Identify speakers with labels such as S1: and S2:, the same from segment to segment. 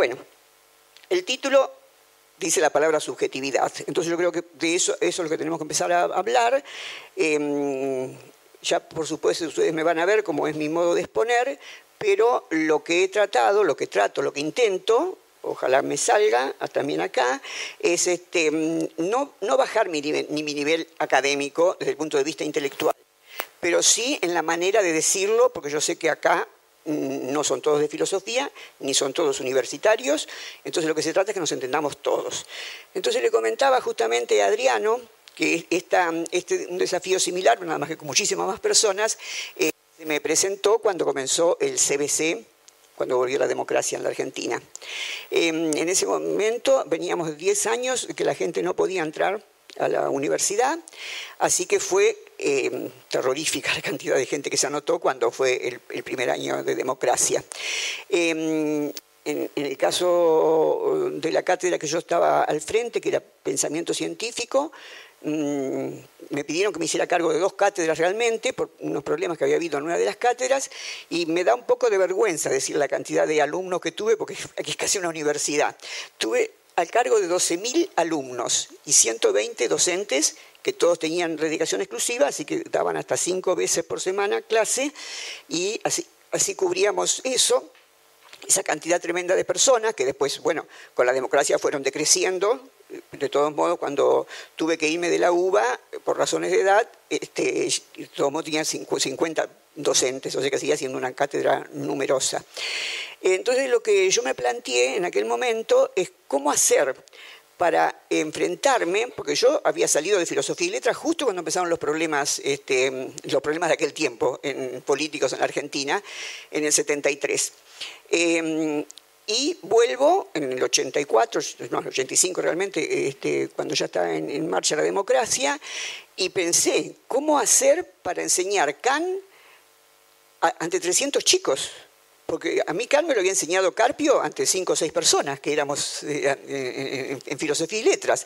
S1: Bueno, el título dice la palabra subjetividad. Entonces yo creo que de eso, eso es lo que tenemos que empezar a hablar. Em, ya por supuesto ustedes me van a ver cómo es mi modo de exponer, pero lo que he tratado, lo que trato, lo que intento, ojalá me salga también acá, es este, mm, no, no bajar mi ni mi nivel académico desde el punto de vista intelectual, pero sí en la manera de decirlo, porque yo sé que acá no son todos de filosofía, ni son todos universitarios, entonces lo que se trata es que nos entendamos todos. Entonces le comentaba justamente a Adriano que esta, este, un desafío similar, nada más que con muchísimas más personas, eh, se me presentó cuando comenzó el CBC, cuando volvió la democracia en la Argentina. Em, en ese momento veníamos de 10 años que la gente no podía entrar a la universidad, así que fue em, terrorífica la cantidad de gente que se anotó cuando fue el, primer año de democracia. Em, en, el caso de la cátedra que yo estaba al frente, que era pensamiento científico, Mm, me pidieron que me hiciera cargo de dos cátedras realmente, por unos problemas que había habido en una de las cátedras, y me da un poco de vergüenza decir la cantidad de alumnos que tuve, porque aquí es casi una universidad. Tuve al cargo de 12.000 alumnos y 120 docentes que todos tenían dedicación exclusiva, así que daban hasta cinco veces por semana clase, y así, cubríamos eso esa cantidad tremenda de personas que después, bueno, con la democracia fueron decreciendo, de todos modos, cuando tuve que irme de la UBA, por razones de edad, todos tenía 50 docentes, o sea que seguía siendo una cátedra numerosa. Entonces lo que yo me planteé en aquel momento es cómo hacer para enfrentarme, porque yo había salido de filosofía y letras justo cuando empezaron los problemas, este, los problemas de aquel tiempo en políticos en la Argentina, en el 73. Y vuelvo en el 84, no, el 85 realmente, este, cuando ya está en, marcha la democracia, y pensé, ¿cómo hacer para enseñar Kant ante 300 chicos? Porque a mí me lo había enseñado Carpio ante cinco o seis personas que éramos eh, en, filosofía y letras.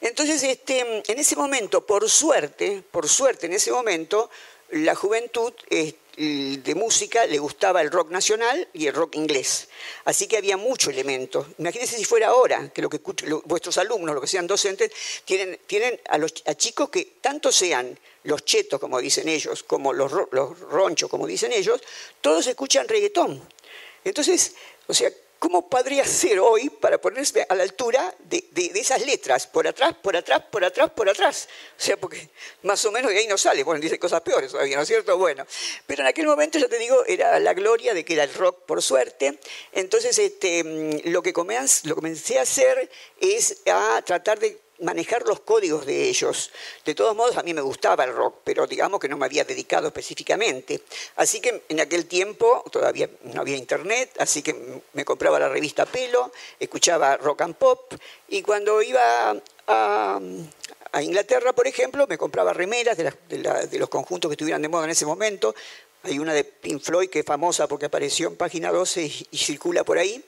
S1: Entonces, este, en ese momento, por suerte, por suerte en ese momento, la juventud... Este, de música le gustaba el rock nacional y el rock inglés. Así que había mucho elemento. Imagínense si fuera ahora, que, lo que vuestros alumnos, lo que sean docentes, tienen, tienen a, los, chicos que tanto sean los chetos, como dicen ellos, como los, los ronchos, como dicen ellos, todos escuchan reggaetón. Entonces, o sea, ¿Cómo podría ser hoy para ponerse a la altura de, esas letras? Por atrás, por atrás, por atrás, por atrás. O sea, porque más o menos de ahí no sale. Bueno, dice cosas peores ¿no es cierto? Bueno, pero en aquel momento, ya te digo, era la gloria de que era el rock, por suerte. Entonces, este, mm, lo, que comencé, comencé a hacer es a tratar de manejar los códigos de ellos. De todos modos, a mí me gustaba el rock, pero digamos que no me había dedicado específicamente. Así que en aquel tiempo todavía no había internet, así que me compraba la revista Pelo, escuchaba rock and pop, y cuando iba a, Inglaterra, por ejemplo, me compraba remeras de, los conjuntos que estuvieran de moda en ese momento, hay una de Pink Floyd que es famosa porque apareció en página 12 y, circula por ahí.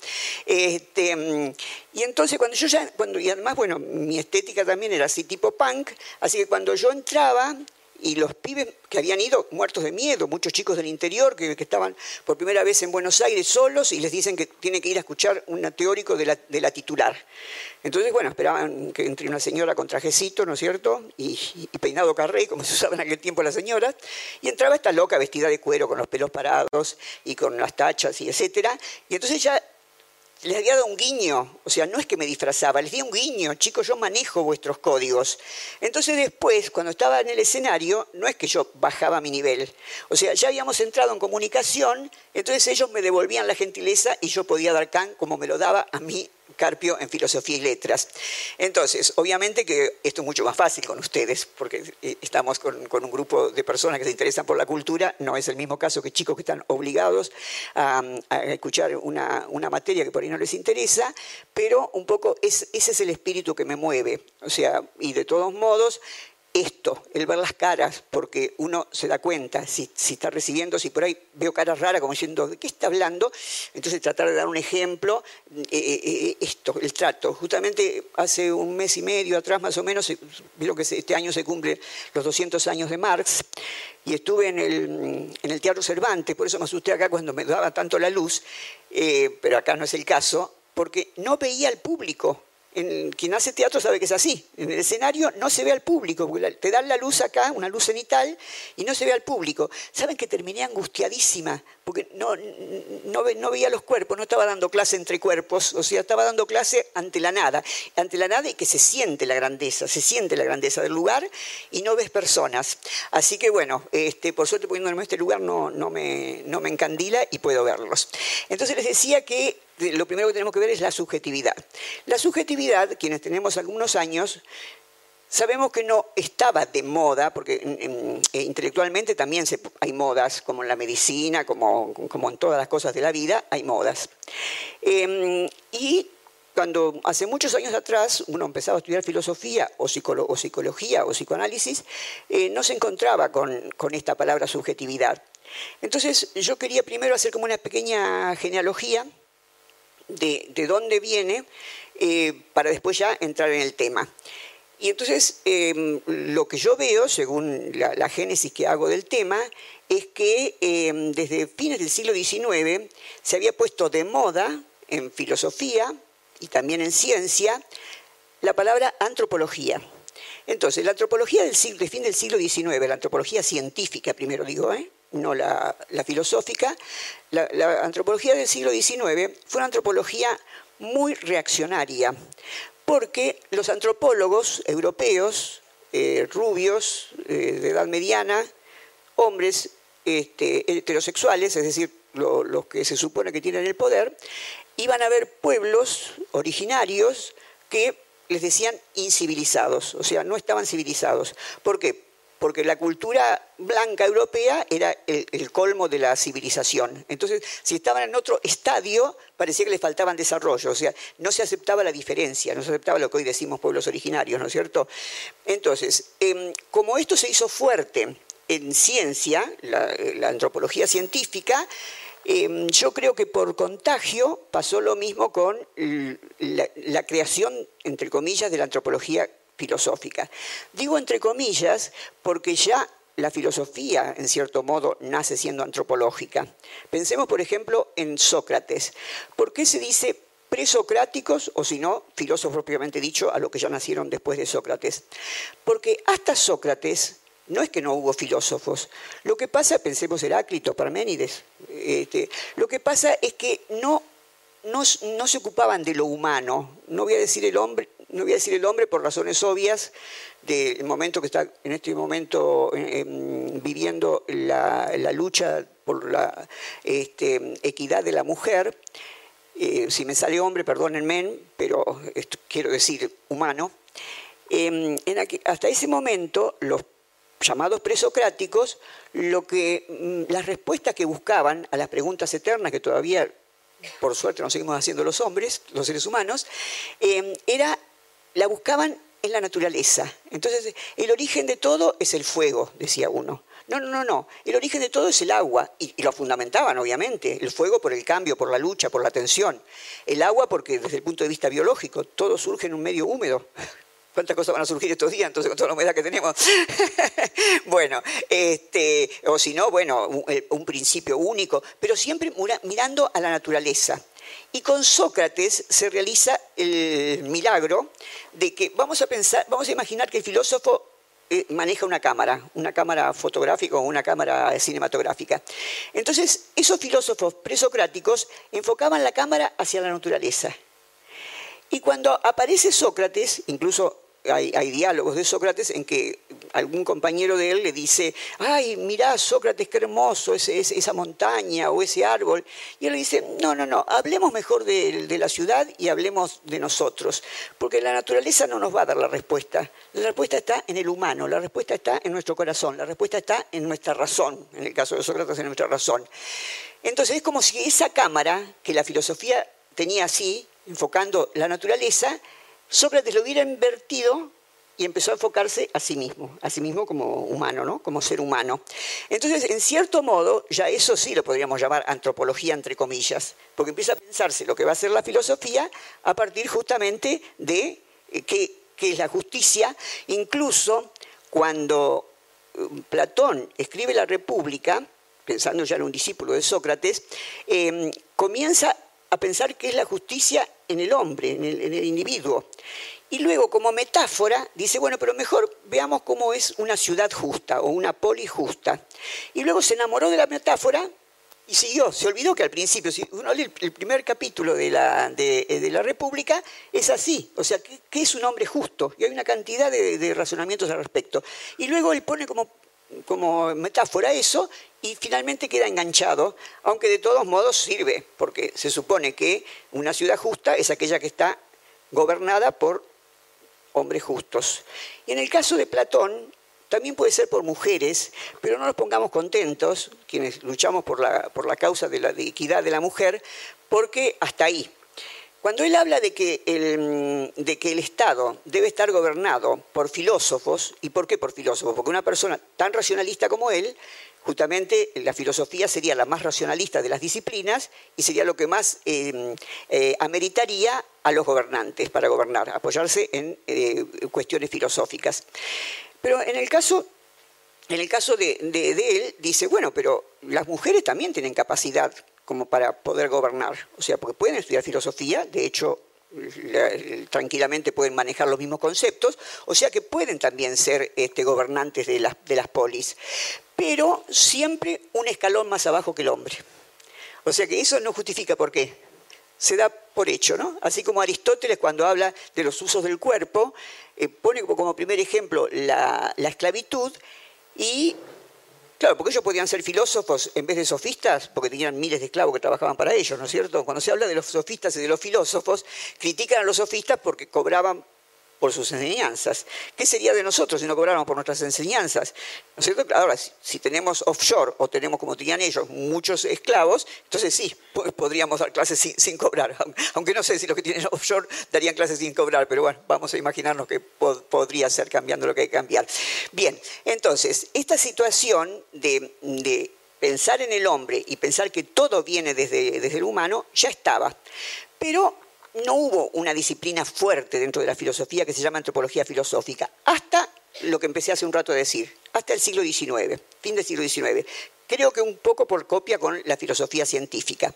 S1: Este, y entonces cuando yo ya, cuando, y además, bueno, mi estética también era así tipo punk, así que cuando yo entraba, y los pibes que habían ido muertos de miedo, muchos chicos del interior que, estaban por primera vez en Buenos Aires solos y les dicen que tienen que ir a escuchar un teórico de la, titular. Entonces, bueno, esperaban que entre una señora con trajecito, ¿no es cierto? Y, peinado carré, como se usaba en aquel tiempo las señoras, y entraba esta loca vestida de cuero con los pelos parados y con las tachas y etcétera. Y entonces ya les había dado un guiño, o sea, no es que me disfrazaba, les di un guiño, chicos, yo manejo vuestros códigos. Entonces después, cuando estaba en el escenario, no es que yo bajaba mi nivel, o sea, ya habíamos entrado en comunicación, entonces ellos me devolvían la gentileza y yo podía dar can como me lo daba a mí Carpio en Filosofía y Letras. Entonces, obviamente que esto es mucho más fácil con ustedes, porque eh, estamos con, un grupo de personas que se interesan por la cultura, no es el mismo caso que chicos que están obligados a, escuchar una, materia que por ahí no les interesa, pero un poco ese es el espíritu que me mueve. O sea, y de todos modos, esto, el ver las caras, porque uno se da cuenta si, está recibiendo, si por ahí veo caras raras como diciendo, ¿de qué está hablando? Entonces tratar de dar un ejemplo, eh, eh, eh, esto, el trato. Justamente hace un mes y medio atrás más o menos, veo que este año se cumplen los 200 años de Marx, y estuve en el, en el Teatro Cervantes, por eso me asusté acá cuando me daba tanto la luz, pero acá no es el caso, porque no veía al público quien hace teatro sabe que es así. En el escenario no se ve al público, porque te dan la luz acá, una luz cenital, y no se ve al público. Saben que terminé angustiadísima, porque no, no, no veía los cuerpos, no estaba dando clase entre cuerpos, o sea, estaba dando clase ante la nada. Ante la nada y que se siente la grandeza, se siente la grandeza del lugar y no ves personas. Así que bueno, este, por suerte poniéndome en este lugar no, no, me, no me encandila y puedo verlos. Entonces les decía que lo primero que tenemos que ver es la subjetividad. La subjetividad, quienes tenemos algunos años, sabemos que no estaba de moda, porque eh, intelectualmente también hay modas, como en la medicina, como, en todas las cosas de la vida, hay modas. Em, y cuando hace muchos años atrás uno empezaba a estudiar filosofía o, psicología o psicoanálisis, eh, no se encontraba con, con esta palabra subjetividad. Entonces yo quería primero hacer como una pequeña genealogía de, dónde viene eh, para después ya entrar en el tema. Y entonces em, lo que yo veo, según la, génesis que hago del tema, es que em, desde fines del siglo XIX se había puesto de moda en filosofía y también en ciencia la palabra antropología. Entonces, la antropología del, siglo, fin del siglo XIX, la antropología científica, primero digo, ¿eh? No la, filosófica, la, antropología del siglo XIX fue una antropología muy reaccionaria, porque los antropólogos europeos, eh, rubios, eh, de edad mediana, hombres este, heterosexuales, es decir, los que se supone que tienen el poder, iban a ver pueblos originarios que les decían incivilizados, o sea, no estaban civilizados. ¿Por qué? Porque la cultura blanca europea era el, colmo de la civilización. Entonces, si estaban en otro estadio, parecía que les faltaban desarrollo, o sea, no se aceptaba la diferencia, no se aceptaba lo que hoy decimos pueblos originarios, ¿no es cierto? Entonces, em, como esto se hizo fuerte en ciencia, la, antropología científica, em, yo creo que por contagio pasó lo mismo con la, la creación, entre comillas, de la antropología filosófica. Digo entre comillas porque ya la filosofía, en cierto modo, nace siendo antropológica. Pensemos, por ejemplo, en Sócrates. ¿Por qué se dice presocráticos o si no, filósofos propiamente dicho, a lo que ya nacieron después de Sócrates? Porque hasta Sócrates no es que no hubo filósofos. Lo que pasa, pensemos Heráclito, Parménides, este, lo que pasa es que no, no se ocupaban de lo humano, no voy a decir el hombre, no voy a decir el hombre por razones obvias del momento que está en este momento eh, em, viviendo la, lucha por la este, equidad de la mujer. Eh, si me sale hombre, perdónenme, pero quiero decir humano. Em, hasta ese momento, los llamados presocráticos, lo que, mm, las respuestas que buscaban a las preguntas eternas que todavía por suerte nos seguimos haciendo los hombres, los seres humanos, em, era la buscaban en la naturaleza. Entonces, el origen de todo es el fuego, decía uno. No, no, no, no. El origen de todo es el agua. Y, lo fundamentaban, obviamente. El fuego por el cambio, por la lucha, por la tensión. El agua porque desde el punto de vista biológico todo surge en un medio húmedo. ¿Cuántas cosas van a surgir estos días entonces con toda la humedad que tenemos? bueno, este, o si no, bueno, un principio único, pero siempre mirando a la naturaleza. Y con Sócrates se realiza el milagro de que vamos a pensar, vamos a imaginar que el filósofo eh, maneja una cámara, una cámara fotográfica o una cámara cinematográfica. Entonces, esos filósofos presocráticos enfocaban la cámara hacia la naturaleza. Y cuando aparece Sócrates, incluso hay, diálogos de Sócrates en que algún compañero de él le dice, ay, mirá Sócrates, qué hermoso ese, esa montaña o ese árbol. Y él le dice, no, no, no, hablemos mejor de, de, la ciudad y hablemos de nosotros, porque la naturaleza no nos va a dar la respuesta. La respuesta está en el humano, la respuesta está en nuestro corazón, la respuesta está en nuestra razón, en el caso de Sócrates, en nuestra razón. Entonces es como si esa cámara que la filosofía tenía así, enfocando la naturaleza, Sócrates lo hubiera invertido y empezó a enfocarse a sí mismo, a sí mismo como humano, ¿no? como ser humano. Entonces, en cierto modo, ya eso sí lo podríamos llamar antropología entre comillas, porque empieza a pensarse lo que va a ser la filosofía a partir justamente de eh, qué, es la justicia, incluso cuando eh, Platón escribe la República, pensando ya en un discípulo de Sócrates, eh, comienza a pensar qué es la justicia en el hombre, en el, individuo. Y luego, como metáfora, dice, bueno, pero mejor veamos cómo es una ciudad justa o una poli justa. Y luego se enamoró de la metáfora y siguió. Se olvidó que al principio, si uno lee el primer capítulo de la, de, eh, la República, es así. O sea, ¿qué, es un hombre justo? Y hay una cantidad de, razonamientos al respecto. Y luego él pone como, como metáfora eso y finalmente queda enganchado, aunque de todos modos sirve, porque se supone que una ciudad justa es aquella que está gobernada por hombres justos. Y en el caso de Platón, también puede ser por mujeres, pero no nos pongamos contentos, quienes luchamos por la, por la causa de la equidad de la mujer, porque hasta ahí. Cuando él habla de que, el, de que el Estado debe estar gobernado por filósofos, ¿y por qué por filósofos? Porque una persona tan racionalista como él, justamente la filosofía sería la más racionalista de las disciplinas y sería lo que más eh, eh, ameritaría a los gobernantes para gobernar, apoyarse en eh, cuestiones filosóficas. Pero en el caso, en el caso de, él, dice, bueno, pero las mujeres también tienen capacidad como para poder gobernar. O sea, porque pueden estudiar filosofía, de hecho, tranquilamente pueden manejar los mismos conceptos, o sea que pueden también ser este, gobernantes de las, de las polis, pero siempre un escalón más abajo que el hombre. O sea que eso no justifica por qué. Se da por hecho, ¿no? Así como Aristóteles cuando habla de los usos del cuerpo, eh, pone como primer ejemplo la, esclavitud y Claro, porque ellos podían ser filósofos en vez de sofistas, porque tenían miles de esclavos que trabajaban para ellos, ¿no es cierto? Cuando se habla de los sofistas y de los filósofos, critican a los sofistas porque cobraban por sus enseñanzas. ¿Qué sería de nosotros si no cobráramos por nuestras enseñanzas? Ahora, si, tenemos offshore o tenemos, como tenían ellos, muchos esclavos, entonces sí, podríamos dar clases sin, cobrar. Aunque no sé si los que tienen offshore darían clases sin cobrar, pero bueno, vamos a imaginarnos que podría ser cambiando lo que hay que cambiar. Bien, entonces, esta situación de, pensar en el hombre y pensar que todo viene desde, desde el humano ya estaba. Pero no hubo una disciplina fuerte dentro de la filosofía que se llama antropología filosófica, hasta lo que empecé hace un rato a decir, hasta el siglo XIX, fin del siglo XIX. Creo que un poco por copia con la filosofía científica.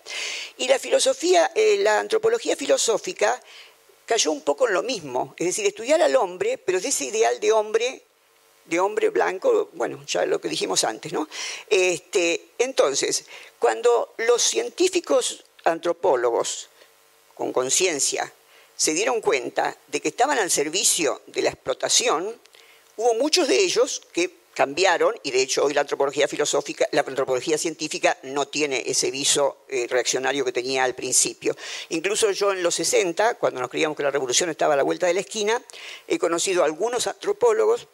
S1: Y la filosofía, eh, la antropología filosófica cayó un poco en lo mismo, es decir, estudiar al hombre, pero de ese ideal de hombre de hombre blanco, bueno, ya lo que dijimos antes, ¿no? Este, entonces, cuando los científicos antropólogos con conciencia, se dieron cuenta de que estaban al servicio de la explotación, hubo muchos de ellos que cambiaron, y de hecho hoy la antropología filosófica, la antropología científica no tiene ese viso eh, reaccionario que tenía al principio. Incluso yo en los 60, cuando nos creíamos que la revolución estaba a la vuelta de la esquina, he conocido a algunos antropólogos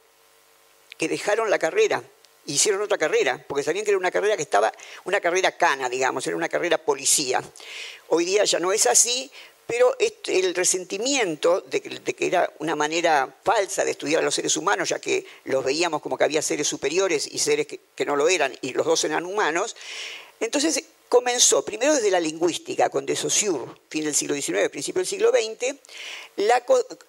S1: que dejaron la carrera hicieron otra carrera, porque sabían que era una carrera que estaba, una carrera cana, digamos, era una carrera policía. Hoy día ya no es así, pero el resentimiento de que, era una manera falsa de estudiar a los seres humanos, ya que los veíamos como que había seres superiores y seres que, no lo eran, y los dos eran humanos, entonces comenzó, primero desde la lingüística, con de Saussure, fin del siglo XIX, principio del siglo XX, la,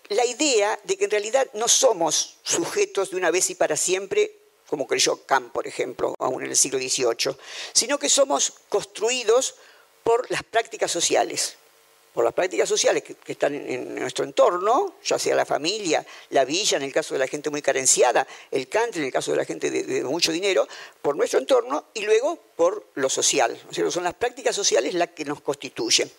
S1: la idea de que en realidad no somos sujetos de una vez y para siempre como creyó Kant, por ejemplo, aún en el siglo XVIII, sino que somos construidos por las prácticas sociales, por las prácticas sociales que, están en, nuestro entorno, ya sea la familia, la villa, en el caso de la gente muy carenciada, el country, en el caso de la gente de, mucho dinero, por nuestro entorno y luego por lo social. son las prácticas sociales las que nos constituyen.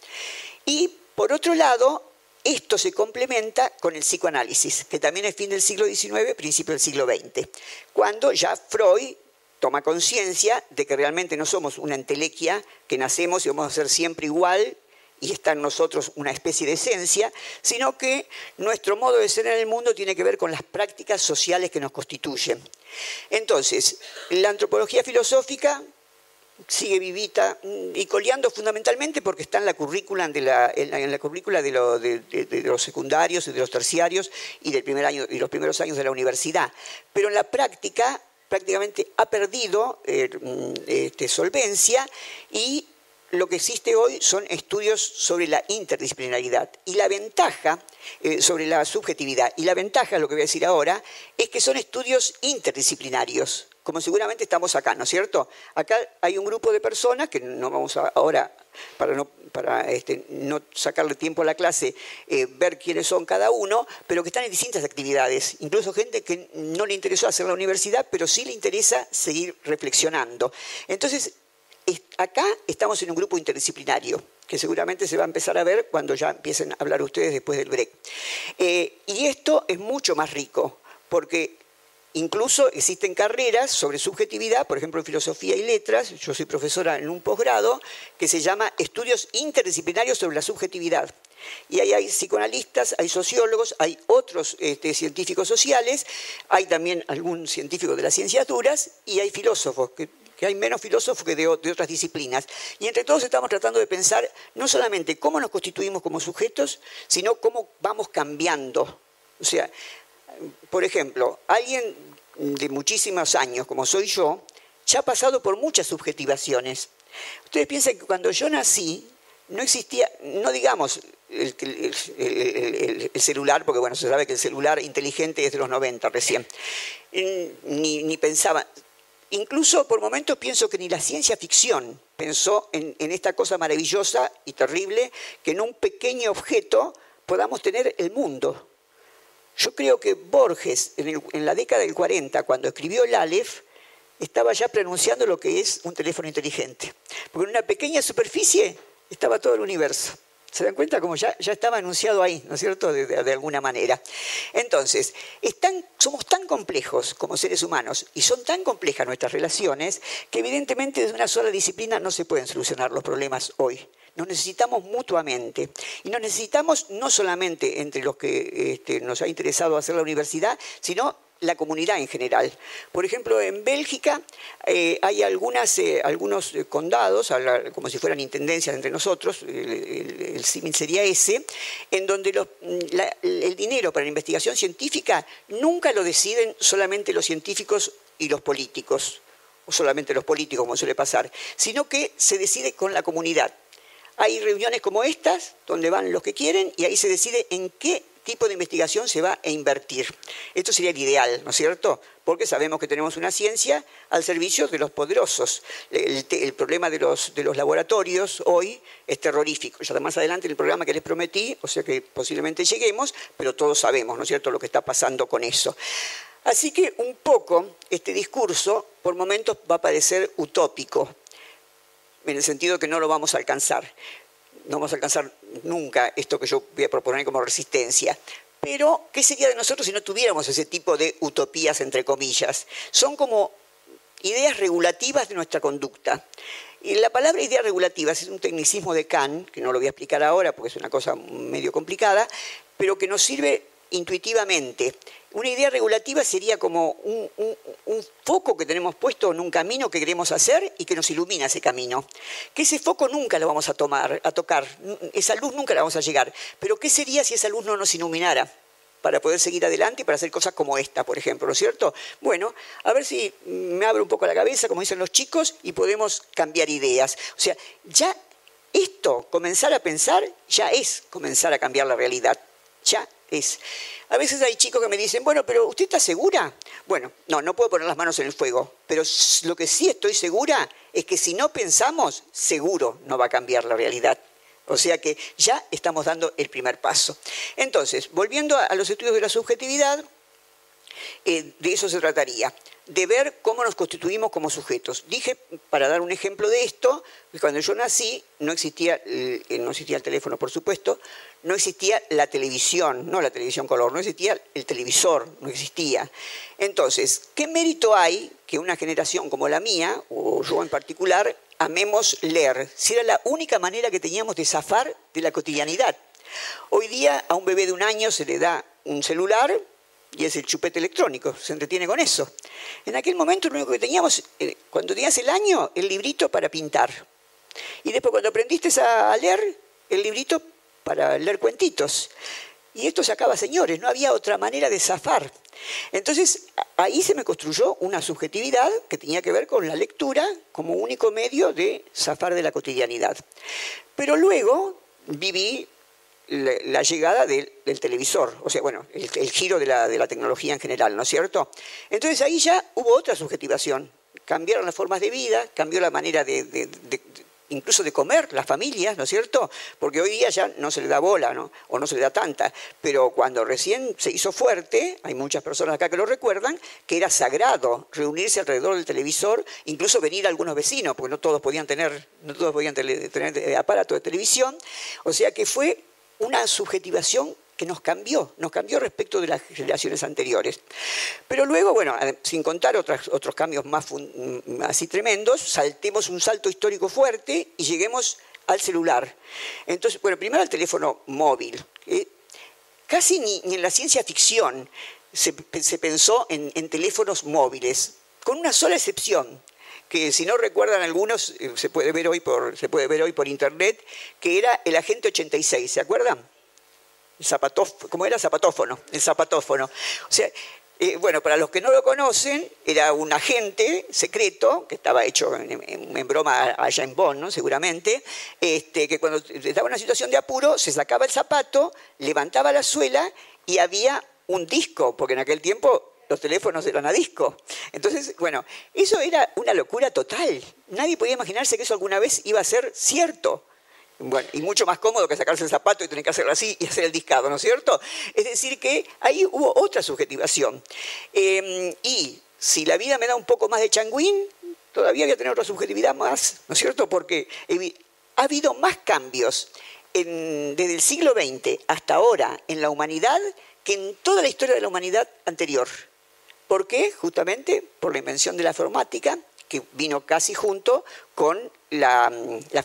S1: Y por otro lado, esto se complementa con el psicoanálisis, que también es fin del siglo XIX, principio del siglo XX, cuando ya Freud toma conciencia de que realmente no somos una entelequia, que nacemos y vamos a ser siempre igual y está en nosotros una especie de esencia, sino que nuestro modo de ser en el mundo tiene que ver con las prácticas sociales que nos constituyen. Entonces, la antropología filosófica sigue vivita mm, y coleando fundamentalmente porque está en la currícula de, la, en la, currícula de, los secundarios y de los terciarios y, del primer año, y los primeros años de la universidad. Pero en la práctica prácticamente ha perdido eh, mm, este, solvencia y lo que existe hoy son estudios sobre la interdisciplinaridad y la ventaja eh, sobre la subjetividad. Y la ventaja, lo que voy a decir ahora, es que son estudios interdisciplinarios, como seguramente estamos acá, ¿no es cierto? Acá hay un grupo de personas que no vamos ahora, para no, para, este, no sacarle tiempo a la clase, eh, ver quiénes son cada uno, pero que están en distintas actividades. Incluso gente que no le interesó hacer la universidad, pero sí le interesa seguir reflexionando. Entonces, acá estamos en un grupo interdisciplinario, que seguramente se va a empezar a ver cuando ya empiecen a hablar ustedes después del break. Eh, y esto es mucho más rico, porque Incluso existen carreras sobre subjetividad, por ejemplo en filosofía y letras, yo soy profesora en un posgrado, que se llama Estudios Interdisciplinarios sobre la Subjetividad. Y ahí hay psicoanalistas, hay sociólogos, hay otros este, científicos sociales, hay también algún científico de las ciencias duras y hay filósofos, que, hay menos filósofos que de, otras disciplinas. Y entre todos estamos tratando de pensar no solamente cómo nos constituimos como sujetos, sino cómo vamos cambiando. O sea, por ejemplo, alguien de muchísimos años, como soy yo, ya ha pasado por muchas subjetivaciones. Ustedes piensan que cuando yo nací, no existía, no digamos el, celular, porque bueno, se sabe que el celular inteligente es de los 90 recién, ni, ni pensaba. Incluso por momentos pienso que ni la ciencia ficción pensó en, en esta cosa maravillosa y terrible, que en un pequeño objeto podamos tener el mundo. Yo creo que Borges, en, la década del 40, cuando escribió el Aleph, estaba ya pronunciando lo que es un teléfono inteligente. Porque en una pequeña superficie estaba todo el universo. ¿Se dan cuenta? Como ya, ya estaba anunciado ahí, ¿no es cierto? De, de alguna manera. Entonces, somos tan complejos como seres humanos y son tan complejas nuestras relaciones que evidentemente desde una sola disciplina no se pueden solucionar los problemas hoy. Nos necesitamos mutuamente. Y nos necesitamos no solamente entre los que este, nos ha interesado hacer la universidad, sino la comunidad en general. Por ejemplo, en Bélgica eh, hay eh, algunos condados, como si fueran intendencias entre nosotros, el, el, sería ese, en donde el dinero para la investigación científica nunca lo deciden solamente los científicos y los políticos, o solamente los políticos, como suele pasar, sino que se decide con la comunidad. Hay reuniones como estas, donde van los que quieren, y ahí se decide en qué tipo de investigación se va a invertir. Esto sería el ideal, ¿no es cierto? Porque sabemos que tenemos una ciencia al servicio de los poderosos. El, problema de los, de laboratorios hoy es terrorífico. Ya más adelante el programa que les prometí, o sea que posiblemente lleguemos, pero todos sabemos, ¿no es cierto?, lo que está pasando con eso. Así que un poco este discurso por momentos va a parecer utópico, en el sentido que no lo vamos a alcanzar. No vamos a alcanzar nunca esto que yo voy a proponer como resistencia. Pero, ¿qué sería de nosotros si no tuviéramos ese tipo de utopías, entre comillas? Son como ideas regulativas de nuestra conducta. Y la palabra idea regulativa es un tecnicismo de Kant, que no lo voy a explicar ahora porque es una cosa medio complicada, pero que nos sirve intuitivamente. Una idea regulativa sería como un, foco que tenemos puesto en un camino que queremos hacer y que nos ilumina ese camino. Que ese foco nunca lo vamos a tomar, a tocar, esa luz nunca la vamos a llegar. Pero ¿qué sería si esa luz no nos iluminara? para poder seguir adelante y para hacer cosas como esta, por ejemplo, ¿no es cierto? Bueno, a ver si me abre un poco la cabeza, como dicen los chicos, y podemos cambiar ideas. O sea, ya esto, comenzar a pensar, ya es comenzar a cambiar la realidad. Ya es. A veces hay chicos que me dicen, bueno, pero ¿usted está segura? Bueno, no, no puedo poner las manos en el fuego, pero lo que sí estoy segura es que si no pensamos, seguro no va a cambiar la realidad. O sea que ya estamos dando el primer paso. Entonces, volviendo a los estudios de la subjetividad, eh, de eso se trataría de ver cómo nos constituimos como sujetos. Dije, para dar un ejemplo de esto, que cuando yo nací no existía, eh, no existía el teléfono, por supuesto, no existía la televisión, no la televisión color, no existía el televisor, no existía. Entonces, ¿qué mérito hay que una generación como la mía, o yo en particular, amemos leer? Si era la única manera que teníamos de zafar de la cotidianidad. Hoy día a un bebé de un año se le da un celular y es el chupete electrónico, se entretiene con eso. En aquel momento lo único que teníamos, eh, cuando tenías el año, el librito para pintar. Y después cuando aprendiste a leer, el librito para leer cuentitos. Y esto se acaba, señores, no había otra manera de zafar. Entonces, ahí se me construyó una subjetividad que tenía que ver con la lectura como único medio de zafar de la cotidianidad. Pero luego viví la, llegada del, televisor, o sea, bueno, el, giro de la, tecnología en general, ¿no es cierto? Entonces ahí ya hubo otra subjetivación. Cambiaron las formas de vida, cambió la manera de, incluso de comer las familias, ¿no es cierto? Porque hoy día ya no se le da bola, ¿no? O no se le da tanta. Pero cuando recién se hizo fuerte, hay muchas personas acá que lo recuerdan, que era sagrado reunirse alrededor del televisor, incluso venir algunos vecinos, porque no todos podían tener, no todos podían tener eh, aparato de televisión. O sea que fue una subjetivación que nos cambió, nos cambió respecto de las generaciones anteriores. Pero luego, bueno, sin contar otros cambios más así tremendos, saltemos un salto histórico fuerte y lleguemos al celular. Entonces, bueno, primero al teléfono móvil. casi ni, en la ciencia ficción se, pensó en, teléfonos móviles, con una sola excepción, que si no recuerdan algunos, eh, se puede ver hoy por, se puede ver hoy por internet, que era el agente 86, ¿se acuerdan? ¿Cómo era? Zapatófono, el zapatófono. O sea, eh, bueno, para los que no lo conocen, era un agente secreto, que estaba hecho en, broma allá en Bonn, ¿no? seguramente, este, que cuando estaba en una situación de apuro, se sacaba el zapato, levantaba la suela y había un disco, porque en aquel tiempo los teléfonos eran a disco. Entonces, bueno, eso era una locura total. Nadie podía imaginarse que eso alguna vez iba a ser cierto. Bueno, y mucho más cómodo que sacarse el zapato y tener que hacerlo así y hacer el discado, ¿no es cierto? Es decir, que ahí hubo otra subjetivación. Em, y si la vida me da un poco más de changuín, todavía voy a tener otra subjetividad más, ¿no es cierto? Porque ha habido más cambios desde el siglo XX hasta ahora en la humanidad que en toda la historia de la humanidad anterior. ¿Por qué? Justamente por la invención de la informática, que vino casi junto con la,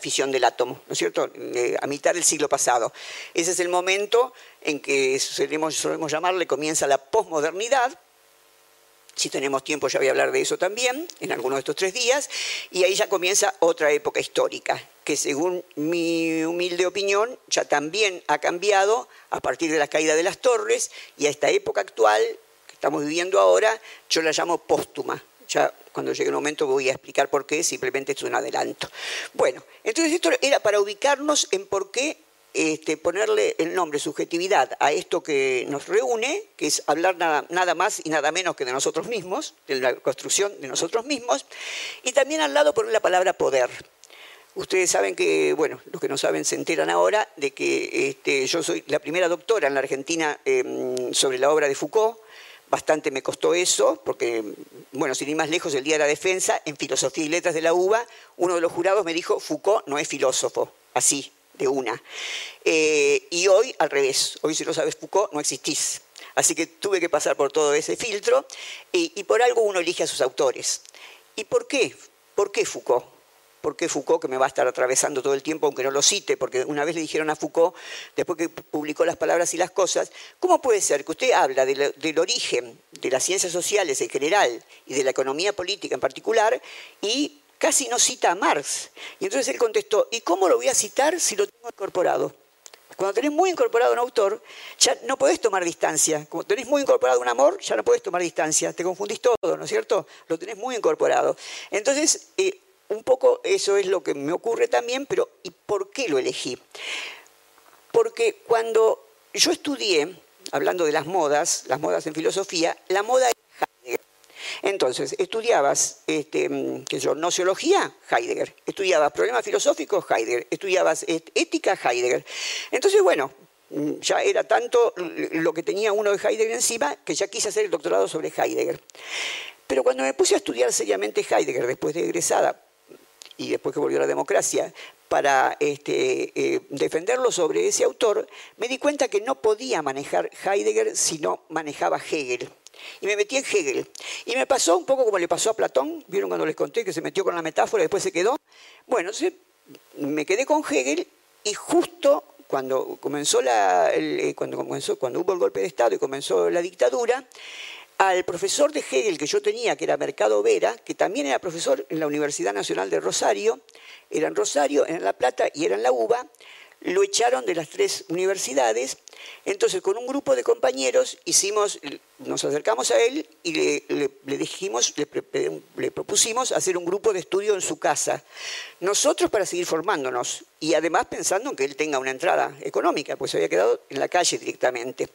S1: fisión del átomo, ¿no es cierto?, a mitad del siglo pasado. Ese es el momento en que solemos, solemos llamarle comienza la posmodernidad, si tenemos tiempo ya voy a hablar de eso también, en alguno de estos tres días, y ahí ya comienza otra época histórica, que según mi humilde opinión ya también ha cambiado a partir de la caída de las torres y a esta época actual que estamos viviendo ahora, yo la llamo póstuma, ya cuando llegue el momento voy a explicar por qué, simplemente es un adelanto. Bueno, entonces esto era para ubicarnos en por qué este, ponerle el nombre subjetividad a esto que nos reúne, que es hablar nada, nada, más y nada menos que de nosotros mismos, de la construcción de nosotros mismos, y también al lado poner la palabra poder. Ustedes saben que, bueno, los que no saben se enteran ahora de que este, yo soy la primera doctora en la Argentina em, sobre la obra de Foucault, Bastante me costó eso, porque, bueno, sin ir más lejos, el día de la defensa, en Filosofía y Letras de la UBA, uno de los jurados me dijo, Foucault no es filósofo, así, de una. Eh, y hoy, al revés, hoy si no sabes Foucault, no existís. Así que tuve que pasar por todo ese filtro, y por algo uno elige a sus autores. ¿Y por qué? ¿Por qué Foucault? Por qué Foucault, que me va a estar atravesando todo el tiempo, aunque no lo cite, porque una vez le dijeron a Foucault, después que publicó las palabras y las cosas, ¿cómo puede ser que usted habla del origen de las ciencias sociales en general y de la economía política en particular y casi no cita a Marx? Y entonces él contestó, ¿y cómo lo voy a citar si lo tengo incorporado? Cuando tenés muy incorporado un autor, ya no podés tomar distancia. Cuando tenés muy incorporado un amor, ya no podés tomar distancia. Te confundís todo, ¿no es cierto? Lo tenés muy incorporado. Entonces, eh, un poco eso es lo que me ocurre también, pero ¿y por qué lo elegí? Porque cuando yo estudié, hablando de las modas, las modas en filosofía, la moda es Heidegger. Entonces, estudiabas, este, qué yo, nociología, Heidegger. Estudiabas problemas filosóficos, Heidegger. Estudiabas ética, Heidegger. Entonces, bueno, ya era tanto lo que tenía uno de Heidegger encima que ya quise hacer el doctorado sobre Heidegger. Pero cuando me puse a estudiar seriamente Heidegger después de egresada, y después que volvió la democracia, para este, eh, defenderlo sobre ese autor, me di cuenta que no podía manejar Heidegger si no manejaba Hegel. Y me metí en Hegel. Y me pasó un poco como le pasó a Platón, vieron cuando les conté que se metió con la metáfora y después se quedó. Bueno, me quedé con Hegel y justo cuando comenzó la, eh, cuando comenzó, cuando hubo el golpe de Estado y comenzó la dictadura, al profesor de Hegel que yo tenía, que era Mercado Vera, que también era profesor en la Universidad Nacional de Rosario, era en Rosario, era en La Plata y era en la UBA, lo echaron de las tres universidades. Entonces, con un grupo de compañeros nos acercamos a él y le, dijimos, le, propusimos hacer un grupo de estudio en su casa. Nosotros para seguir formándonos y además pensando en que él tenga una entrada económica, pues se había quedado en la calle directamente.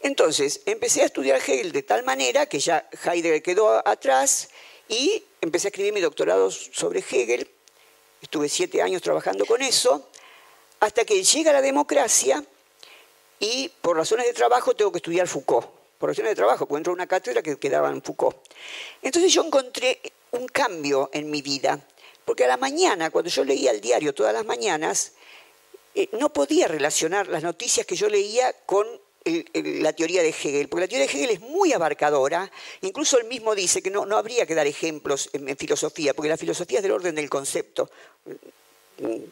S1: Entonces, empecé a estudiar Hegel de tal manera que ya Heidegger quedó atrás y empecé a escribir mi doctorado sobre Hegel. Estuve siete años trabajando con eso, hasta que llega la democracia y por razones de trabajo tengo que estudiar Foucault. Por razones de trabajo, porque entro una cátedra que quedaba en Foucault. Entonces yo encontré un cambio en mi vida, porque a la mañana, cuando yo leía el diario todas las mañanas, eh, no podía relacionar las noticias que yo leía con la teoría de Hegel, porque la teoría de Hegel es muy abarcadora, incluso él mismo dice que no, no habría que dar ejemplos en, filosofía, porque la filosofía es del orden del concepto.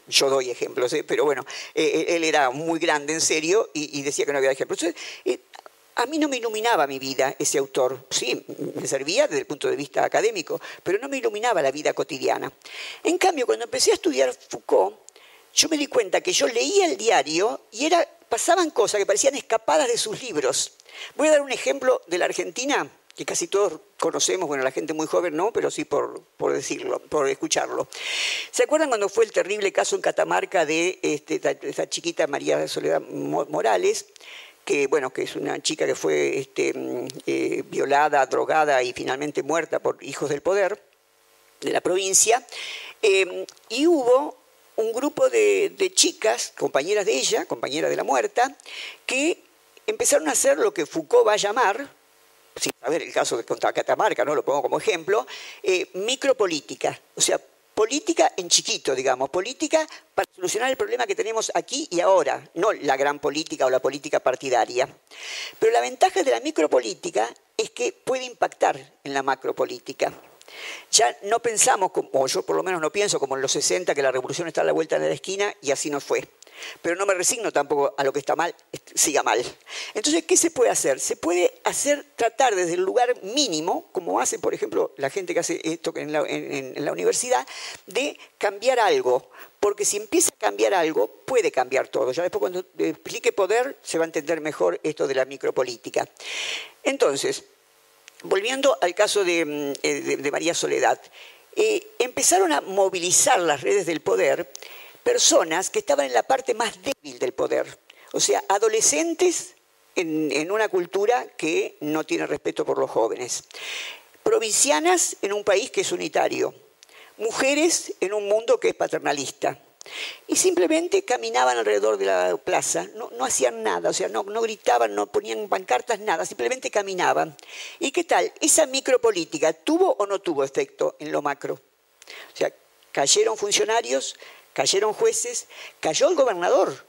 S1: Yo doy ejemplos, ¿eh? pero bueno, eh, eh, él era muy grande en serio y, decía que no había ejemplos. Entonces, a mí no me iluminaba mi vida ese autor. Sí, me servía desde el punto de vista académico, pero no me iluminaba la vida cotidiana. En cambio, cuando empecé a estudiar Foucault, yo me di cuenta que yo leía el diario y era pasaban cosas que parecían escapadas de sus libros. Voy a dar un ejemplo de la Argentina, que casi todos conocemos, bueno, la gente muy joven no, pero sí por, decirlo, por escucharlo. ¿Se acuerdan cuando fue el terrible caso en Catamarca de este, esta chiquita María Soledad Morales? que bueno, que es una chica que fue este, eh, violada, drogada y finalmente muerta por hijos del poder de la provincia. Eh, y hubo un grupo de, chicas, compañeras de ella, compañeras de la muerta, que empezaron a hacer lo que Foucault va a llamar, sin saber el caso de Catamarca, ¿no? lo pongo como ejemplo, eh, micropolítica, o sea, política en chiquito, digamos, política para solucionar el problema que tenemos aquí y ahora, no la gran política o la política partidaria. Pero la ventaja de la micropolítica es que puede impactar en la macropolítica. Ya no pensamos, o yo por lo menos no pienso como en los 60, que la revolución está a la vuelta de la esquina y así no fue. Pero no me resigno tampoco a lo que está mal, siga mal. Entonces, ¿qué se puede hacer? Se puede hacer, tratar desde el lugar mínimo, como hace, por ejemplo, la gente que hace esto en la, en la universidad, de cambiar algo. Porque si empieza a cambiar algo, puede cambiar todo. Ya después cuando explique poder, se va a entender mejor esto de la micropolítica. Entonces, volviendo al caso de, mm, eh, María Soledad, eh, empezaron a movilizar las redes del poder personas que estaban en la parte más débil del poder, o sea, adolescentes en, una cultura que no tiene respeto por los jóvenes, provincianas en un país que es unitario, mujeres en un mundo que es paternalista. Y simplemente caminaban alrededor de la plaza, no, hacían nada, o sea, no, no, gritaban, no ponían pancartas, nada, simplemente caminaban. ¿Y qué tal? ¿Esa micropolítica tuvo o no tuvo efecto en lo macro? O sea, cayeron funcionarios, cayeron jueces, cayó el gobernador,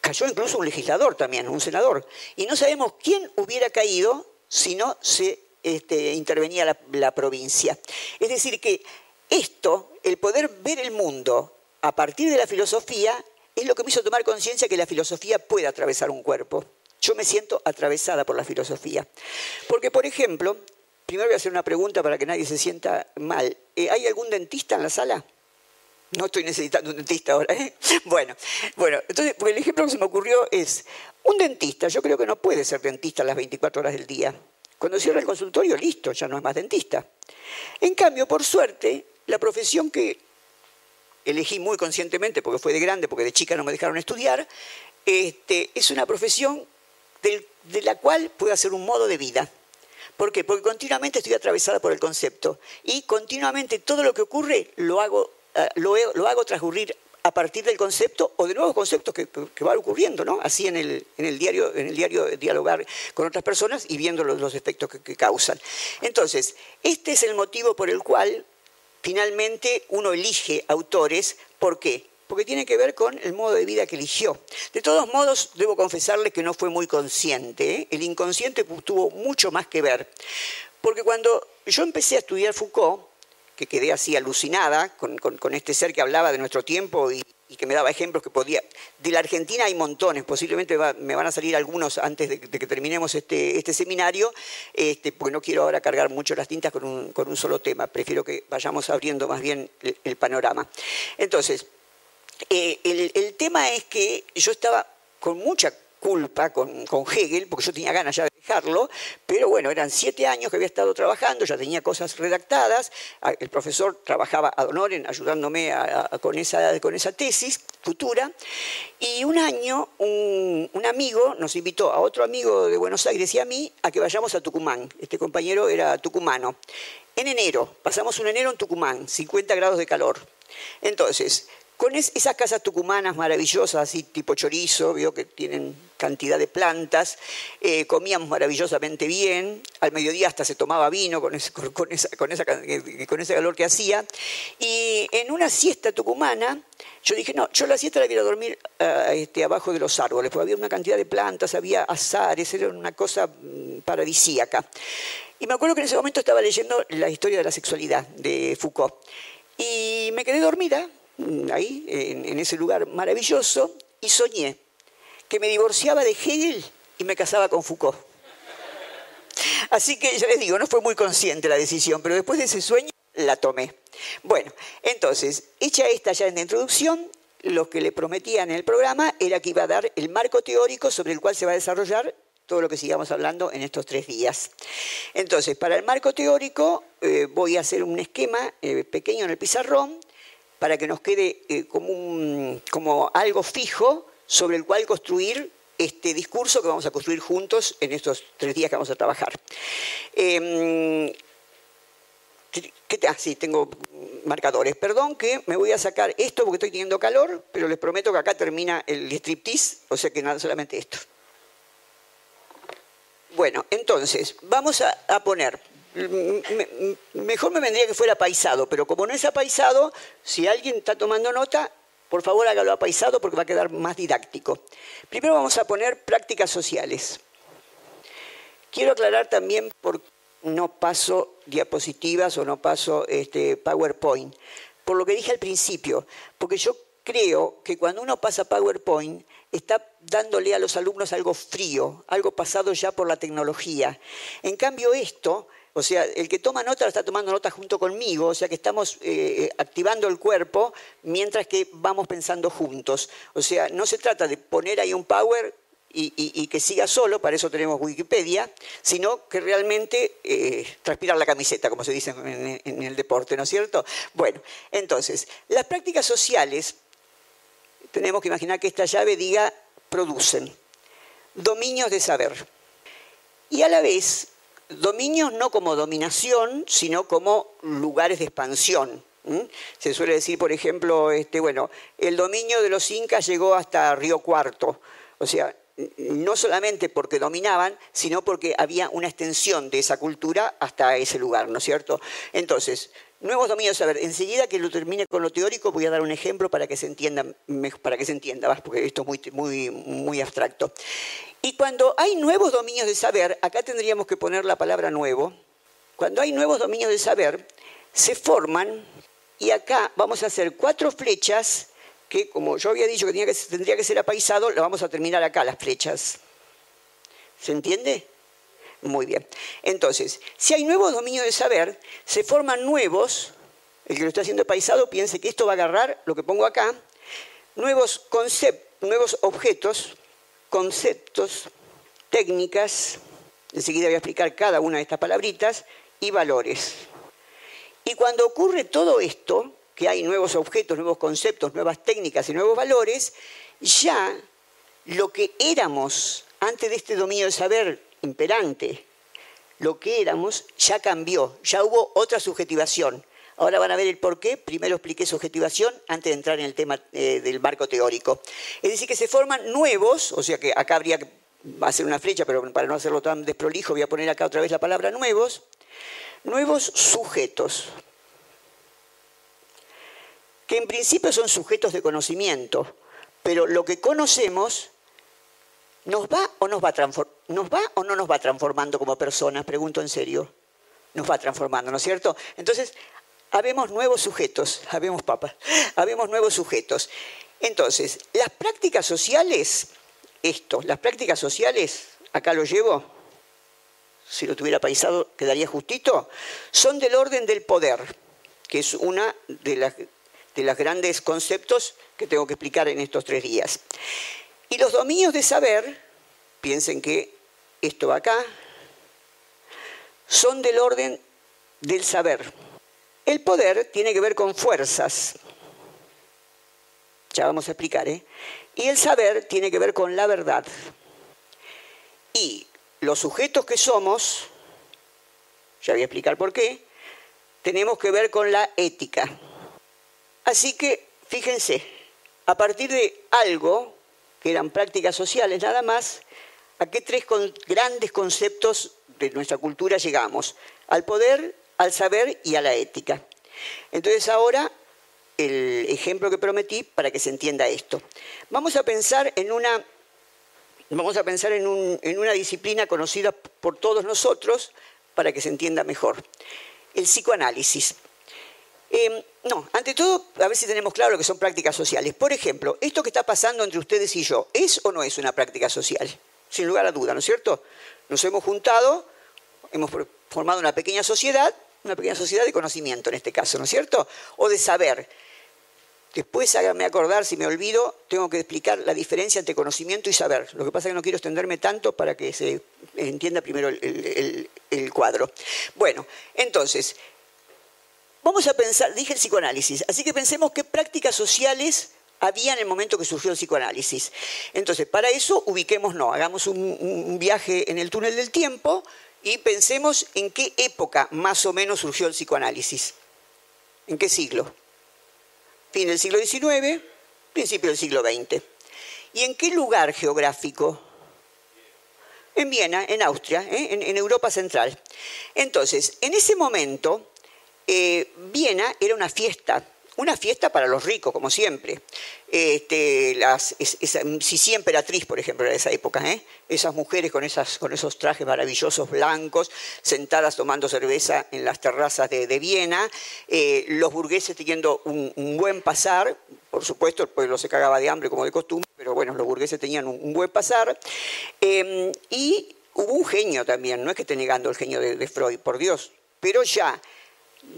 S1: cayó incluso un legislador también, un senador. Y no sabemos quién hubiera caído si no se este, intervenía la provincia. Es decir, que esto, el poder ver el mundo a partir de la filosofía, es lo que me hizo tomar conciencia que la filosofía puede atravesar un cuerpo. Yo me siento atravesada por la filosofía. Porque, por ejemplo, primero voy a hacer una pregunta para que nadie se sienta mal. Eh, ¿Hay algún dentista en la sala? No estoy necesitando un dentista ahora. ¿eh? Bueno, bueno, entonces, el ejemplo que se me ocurrió es, un dentista, yo creo que no puede ser dentista las 24 horas del día. Cuando cierra el consultorio, listo, ya no es más dentista. En cambio, por suerte, la profesión que elegí muy conscientemente porque fue de grande, porque de chica no me dejaron estudiar, este, es una profesión de la cual puedo hacer un modo de vida. ¿Por qué? Porque continuamente estoy atravesada por el concepto y continuamente todo lo que ocurre lo hago, eh, lo, hago transcurrir a partir del concepto o de nuevos conceptos que, van ocurriendo, ¿no? Así en el, en el, diario, en el diario dialogar con otras personas y viendo los efectos que causan. Entonces, este es el motivo por el cual finalmente uno elige autores. ¿Por qué? Porque tiene que ver con el modo de vida que eligió. De todos modos, debo confesarle que no fue muy consciente. ¿eh? El inconsciente tuvo mucho más que ver. Porque cuando yo empecé a estudiar Foucault, que quedé así alucinada con, este ser que hablaba de nuestro tiempo y, que me daba ejemplos que podía... De la Argentina hay montones, posiblemente me van a salir algunos antes de, que terminemos este, este seminario, este, porque no quiero ahora cargar mucho las tintas con un, solo tema, prefiero que vayamos abriendo más bien el, panorama. Entonces, eh, el, el tema es que yo estaba con mucha culpa con, Hegel, porque yo tenía ganas ya de dejarlo, pero bueno, eran siete años que había estado trabajando, ya tenía cosas redactadas, el profesor trabajaba ad honorem ayudándome a, a, con, esa, con esa tesis futura, y un año un, un, amigo nos invitó a otro amigo de Buenos Aires y a mí a que vayamos a Tucumán. Este compañero era tucumano. En enero, pasamos un enero en Tucumán, 50 grados de calor. Entonces, con esas casas tucumanas maravillosas, así tipo chorizo, vio que tienen cantidad de plantas, eh, comíamos maravillosamente bien, al mediodía hasta se tomaba vino con ese, esa, con, esa, con ese calor que hacía, y en una siesta tucumana, yo dije, no, yo la siesta la a dormir uh, abajo de los árboles, porque había una cantidad de plantas, había azares, era una cosa mm, paradisíaca. Y me acuerdo que en ese momento estaba leyendo la historia de la sexualidad de Foucault, y me quedé dormida, ahí, en, ese lugar maravilloso, y soñé que me divorciaba de Hegel y me casaba con Foucault. Así que ya les digo, no fue muy consciente la decisión, pero después de ese sueño la tomé. Bueno, entonces, hecha esta ya en la introducción, lo que le prometía en el programa era que iba a dar el marco teórico sobre el cual se va a desarrollar todo lo que sigamos hablando en estos tres días. Entonces, para el marco teórico eh, voy a hacer un esquema eh, pequeño en el pizarrón para que nos quede eh, como, como algo fijo sobre el cual construir este discurso que vamos a construir juntos en estos tres días que vamos a trabajar. Eh, ¿qué te, ah, sí, tengo marcadores. Perdón que me voy a sacar esto porque estoy teniendo calor, pero les prometo que acá termina el striptease, o sea que nada, solamente esto. Bueno, entonces, vamos a poner mejor me vendría que fuera paisado, pero como no es apaisado, si alguien está tomando nota, por favor hágalo apaisado porque va a quedar más didáctico. Primero vamos a poner prácticas sociales. Quiero aclarar también por no paso diapositivas o no paso este, PowerPoint, por lo que dije al principio, porque yo creo que cuando uno pasa PowerPoint está dándole a los alumnos algo frío, algo pasado ya por la tecnología. En cambio esto o sea, el que toma nota está tomando nota junto conmigo, o sea que estamos eh, activando el cuerpo mientras que vamos pensando juntos. O sea, no se trata de poner ahí un power y, que siga solo, para eso tenemos Wikipedia, sino que realmente eh, transpirar la camiseta, como se dice en, en, el deporte, ¿no es cierto? Bueno, entonces, las prácticas sociales, tenemos que imaginar que esta llave diga producen dominios de saber. Y a la vez dominios no como dominación, sino como lugares de expansión. Se suele decir, por ejemplo, este, bueno, el dominio de los incas llegó hasta Río Cuarto. O sea, no solamente porque dominaban, sino porque había una extensión de esa cultura hasta ese lugar, ¿no es cierto? Entonces, nuevos dominios, a ver, enseguida que lo termine con lo teórico voy a dar un ejemplo para que se entienda, para que se entienda, porque esto es muy, muy, muy abstracto. Y cuando hay nuevos dominios de saber, acá tendríamos que poner la palabra nuevo, cuando hay nuevos dominios de saber, se forman y acá vamos a hacer cuatro flechas que, como yo había dicho que, tendría que ser apaisado, lo vamos a terminar acá, las flechas. ¿Se entiende? Muy bien. Entonces, si hay nuevos dominios de saber, se forman nuevos, el que lo está haciendo apaisado piense que esto va a agarrar lo que pongo acá, nuevos conceptos, nuevos objetos, conceptos, técnicas, enseguida voy a explicar cada una de estas palabritas, y valores. Y cuando ocurre todo esto, que hay nuevos objetos, nuevos conceptos, nuevas técnicas y nuevos valores, ya lo que éramos antes de este dominio del saber imperante, lo que éramos ya cambió, ya hubo otra subjetivación. Ahora van a ver el por qué. Primero expliqué subjetivación antes de entrar en el tema eh, del marco teórico. Es decir, que se forman nuevos, o sea que acá habría que hacer una flecha, pero para no hacerlo tan desprolijo voy a poner acá otra vez la palabra nuevos. Nuevos sujetos, que en principio son sujetos de conocimiento, pero lo que conocemos ¿Nos va o no nos va transformando como personas? Pregunto en serio. Nos va transformando, ¿no es cierto? Entonces, habemos nuevos sujetos, habemos papas, habemos nuevos sujetos. Entonces, las prácticas sociales, esto, las prácticas sociales, acá lo llevo, si lo tuviera paisado quedaría justito, son del orden del poder, que es una de de los grandes conceptos que tengo que explicar en estos tres días. Y los dominios de saber, piensen que esto acá, son del orden del saber. El poder tiene que ver con fuerzas. Ya vamos a explicar, ¿eh? Y el saber tiene que ver con la verdad. Y los sujetos que somos, ya voy a explicar por qué, tenemos que ver con la ética. Así que, fíjense, a partir de algo, que eran prácticas sociales nada más, ¿a qué tres grandes conceptos de nuestra cultura llegamos? Al poder, al saber y a la ética. Entonces ahora el ejemplo que prometí para que se entienda esto. Vamos a pensar en una, vamos a pensar en, una disciplina conocida por todos nosotros para que se entienda mejor. El psicoanálisis. Em, no, ante todo, a ver si tenemos claro lo que son prácticas sociales. Por ejemplo, esto que está pasando entre ustedes y yo, ¿es o no es una práctica social? Sin lugar a duda, ¿no es cierto? Nos hemos juntado, hemos formado una pequeña sociedad, una pequeña sociedad de conocimiento en este caso, ¿no es cierto? O de saber. Después hágame acordar, si me olvido, tengo que explicar la diferencia entre conocimiento y saber. Lo que pasa es que no quiero extenderme tanto para que se entienda primero el cuadro. Bueno, entonces, vamos a pensar, dije el psicoanálisis, así que pensemos qué prácticas sociales había en el momento que surgió el psicoanálisis. Entonces, para eso ubiquémonos, hagamos un, viaje en el túnel del tiempo y pensemos en qué época más o menos surgió el psicoanálisis. ¿En qué siglo? Fin del siglo XIX, principio del siglo XX. ¿Y en qué lugar geográfico? En Viena, en Austria, ¿eh? en, Europa Central. Entonces, en ese momento, eh, Viena era una fiesta una fiesta para los ricos, como siempre. Este, las, si siempre Emperatriz, por ejemplo, de esa época, ¿eh? esas mujeres con, esos trajes maravillosos blancos, sentadas tomando cerveza en las terrazas de, Viena, eh, los burgueses teniendo un, buen pasar, por supuesto el pueblo se cagaba de hambre como de costumbre, pero bueno, los burgueses tenían un, buen pasar, em, y hubo un genio también, no es que esté negando el genio de Freud, por Dios, pero ya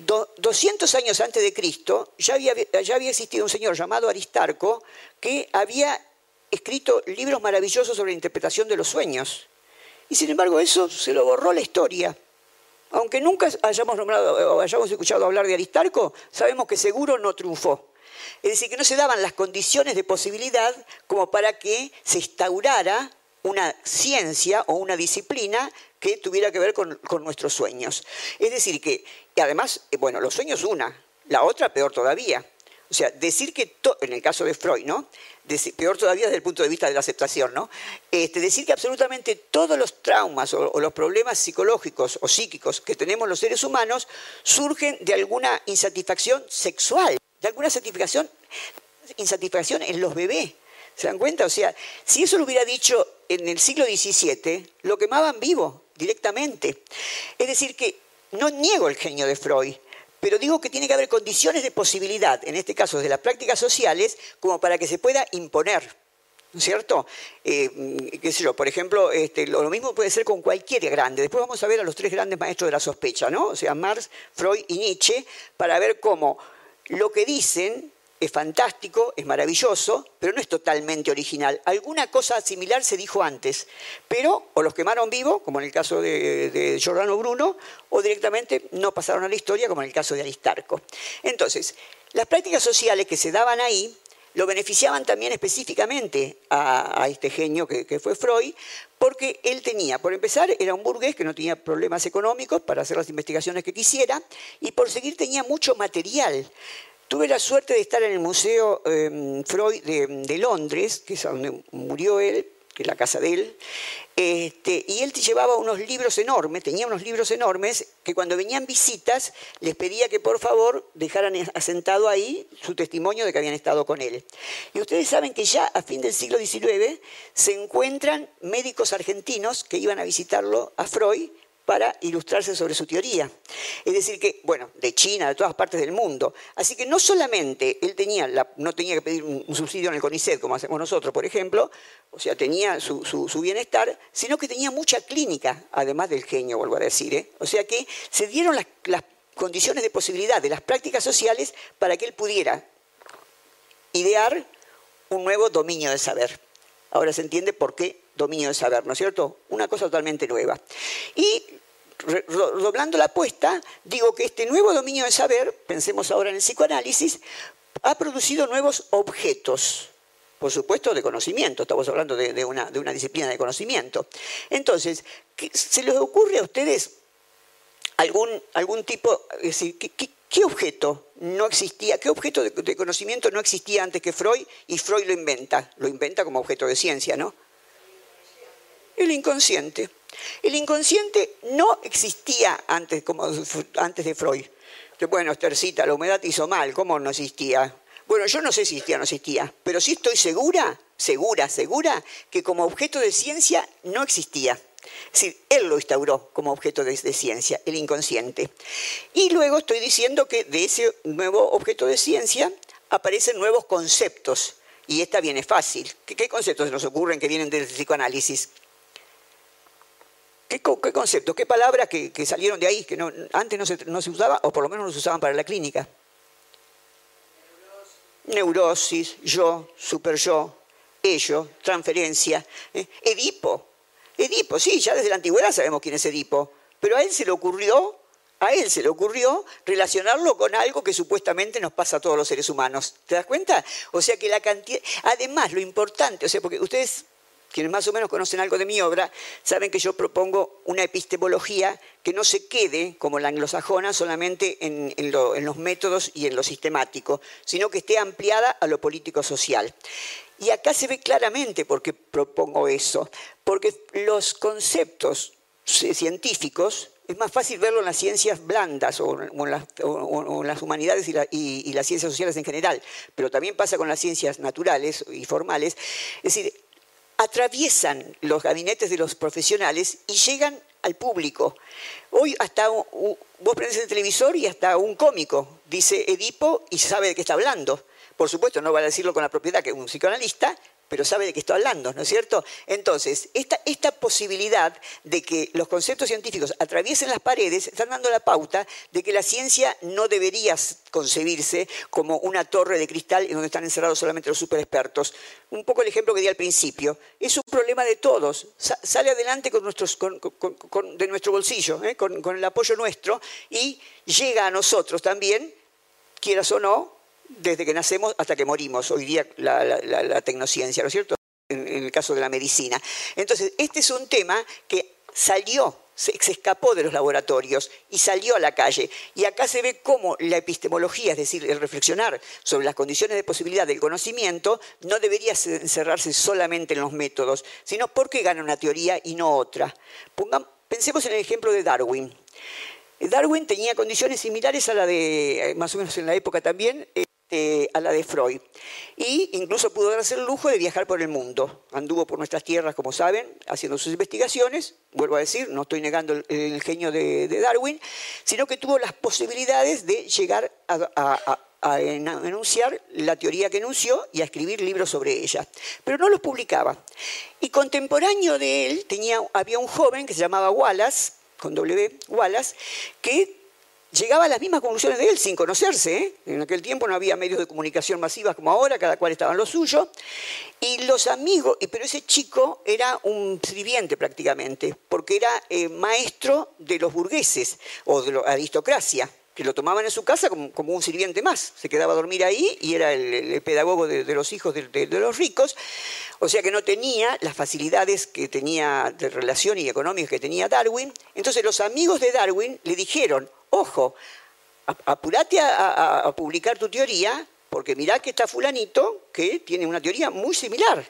S1: 200 años antes de Cristo ya había, ya había existido un señor llamado Aristarco que había escrito libros maravillosos sobre la interpretación de los sueños. Y sin embargo eso se lo borró la historia. Aunque nunca hayamos, nombrado, o hayamos escuchado hablar de Aristarco, sabemos que seguro no triunfó. Es decir, que no se daban las condiciones de posibilidad como para que se instaurara una ciencia o una disciplina que tuviera que ver con, nuestros sueños. Es decir, que, y además, eh, bueno, los sueños una, la otra peor todavía. O sea, decir que, en el caso de Freud, ¿no? peor todavía desde el punto de vista de la aceptación, ¿no? Este, decir que absolutamente todos los traumas o, los problemas psicológicos o psíquicos que tenemos los seres humanos surgen de alguna insatisfacción sexual, de alguna satisfacción, insatisfacción en los bebés. ¿Se dan cuenta? O sea, si eso lo hubiera dicho en el siglo XVII, lo quemaban vivo directamente. Es decir, que no niego el genio de Freud, pero digo que tiene que haber condiciones de posibilidad, en este caso de las prácticas sociales, como para que se pueda imponer. ¿No es cierto? Eh, qué sé yo, por ejemplo, este, lo, mismo puede ser con cualquier grande. Después vamos a ver a los tres grandes maestros de la sospecha, ¿no? O sea, Marx, Freud y Nietzsche, para ver cómo lo que dicen es fantástico, es maravilloso, pero no es totalmente original. Alguna cosa similar se dijo antes, pero o los quemaron vivo, como en el caso de, Giordano Bruno, o directamente no pasaron a la historia, como en el caso de Aristarco. Entonces, las prácticas sociales que se daban ahí lo beneficiaban también específicamente a, este genio que, que, fue Freud, porque él tenía, por empezar, era un burgués que no tenía problemas económicos para hacer las investigaciones que quisiera, y por seguir tenía mucho material. Tuve la suerte de estar en el Museo em, Freud de, Londres, que es donde murió él, que es la casa de él, este, y él te llevaba unos libros enormes, tenía unos libros enormes, que cuando venían visitas les pedía que por favor dejaran asentado ahí su testimonio de que habían estado con él. Y ustedes saben que ya a fin del siglo XIX se encuentran médicos argentinos que iban a visitarlo a Freud para ilustrarse sobre su teoría. Es decir, que, bueno, de China, de todas partes del mundo. Así que no solamente él tenía no tenía que pedir un, subsidio en el CONICET, como hacemos nosotros, por ejemplo, o sea, tenía su, bienestar, sino que tenía mucha clínica, además del genio, vuelvo a decir. ¿eh? O sea que se dieron las, condiciones de posibilidad de las prácticas sociales para que él pudiera idear un nuevo dominio del saber. Ahora se entiende por qué dominio del saber, ¿no es cierto? Una cosa totalmente nueva. Y doblando la apuesta, digo que este nuevo dominio del saber, pensemos ahora en el psicoanálisis, ha producido nuevos objetos, por supuesto, de conocimiento. Estamos hablando de, una, disciplina de conocimiento. Entonces, ¿se les ocurre a ustedes algún, algún tipo, es decir, ¿qué, objeto no existía, qué objeto de, conocimiento no existía antes que Freud y Freud lo inventa? Lo inventa como objeto de ciencia, ¿no? El inconsciente. El inconsciente no existía antes, como, antes de Freud. Bueno, Estercita, la humedad hizo mal, ¿cómo no existía? Bueno, yo no sé si existía o no existía, pero sí estoy segura, segura, segura, que como objeto de ciencia no existía. Es decir, él lo instauró como objeto de, ciencia, el inconsciente. Y luego estoy diciendo que de ese nuevo objeto de ciencia aparecen nuevos conceptos. Y esta viene fácil. ¿Qué, qué conceptos nos ocurren que vienen del psicoanálisis? ¿Qué, conceptos, qué palabras que, salieron de ahí, que antes no se, no se usaba, o por lo menos no se usaban para la clínica? Neurosis, yo, super yo, ello, transferencia. ¿eh? Edipo. Edipo, sí, ya desde la antigüedad sabemos quién es Edipo, pero a él se le ocurrió, a él se le ocurrió relacionarlo con algo que supuestamente nos pasa a todos los seres humanos. ¿Te das cuenta? O sea que la cantidad, además lo importante, o sea, porque ustedes quienes más o menos conocen algo de mi obra, saben que yo propongo una epistemología que no se quede, como la anglosajona, solamente en, los métodos y en lo sistemático, sino que esté ampliada a lo político-social. Y acá se ve claramente por qué propongo eso, porque los conceptos científicos es más fácil verlo en las ciencias blandas o, en, las, humanidades y, y, las ciencias sociales en general, pero también pasa con las ciencias naturales y formales. Es decir, atraviesan los gabinetes de los profesionales y llegan al público. Hoy hasta vos prendes el televisor y hasta un cómico dice Edipo y sabe de qué está hablando. Por supuesto, no va a decirlo con la propiedad que un psicoanalista, pero sabe de qué estoy hablando, ¿no es cierto? Entonces, esta, posibilidad de que los conceptos científicos atraviesen las paredes están dando la pauta de que la ciencia no debería concebirse como una torre de cristal en donde están encerrados solamente los superexpertos. Un poco el ejemplo que di al principio. Es un problema de todos. sale adelante con nuestros, de nuestro bolsillo, ¿eh? con el apoyo nuestro, y llega a nosotros también, quieras o no, desde que nacemos hasta que morimos, hoy día la, tecnociencia, ¿no es cierto? En, el caso de la medicina. Entonces, este es un tema que salió, se, escapó de los laboratorios y salió a la calle. Y acá se ve cómo la epistemología, es decir, el reflexionar sobre las condiciones de posibilidad del conocimiento, no debería encerrarse solamente en los métodos, sino porque gana una teoría y no otra. pensemos en el ejemplo de Darwin. Darwin tenía condiciones similares a la de, eh, más o menos en la época también, este, a la de Freud. Y incluso pudo darse el lujo de viajar por el mundo. Anduvo por nuestras tierras, como saben, haciendo sus investigaciones. Vuelvo a decir, no estoy negando el, genio de, Darwin, sino que tuvo las posibilidades de llegar a, enunciar la teoría que enunció y a escribir libros sobre ella. Pero no los publicaba. Y contemporáneo de él tenía, había un joven que se llamaba Wallace, con W, Wallace, que llegaba a las mismas conclusiones de él sin conocerse. ¿eh? En aquel tiempo no había medios de comunicación masivas como ahora, cada cual estaba en lo suyo. Y los amigos, pero ese chico era un sirviente prácticamente, porque era eh, maestro de los burgueses o de la aristocracia que lo tomaban en su casa como, un sirviente más. Se quedaba a dormir ahí y era el, pedagogo de, los hijos de, los ricos. O sea que no tenía las facilidades que tenía de relación y económicas que tenía Darwin. Entonces los amigos de Darwin le dijeron, ojo, apúrate a, publicar tu teoría, porque mirá que está fulanito que tiene una teoría muy similar.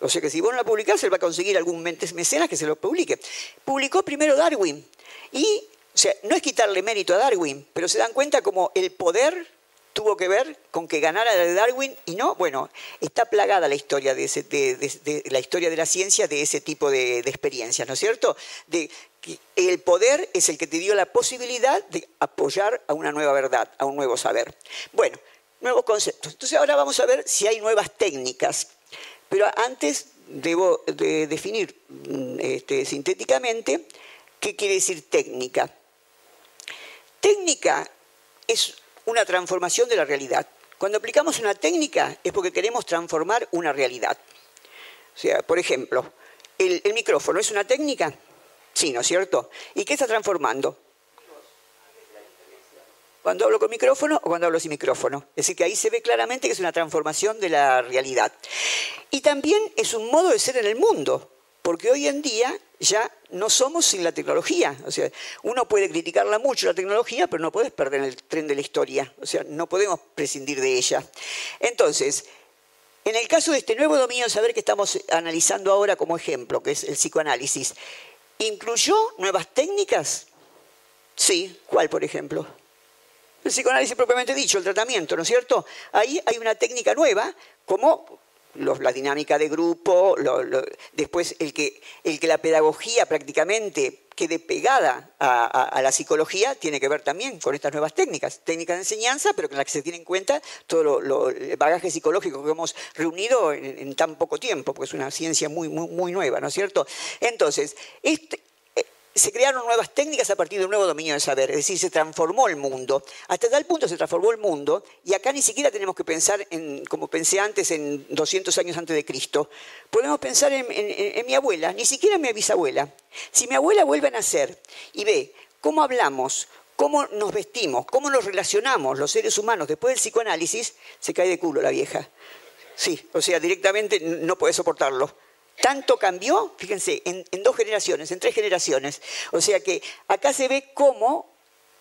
S1: O sea que si vos no la publicás, él va a conseguir algún mecenas que se lo publique. Publicó primero Darwin. Y, o sea, no es quitarle mérito a Darwin, pero se dan cuenta como el poder tuvo que ver con que ganara de Darwin y no, bueno, está plagada la historia de, la historia de la ciencia de ese tipo de, experiencias, ¿no es cierto? De que el poder es el que te dio la posibilidad de apoyar a una nueva verdad, a un nuevo saber. Bueno, nuevos conceptos. Entonces ahora vamos a ver si hay nuevas técnicas. Pero antes debo de definir mm, este, sintéticamente qué quiere decir técnica. Técnica es una transformación de la realidad. Cuando aplicamos una técnica es porque queremos transformar una realidad. O sea, por ejemplo, el, el micrófono es una técnica, sí, ¿no es cierto? ¿Y qué está transformando? cuando hablo con micrófono o cuando hablo sin micrófono. Es decir, que ahí se ve claramente que es una transformación de la realidad. Y también es un modo de ser en el mundo, porque hoy en día ya no somos sin la tecnología. O sea, uno puede criticarla mucho la tecnología, pero no puedes perder el tren de la historia. O sea, no podemos prescindir de ella. Entonces, en el caso de este nuevo dominio saber que estamos analizando ahora como ejemplo, que es el psicoanálisis, ¿incluyó nuevas técnicas? Sí, ¿cuál, por ejemplo? El psicoanálisis propiamente dicho, el tratamiento, ¿no es cierto? Ahí hay una técnica nueva, como la dinámica de grupo, después el que, el que la pedagogía prácticamente quede pegada a, la psicología tiene que ver también con estas nuevas técnicas, técnicas de enseñanza, pero con las que se tiene en cuenta todo el bagaje psicológico que hemos reunido en, tan poco tiempo, porque es una ciencia muy, muy, muy nueva, ¿no es cierto? Entonces, este, se crearon nuevas técnicas a partir de un nuevo dominio del saber, es decir, se transformó el mundo. Hasta tal punto se transformó el mundo, y acá ni siquiera tenemos que pensar, en, como pensé antes, en 200 años antes de Cristo. Podemos pensar en, en mi abuela, ni siquiera en mi bisabuela. Si mi abuela vuelve a nacer y ve cómo hablamos, cómo nos vestimos, cómo nos relacionamos los seres humanos después del psicoanálisis, se cae de culo la vieja. Sí, o sea, directamente no puede soportarlo. Tanto cambió, fíjense, en, dos generaciones, en tres generaciones. O sea que acá se ve cómo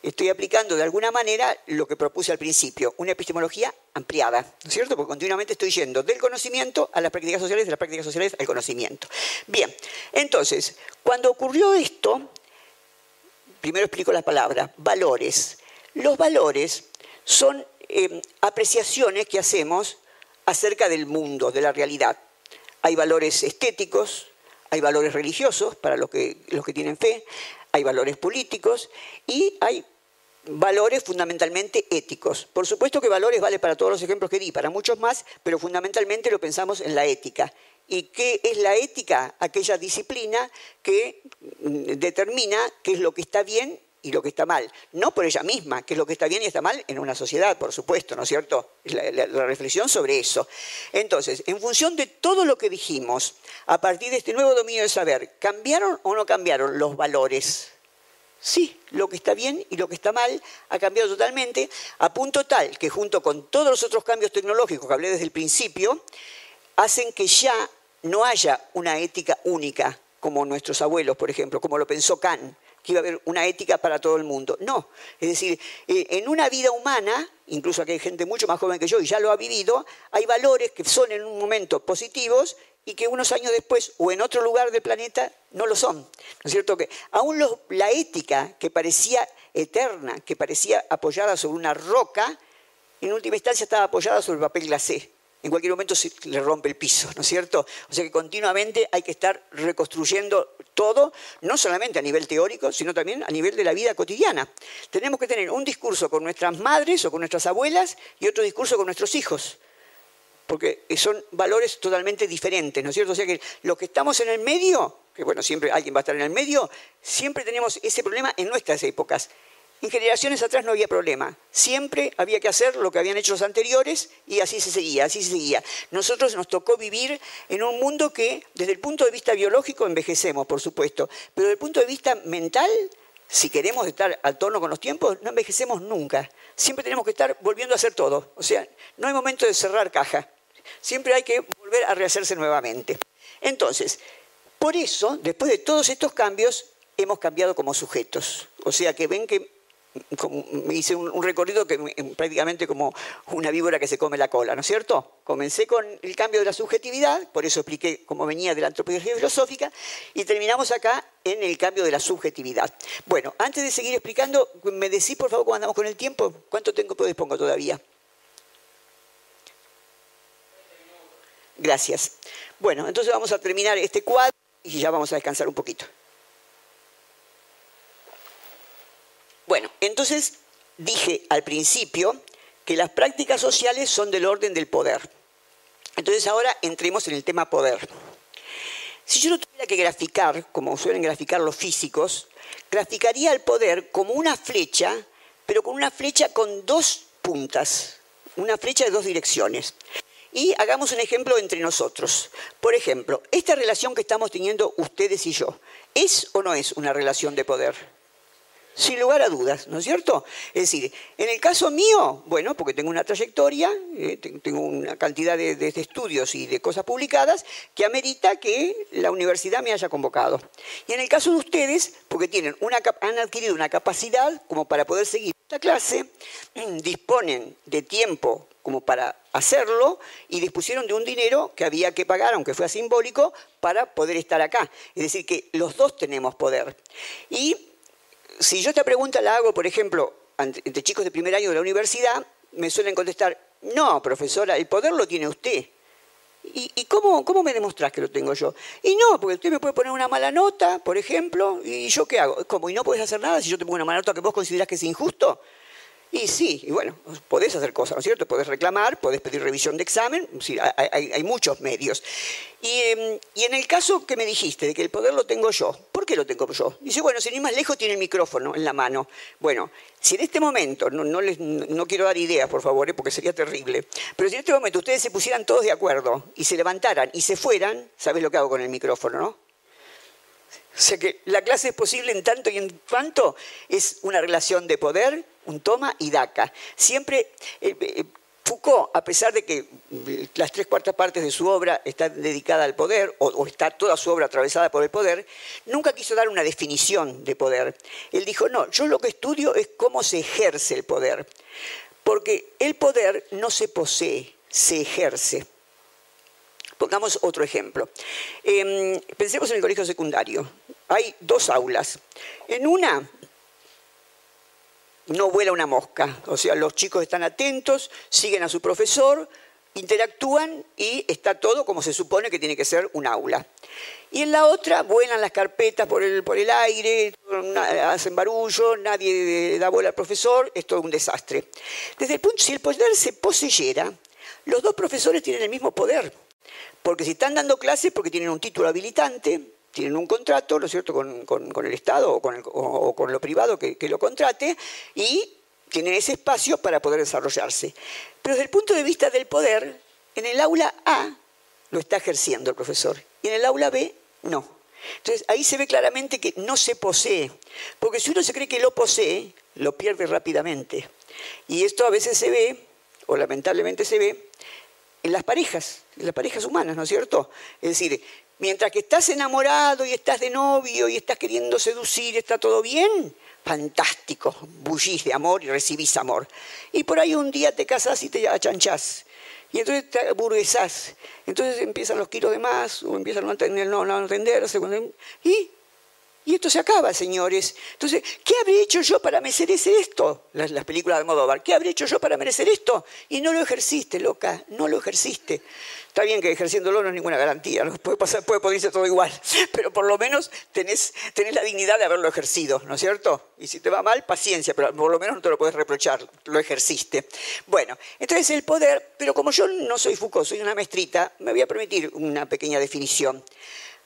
S1: estoy aplicando de alguna manera lo que propuse al principio, una epistemología ampliada, ¿no es cierto? Porque continuamente estoy yendo del conocimiento a las prácticas sociales, de las prácticas sociales al conocimiento. Bien, entonces, cuando ocurrió esto, primero explico la palabra, valores. Los valores son eh, apreciaciones que hacemos acerca del mundo, de la realidad. Hay valores estéticos, hay valores religiosos para los que, los que tienen fe, hay valores políticos y hay valores fundamentalmente éticos. Por supuesto que valores vale para todos los ejemplos que di, para muchos más, pero fundamentalmente lo pensamos en la ética. ¿Y qué es la ética? Aquella disciplina que mm, determina qué es lo que está bien y lo que está mal. No por ella misma, que es lo que está bien y está mal en una sociedad, por supuesto, ¿no es cierto? La, la, reflexión sobre eso. Entonces, en función de todo lo que dijimos, a partir de este nuevo dominio del saber, ¿cambiaron o no cambiaron los valores? Sí, lo que está bien y lo que está mal ha cambiado totalmente, a punto tal que junto con todos los otros cambios tecnológicos que hablé desde el principio, hacen que ya no haya una ética única, como nuestros abuelos, por ejemplo, como lo pensó Kant que iba a haber una ética para todo el mundo. No, es decir, eh, en una vida humana, incluso aquí hay gente mucho más joven que yo y ya lo ha vivido, hay valores que son en un momento positivos y que unos años después o en otro lugar del planeta no lo son. ¿No es cierto? Que aún la ética que parecía eterna, que parecía apoyada sobre una roca, en última instancia estaba apoyada sobre el papel glacé en cualquier momento se le rompe el piso, ¿no es cierto? O sea que continuamente hay que estar reconstruyendo todo, no solamente a nivel teórico, sino también a nivel de la vida cotidiana. Tenemos que tener un discurso con nuestras madres o con nuestras abuelas y otro discurso con nuestros hijos, porque son valores totalmente diferentes, ¿no es cierto? O sea que los que estamos en el medio, que bueno, siempre alguien va a estar en el medio, siempre tenemos ese problema en nuestras épocas. En generaciones atrás no había problema. Siempre había que hacer lo que habían hecho los anteriores y así se seguía, así se seguía. Nosotros nos tocó vivir en un mundo que, desde el punto de vista biológico, envejecemos, por supuesto, pero desde el punto de vista mental, si queremos estar al tono con los tiempos, no envejecemos nunca. Siempre tenemos que estar volviendo a hacer todo. O sea, no hay momento de cerrar caja. Siempre hay que volver a rehacerse nuevamente. Entonces, por eso, después de todos estos cambios, hemos cambiado como sujetos. O sea que ven que me hice un, recorrido que prácticamente como una víbora que se come la cola, ¿no es cierto? Comencé con el cambio de la subjetividad, por eso expliqué cómo venía de la antropología filosófica, y terminamos acá en el cambio de la subjetividad. Bueno, antes de seguir explicando, me decís por favor cómo andamos con el tiempo, ¿cuánto tiempo dispongo todavía? Gracias. Bueno, entonces vamos a terminar este cuadro y ya vamos a descansar un poquito. Bueno, entonces dije al principio que las prácticas sociales son del orden del poder. Entonces ahora entremos en el tema poder. Si yo lo tuviera que graficar, como suelen graficar los físicos, graficaría el poder como una flecha, pero con una flecha con dos puntas. una flecha de dos direcciones. Y hagamos un ejemplo entre nosotros. Por ejemplo, esta relación que estamos teniendo ustedes y yo, ¿es o no es una relación de poder? Sin lugar a dudas, ¿no es cierto? Es decir, en el caso mío, bueno, porque tengo una trayectoria, eh, tengo una cantidad de, estudios y de cosas publicadas que amerita que la universidad me haya convocado. Y en el caso de ustedes, porque tienen han adquirido una capacidad como para poder seguir esta clase, disponen de tiempo como para hacerlo y dispusieron de un dinero que había que pagar, aunque fuera simbólico, para poder estar acá. Es decir, que los dos tenemos poder. Y si yo esta pregunta la hago, por ejemplo, entre chicos de primer año de la universidad, me suelen contestar, no, profesora, el poder lo tiene usted. ¿Y, cómo, cómo, me demostrás que lo tengo yo? Y no, porque usted me puede poner una mala nota, por ejemplo, y yo qué hago? ¿Cómo? ¿Y no puedes hacer nada si yo te pongo una mala nota que vos considerás que es injusto? Y sí, y bueno, podés hacer cosas, ¿no es cierto? Podés reclamar, podés pedir revisión de examen, sí, hay, muchos medios. Em, y, en el caso que me dijiste, de que el poder lo tengo yo, ¿por qué lo tengo yo? Dice, bueno, si ni más lejos tiene el micrófono en la mano. Bueno, si en este momento, no, les, no quiero dar ideas, por favor, ¿eh? porque sería terrible, pero si en este momento ustedes se pusieran todos de acuerdo y se levantaran y se fueran, ¿sabes lo que hago con el micrófono, no? O sea que la clase es posible en tanto y en cuanto es una relación de poder un toma y daca. Siempre eh, eh, Foucault, a pesar de que eh, las tres cuartas partes de su obra está dedicada al poder, o, está toda su obra atravesada por el poder, nunca quiso dar una definición de poder. Él dijo, no, yo lo que estudio es cómo se ejerce el poder, porque el poder no se posee, se ejerce. Pongamos otro ejemplo. Em, pensemos en el colegio secundario. Hay dos aulas. En una no vuela una mosca. O sea, los chicos están atentos, siguen a su profesor, interactúan y está todo como se supone que tiene que ser un aula. Y en la otra vuelan las carpetas por el, por el aire, hacen barullo, nadie da bola al profesor, es todo un desastre. Desde el punto, si el poder se poseyera, los dos profesores tienen el mismo poder. Porque si están dando clases, porque tienen un título habilitante, tienen un contrato, ¿no es cierto?, con, el Estado o con, lo privado que, lo contrate y tienen ese espacio para poder desarrollarse. Pero desde el punto de vista del poder, en el aula A lo está ejerciendo el profesor y en el aula B no. Entonces ahí se ve claramente que no se posee, porque si uno se cree que lo posee, lo pierde rápidamente. Y esto a veces se ve, o lamentablemente se ve, en las parejas, en las parejas humanas, ¿no es cierto? Es decir, Mientras que estás enamorado y estás de novio y estás queriendo seducir, está todo bien, fantástico, bullís de amor y recibís amor. Y por ahí un día te casas y te achanchás. Y entonces te burguesás. Entonces empiezan los kilos de más, o empiezan a no, no, no. Y y esto se acaba, señores. Entonces, ¿qué habré hecho yo para merecer esto? Las, películas de Modóvar. ¿Qué habré hecho yo para merecer esto? Y no lo ejerciste, loca, no lo ejerciste. Está bien que ejerciéndolo no es ninguna garantía, puede, pasar, puede ponerse todo igual, pero por lo menos tenés, tenés la dignidad de haberlo ejercido, ¿no es cierto? Y si te va mal, paciencia, pero por lo menos no te lo puedes reprochar, lo ejerciste. Bueno, entonces el poder, pero como yo no soy Foucault, soy una maestrita, me voy a permitir una pequeña definición.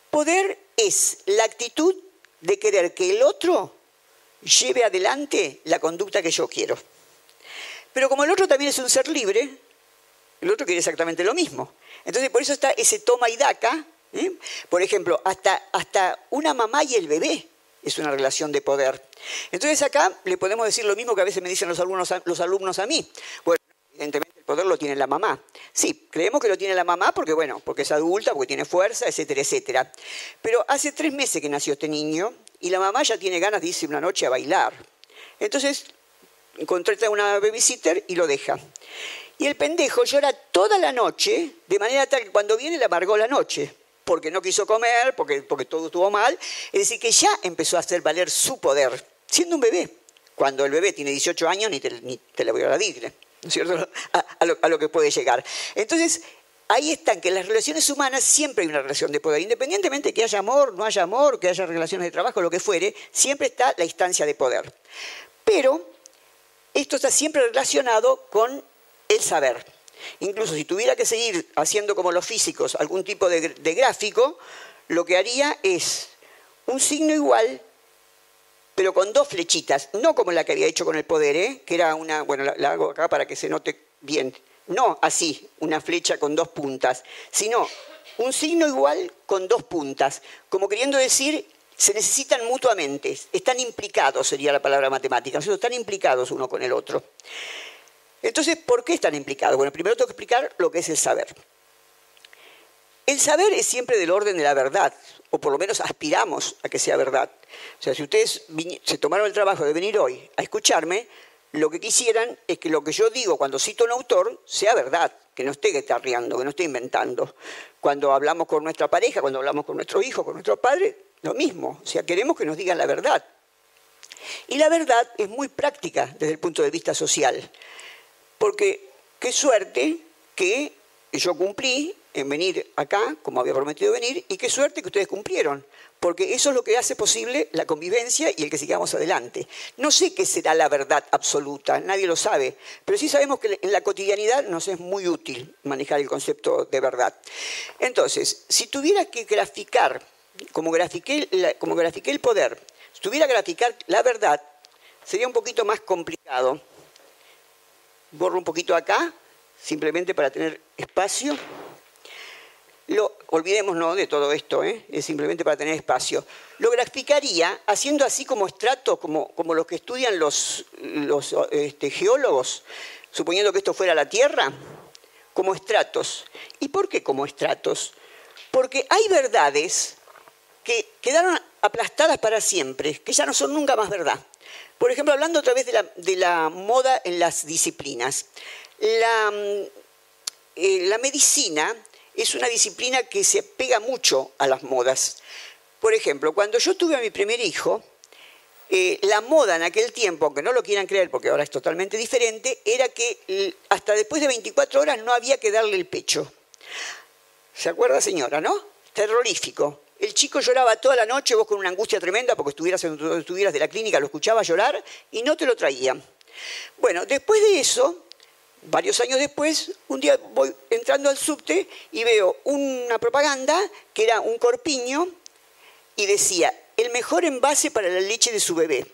S1: Poder es la actitud de querer que el otro lleve adelante la conducta que yo quiero. Pero como el otro también es un ser libre, el otro quiere exactamente lo mismo. Entonces, por eso está ese toma y daca. ¿eh? Por ejemplo, hasta, hasta una mamá y el bebé es una relación de poder. Entonces acá le podemos decir lo mismo que a veces me dicen los alumnos, los alumnos a mí. Bueno, evidentemente poder lo tiene la mamá. Sí, creemos que lo tiene la mamá porque, bueno, porque es adulta, porque tiene fuerza, etcétera, etcétera. Pero hace tres meses que nació este niño y la mamá ya tiene ganas de irse una noche a bailar. Entonces contrata a una babysitter y lo deja. Y el pendejo llora toda la noche, de manera tal que cuando viene le amargó la noche, porque no quiso comer, porque, porque todo estuvo mal. Es decir, que ya empezó a hacer valer su poder, siendo un bebé. Cuando el bebé tiene 18 años, ni te, ni te le voy a la digne, ¿no es cierto? A, lo, que puede llegar. Entonces, ahí están, que en las relaciones humanas siempre hay una relación de poder. Independientemente de que haya amor, no haya amor, que haya relaciones de trabajo, lo que fuere, siempre está la instancia de poder. Pero esto está siempre relacionado con el saber. Incluso si tuviera que seguir haciendo como los físicos algún tipo de, gráfico, lo que haría es un signo igual, pero con dos flechitas, no como la que había hecho con el poder, ¿eh? que era una, bueno, la, hago acá para que se note Bien, no así, una flecha con dos puntas, sino un signo igual con dos puntas, como queriendo decir, se necesitan mutuamente, están implicados, sería la palabra matemática, están implicados uno con el otro. Entonces, ¿por qué están implicados? Bueno, primero tengo que explicar lo que es el saber. El saber es siempre del orden de la verdad, o por lo menos aspiramos a que sea verdad. O sea, si ustedes se tomaron el trabajo de venir hoy a escucharme, lo que quisieran es que lo que yo digo cuando cito a un autor sea verdad, que no esté guetarreando, que no esté inventando. Cuando hablamos con nuestra pareja, cuando hablamos con nuestro hijo, con nuestro padre, lo mismo. O sea, queremos que nos digan la verdad. Y la verdad es muy práctica desde el punto de vista social. Porque qué suerte que yo cumplí en venir acá, como había prometido venir, y qué suerte que ustedes cumplieron, porque eso es lo que hace posible la convivencia y el que sigamos adelante. No sé qué será la verdad absoluta, nadie lo sabe, pero sí sabemos que en la cotidianidad nos es muy útil manejar el concepto de verdad. Entonces, si tuviera que graficar, como grafiqué, como grafiqué el poder, si tuviera que graficar la verdad, sería un poquito más complicado. Borro un poquito acá, simplemente para tener espacio. Lo, olvidémonos de todo esto, ¿eh? es simplemente para tener espacio. Lo graficaría haciendo así como estratos, como, como los que estudian los, este, geólogos, suponiendo que esto fuera la Tierra, como estratos. ¿Y por qué como estratos? Porque hay verdades que quedaron aplastadas para siempre, que ya no son nunca más verdad. Por ejemplo, hablando otra vez de la, de la moda en las disciplinas. La, eh, la medicina es una disciplina que se pega mucho a las modas. Por ejemplo, cuando yo tuve a mi primer hijo, eh, la moda en aquel tiempo, aunque no lo quieran creer porque ahora es totalmente diferente, era que hasta después de 24 horas no había que darle el pecho. ¿Se acuerda, señora, no? Terrorífico. El chico lloraba toda la noche, vos con una angustia tremenda, porque estuvieras, de la clínica, lo escuchaba llorar y no te lo traían. Bueno, después de eso, varios años después, un día voy entrando al subte y veo una propaganda que era un corpiño y decía, el mejor envase para la leche de su bebé.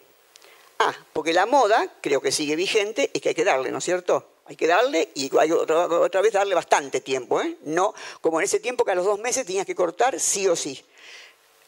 S1: Ah, porque la moda, creo que sigue vigente, es que hay que darle, ¿no es cierto? Hay que darle y hay otra, vez darle bastante tiempo, ¿eh? No como en ese tiempo que a los dos meses tenías que cortar sí o sí.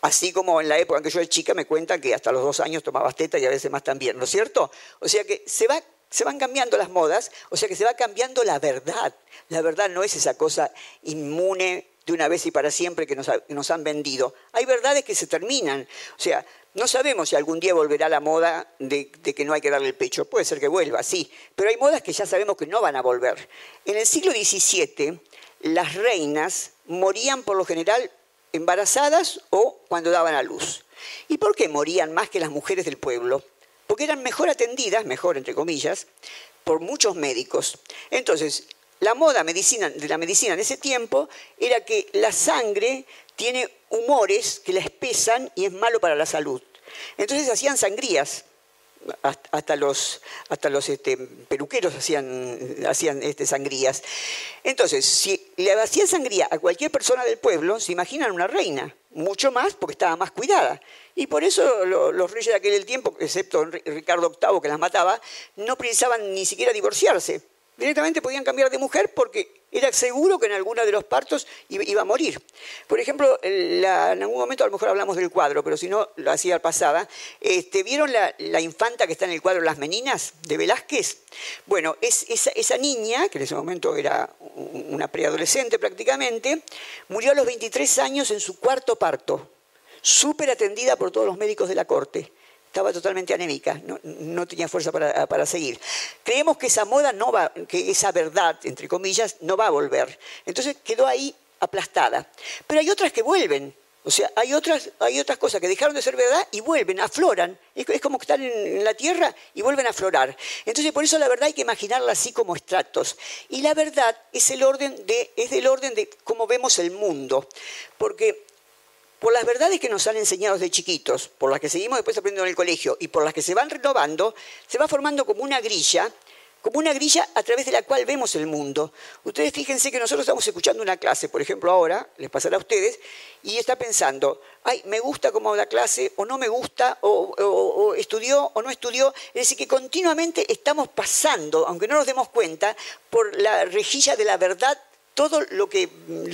S1: Así como en la época en que yo era chica me cuentan que hasta los dos años tomabas teta y a veces más también, ¿no es cierto? O sea que se va se van cambiando las modas, o sea que se va cambiando la verdad. La verdad no es esa cosa inmune de una vez y para siempre que nos, han vendido. Hay verdades que se terminan. O sea, no sabemos si algún día volverá la moda de, de, que no hay que darle el pecho. Puede ser que vuelva, sí. Pero hay modas que ya sabemos que no van a volver. En el siglo XVII, las reinas morían por lo general embarazadas o cuando daban a luz. ¿Y por qué morían más que las mujeres del pueblo? Porque eran mejor atendidas, mejor entre comillas, por muchos médicos. Entonces, la moda medicina, de la medicina en ese tiempo era que la sangre tiene humores que la espesan y es malo para la salud. Entonces hacían sangrías hasta los, hasta los este, peluqueros hacían, hacían este, sangrías. Entonces, si le hacían sangría a cualquier persona del pueblo, se imaginan una reina, mucho más porque estaba más cuidada. Y por eso los reyes de aquel tiempo, excepto Ricardo VIII que las mataba, no precisaban ni siquiera divorciarse directamente podían cambiar de mujer porque era seguro que en alguno de los partos iba a morir. Por ejemplo, en algún momento a lo mejor hablamos del cuadro, pero si no, lo hacía pasada. Este, ¿Vieron la, infanta que está en el cuadro Las Meninas de Velázquez? Bueno, es, esa, esa niña, que en ese momento era una preadolescente prácticamente, murió a los 23 años en su cuarto parto, súper atendida por todos los médicos de la corte estaba totalmente anémica, no, tenía fuerza para, seguir. Creemos que esa moda no va, que esa verdad, entre comillas, no va a volver. Entonces quedó ahí aplastada. Pero hay otras que vuelven. O sea, hay otras, hay otras cosas que dejaron de ser verdad y vuelven, afloran. Es, como que están en, la tierra y vuelven a aflorar. Entonces, por eso la verdad hay que imaginarla así como estratos. Y la verdad es el orden de, es del orden de cómo vemos el mundo. Porque por las verdades que nos han enseñado de chiquitos, por las que seguimos después aprendiendo en el colegio y por las que se van renovando, se va formando como una grilla como una grilla a través de la cual vemos el mundo. Ustedes fíjense que nosotros estamos escuchando una clase, por ejemplo ahora, les pasará a ustedes, y está pensando, ay, me gusta cómo da clase, o no me gusta, o, estudió o no estudió. Es decir, que continuamente estamos pasando, aunque no nos demos cuenta, por la rejilla de la verdad todo lo que,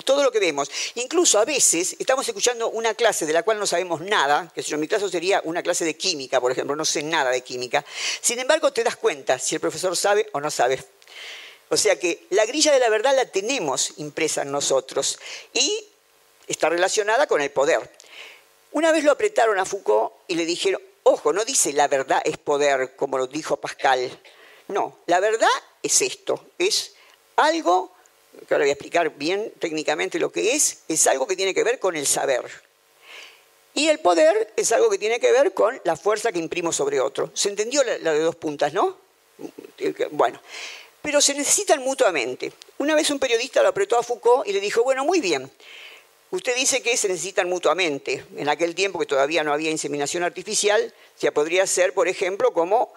S1: todo lo que vemos. Incluso a veces estamos escuchando una clase de la cual no sabemos nada, que si en mi caso sería una clase de química, por ejemplo, no sé nada de química. Sin embargo, te das cuenta si el profesor sabe o no sabe. O sea que la grilla de la verdad la tenemos impresa en nosotros y está relacionada con el poder. Una vez lo apretaron a Foucault y le dijeron, ojo, no dice la verdad es poder, como lo dijo Pascal. No, la verdad es esto, es algo que ahora voy a explicar bien técnicamente lo que es, es algo que tiene que ver con el saber. Y el poder es algo que tiene que ver con la fuerza que imprimo sobre otro. ¿Se entendió la, de dos puntas, no? Bueno, pero se necesitan mutuamente. Una vez un periodista lo apretó a Foucault y le dijo, bueno, muy bien, usted dice que se necesitan mutuamente. En aquel tiempo que todavía no había inseminación artificial, ya podría ser, por ejemplo, como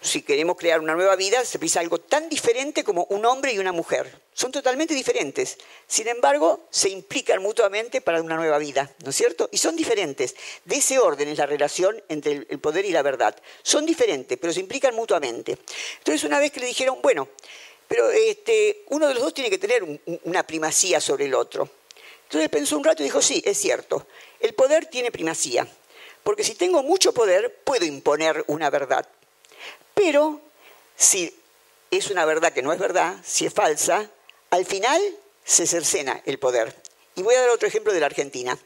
S1: si queremos crear una nueva vida, se precisa algo tan diferente como un hombre y una mujer. Son totalmente diferentes. Sin embargo, se implican mutuamente para una nueva vida, ¿no es cierto? Y son diferentes. De ese orden es la relación entre el poder y la verdad. Son diferentes, pero se implican mutuamente. Entonces, una vez que le dijeron, bueno, pero este, uno de los dos tiene que tener una primacía sobre el otro. Entonces pensó un rato y dijo, sí, es cierto, el poder tiene primacía, porque si tengo mucho poder, puedo imponer una verdad. Pero si es una verdad que no es verdad, si es falsa, al final se cercena el poder. Y voy a dar otro ejemplo de la Argentina.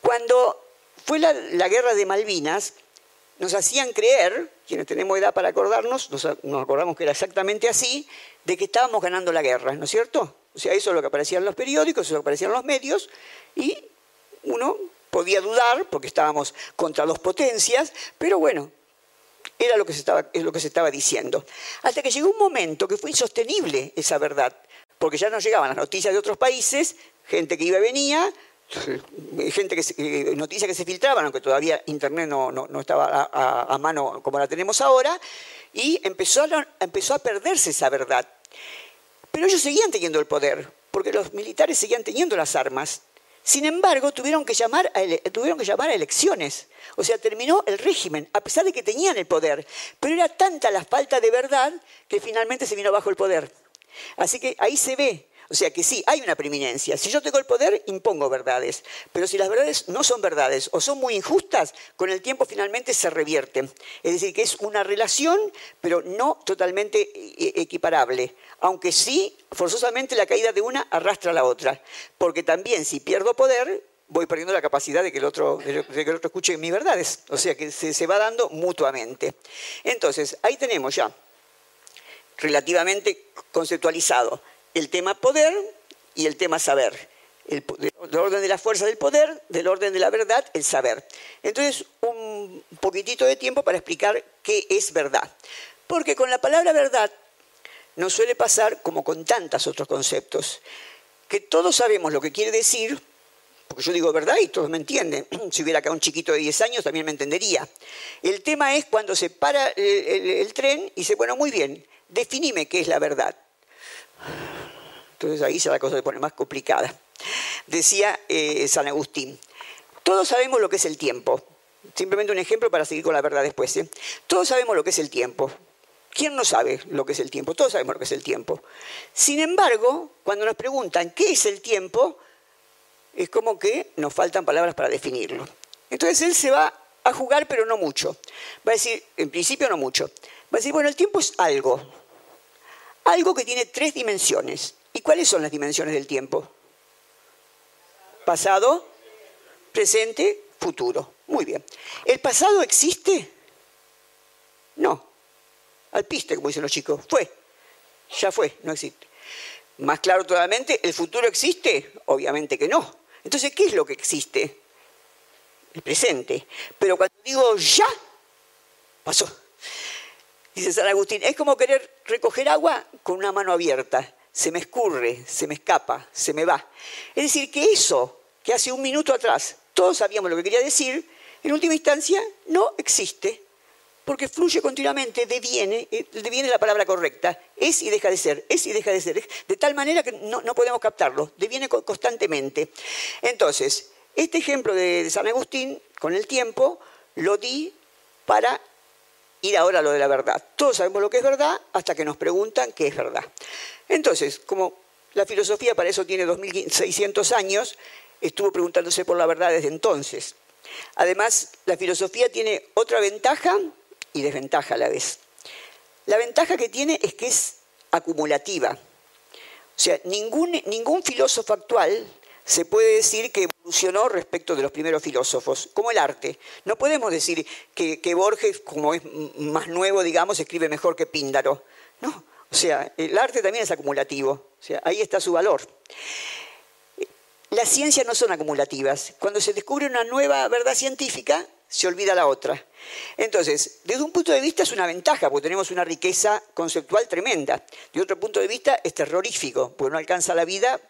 S1: Cuando fue la, guerra de Malvinas, nos hacían creer, quienes tenemos edad para acordarnos, nos, acordamos que era exactamente así, de que estábamos ganando la guerra, ¿no es cierto? O sea, eso es lo que aparecía en los periódicos, eso es lo que aparecía en los medios, y uno podía dudar porque estábamos contra dos potencias, pero bueno, era lo que se estaba, es lo que se estaba diciendo. Hasta que llegó un momento que fue insostenible esa verdad, porque ya no llegaban las noticias de otros países, gente que iba y venía, gente que noticias que se filtraban, aunque todavía Internet no, estaba a, mano como la tenemos ahora, y empezó a, empezó a perderse esa verdad. Pero ellos seguían teniendo el poder, porque los militares seguían teniendo las armas. Sin embargo, tuvieron que, llamar a tuvieron que llamar elecciones. O sea, terminó el régimen, a pesar de que tenían el poder. Pero era tanta la falta de verdad que finalmente se vino bajo el poder. Así que ahí se ve o sea que sí, hay una preeminencia. Si yo tengo el poder, impongo verdades. Pero si las verdades no son verdades o son muy injustas, con el tiempo finalmente se revierten. Es decir, que es una relación, pero no totalmente eh, equiparable. Aunque sí, forzosamente la caída de una arrastra a la otra. Porque también si pierdo poder, voy perdiendo la capacidad de que el otro, de que el otro escuche mis verdades. O sea que se va dando mutuamente. Entonces, ahí tenemos ya relativamente conceptualizado el tema poder y el tema saber. El, orden de la fuerza del poder, del orden de la verdad, el saber. Entonces, un poquitito de tiempo para explicar qué es verdad. Porque con la palabra verdad nos suele pasar como con tantos otros conceptos, que todos sabemos lo que quiere decir, porque yo digo verdad y todos me entienden. Si hubiera acá un chiquito de 10 años también me entendería. El tema es cuando se para el, el tren y dice, bueno, muy bien, definime qué es la verdad. Entonces ahí se la cosa se pone más complicada. Decía eh, San Agustín, todos sabemos lo que es el tiempo. Simplemente un ejemplo para seguir con la verdad después. ¿eh? Todos sabemos lo que es el tiempo. ¿Quién no sabe lo que es el tiempo? Todos sabemos lo que es el tiempo. Sin embargo, cuando nos preguntan qué es el tiempo, es como que nos faltan palabras para definirlo. Entonces él se va a jugar, pero no mucho. Va a decir, en principio no mucho. Va a decir, bueno, el tiempo es algo. Algo que tiene tres dimensiones. ¿Y cuáles son las dimensiones del tiempo? Pasado, presente, futuro. Muy bien. ¿El pasado existe? No. Al piste, como dicen los chicos. Fue. Ya fue, no existe. Más claro totalmente, ¿el futuro existe? Obviamente que no. Entonces, ¿qué es lo que existe? El presente. Pero cuando digo ya, pasó. Dice San Agustín, es como querer recoger agua con una mano abierta se me escurre, se me escapa, se me va. Es decir, que eso que hace un minuto atrás todos sabíamos lo que quería decir, en última instancia no existe. porque fluye continuamente, deviene, eh, deviene la palabra correcta, es y deja de ser, es y deja de ser, de tal manera que no, podemos captarlo, deviene constantemente. Entonces, este ejemplo de San Agustín, con el tiempo, lo di para ir ahora a lo de la verdad. Todos sabemos lo que es verdad hasta que nos preguntan qué es verdad. Entonces, como la filosofía para eso tiene 2600 años, estuvo preguntándose por la verdad desde entonces. Además, la filosofía tiene otra ventaja y desventaja a la vez. La ventaja que tiene es que es acumulativa. O sea, ningún, ningún filósofo actual se puede decir que evolucionó respecto de los primeros filósofos, como el arte. No podemos decir que, Borges, como es más nuevo, digamos, escribe mejor que Píndaro. No, o sea, el arte también es acumulativo. O sea, ahí está su valor. Las ciencias no son acumulativas. Cuando se descubre una nueva verdad científica, se olvida la otra. Entonces, desde un punto de vista es una ventaja, porque tenemos una riqueza conceptual tremenda. De otro punto de vista es terrorífico, porque no alcanza la vida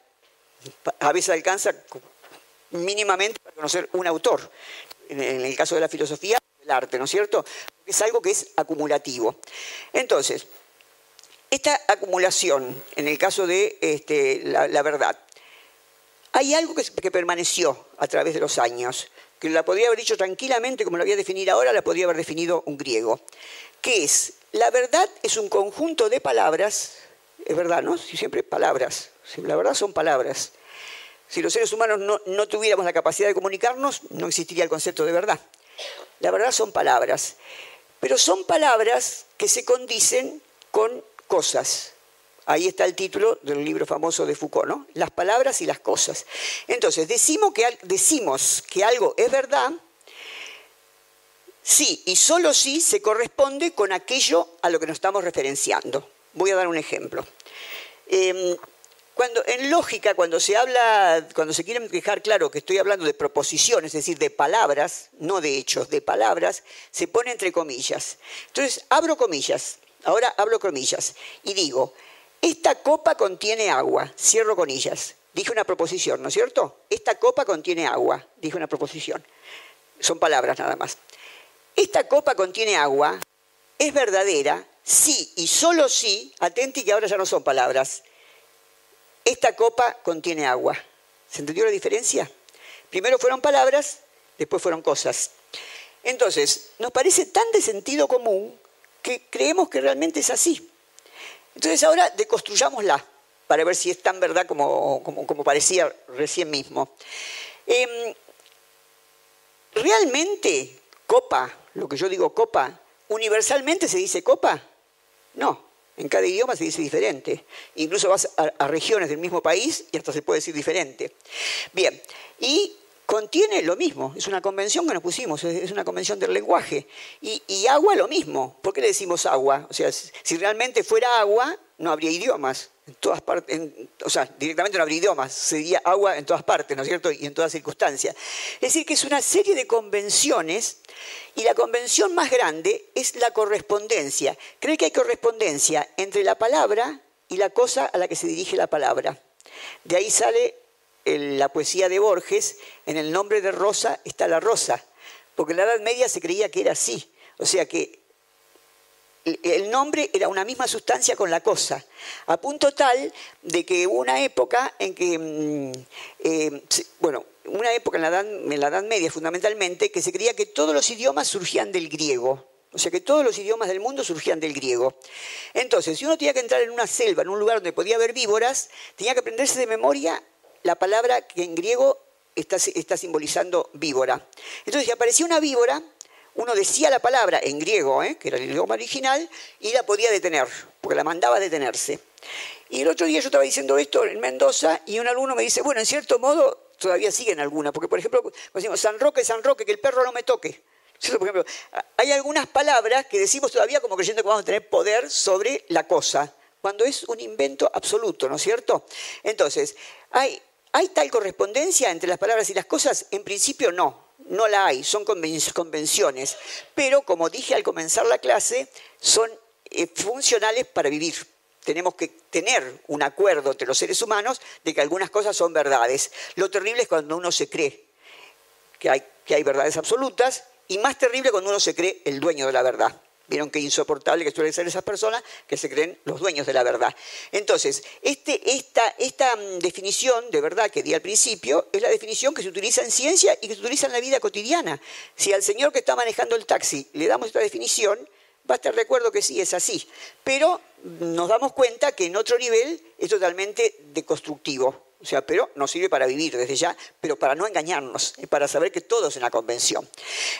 S1: a veces alcanza mínimamente para conocer un autor. En el caso de la filosofía, el arte, ¿no es cierto? Es algo que es acumulativo. Entonces, esta acumulación, en el caso de este, la, verdad, hay algo que, que, permaneció a través de los años, que la podría haber dicho tranquilamente, como lo voy a definir ahora, la podría haber definido un griego, que es, la verdad es un conjunto de palabras, es verdad, ¿no? Siempre palabras, la verdad son palabras. Si los seres humanos no, tuviéramos la capacidad de comunicarnos, no existiría el concepto de verdad. La verdad son palabras, pero son palabras que se condicen con cosas. Ahí está el título del libro famoso de Foucault, ¿no? Las palabras y las cosas. Entonces, decimos que, decimos que algo es verdad sí y solo si se corresponde con aquello a lo que nos estamos referenciando. Voy a dar un ejemplo. Em, cuando, en lógica, cuando se habla, cuando se quiere dejar claro que estoy hablando de proposiciones, es decir, de palabras, no de hechos, de palabras, se pone entre comillas. Entonces, abro comillas, ahora abro comillas y digo, esta copa contiene agua, cierro comillas. Dije una proposición, ¿no es cierto? Esta copa contiene agua, dije una proposición. Son palabras nada más. Esta copa contiene agua, es verdadera, sí y solo sí, atenti que ahora ya no son palabras, esta copa contiene agua. ¿Se entendió la diferencia? Primero fueron palabras, después fueron cosas. Entonces, nos parece tan de sentido común que creemos que realmente es así. Entonces ahora deconstruyámosla para ver si es tan verdad como, como, parecía recién mismo. Em, ¿Realmente copa, lo que yo digo copa, universalmente se dice copa? No. En cada idioma se dice diferente. Incluso vas a, regiones del mismo país y hasta se puede decir diferente. Bien, y contiene lo mismo, es una convención que nos pusimos, es una convención del lenguaje. Y, y agua lo mismo, ¿por qué le decimos agua? O sea, si realmente fuera agua, no habría idiomas en todas partes, o sea, directamente no habría idiomas, sería agua en todas partes, ¿no es cierto? Y en todas circunstancias. Es decir, que es una serie de convenciones y la convención más grande es la correspondencia. Cree que hay correspondencia entre la palabra y la cosa a la que se dirige la palabra. De ahí sale la poesía de Borges, en el nombre de Rosa está la rosa, porque en la Edad Media se creía que era así. O sea que el nombre era una misma sustancia con la cosa, a punto tal de que hubo una época en que, mm, eh, bueno, una época en la, edad, Media fundamentalmente, que se creía que todos los idiomas surgían del griego. O sea que todos los idiomas del mundo surgían del griego. Entonces, si uno tenía que entrar en una selva, en un lugar donde podía haber víboras, tenía que aprenderse de memoria la palabra que en griego está, está simbolizando víbora. Entonces, si aparecía una víbora, uno decía la palabra en griego, ¿eh? que era el idioma original, y la podía detener, porque la mandaba a detenerse. Y el otro día yo estaba diciendo esto en Mendoza y un alumno me dice, bueno, en cierto modo todavía siguen algunas, porque por ejemplo, decimos San Roque, San Roque, que el perro no me toque. Hay algunas palabras que decimos todavía como creyendo que vamos a tener poder sobre la cosa, cuando es un invento absoluto, ¿no es cierto? Entonces, ¿hay, ¿hay tal correspondencia entre las palabras y las cosas? En principio no, no la hay, son convenciones, pero como dije al comenzar la clase, son eh, funcionales para vivir. Tenemos que tener un acuerdo entre los seres humanos de que algunas cosas son verdades. Lo terrible es cuando uno se cree que hay, que hay verdades absolutas y más terrible cuando uno se cree el dueño de la verdad. Vieron qué insoportable que suelen ser esas personas que se creen los dueños de la verdad. Entonces, este, esta, esta mm, definición de verdad que di al principio es la definición que se utiliza en ciencia y que se utiliza en la vida cotidiana. Si al señor que está manejando el taxi le damos esta definición, va a estar de acuerdo que sí, es así. Pero nos damos cuenta que en otro nivel es totalmente deconstructivo. O sea, pero nos sirve para vivir desde ya, pero para no engañarnos, para saber que todo es una convención.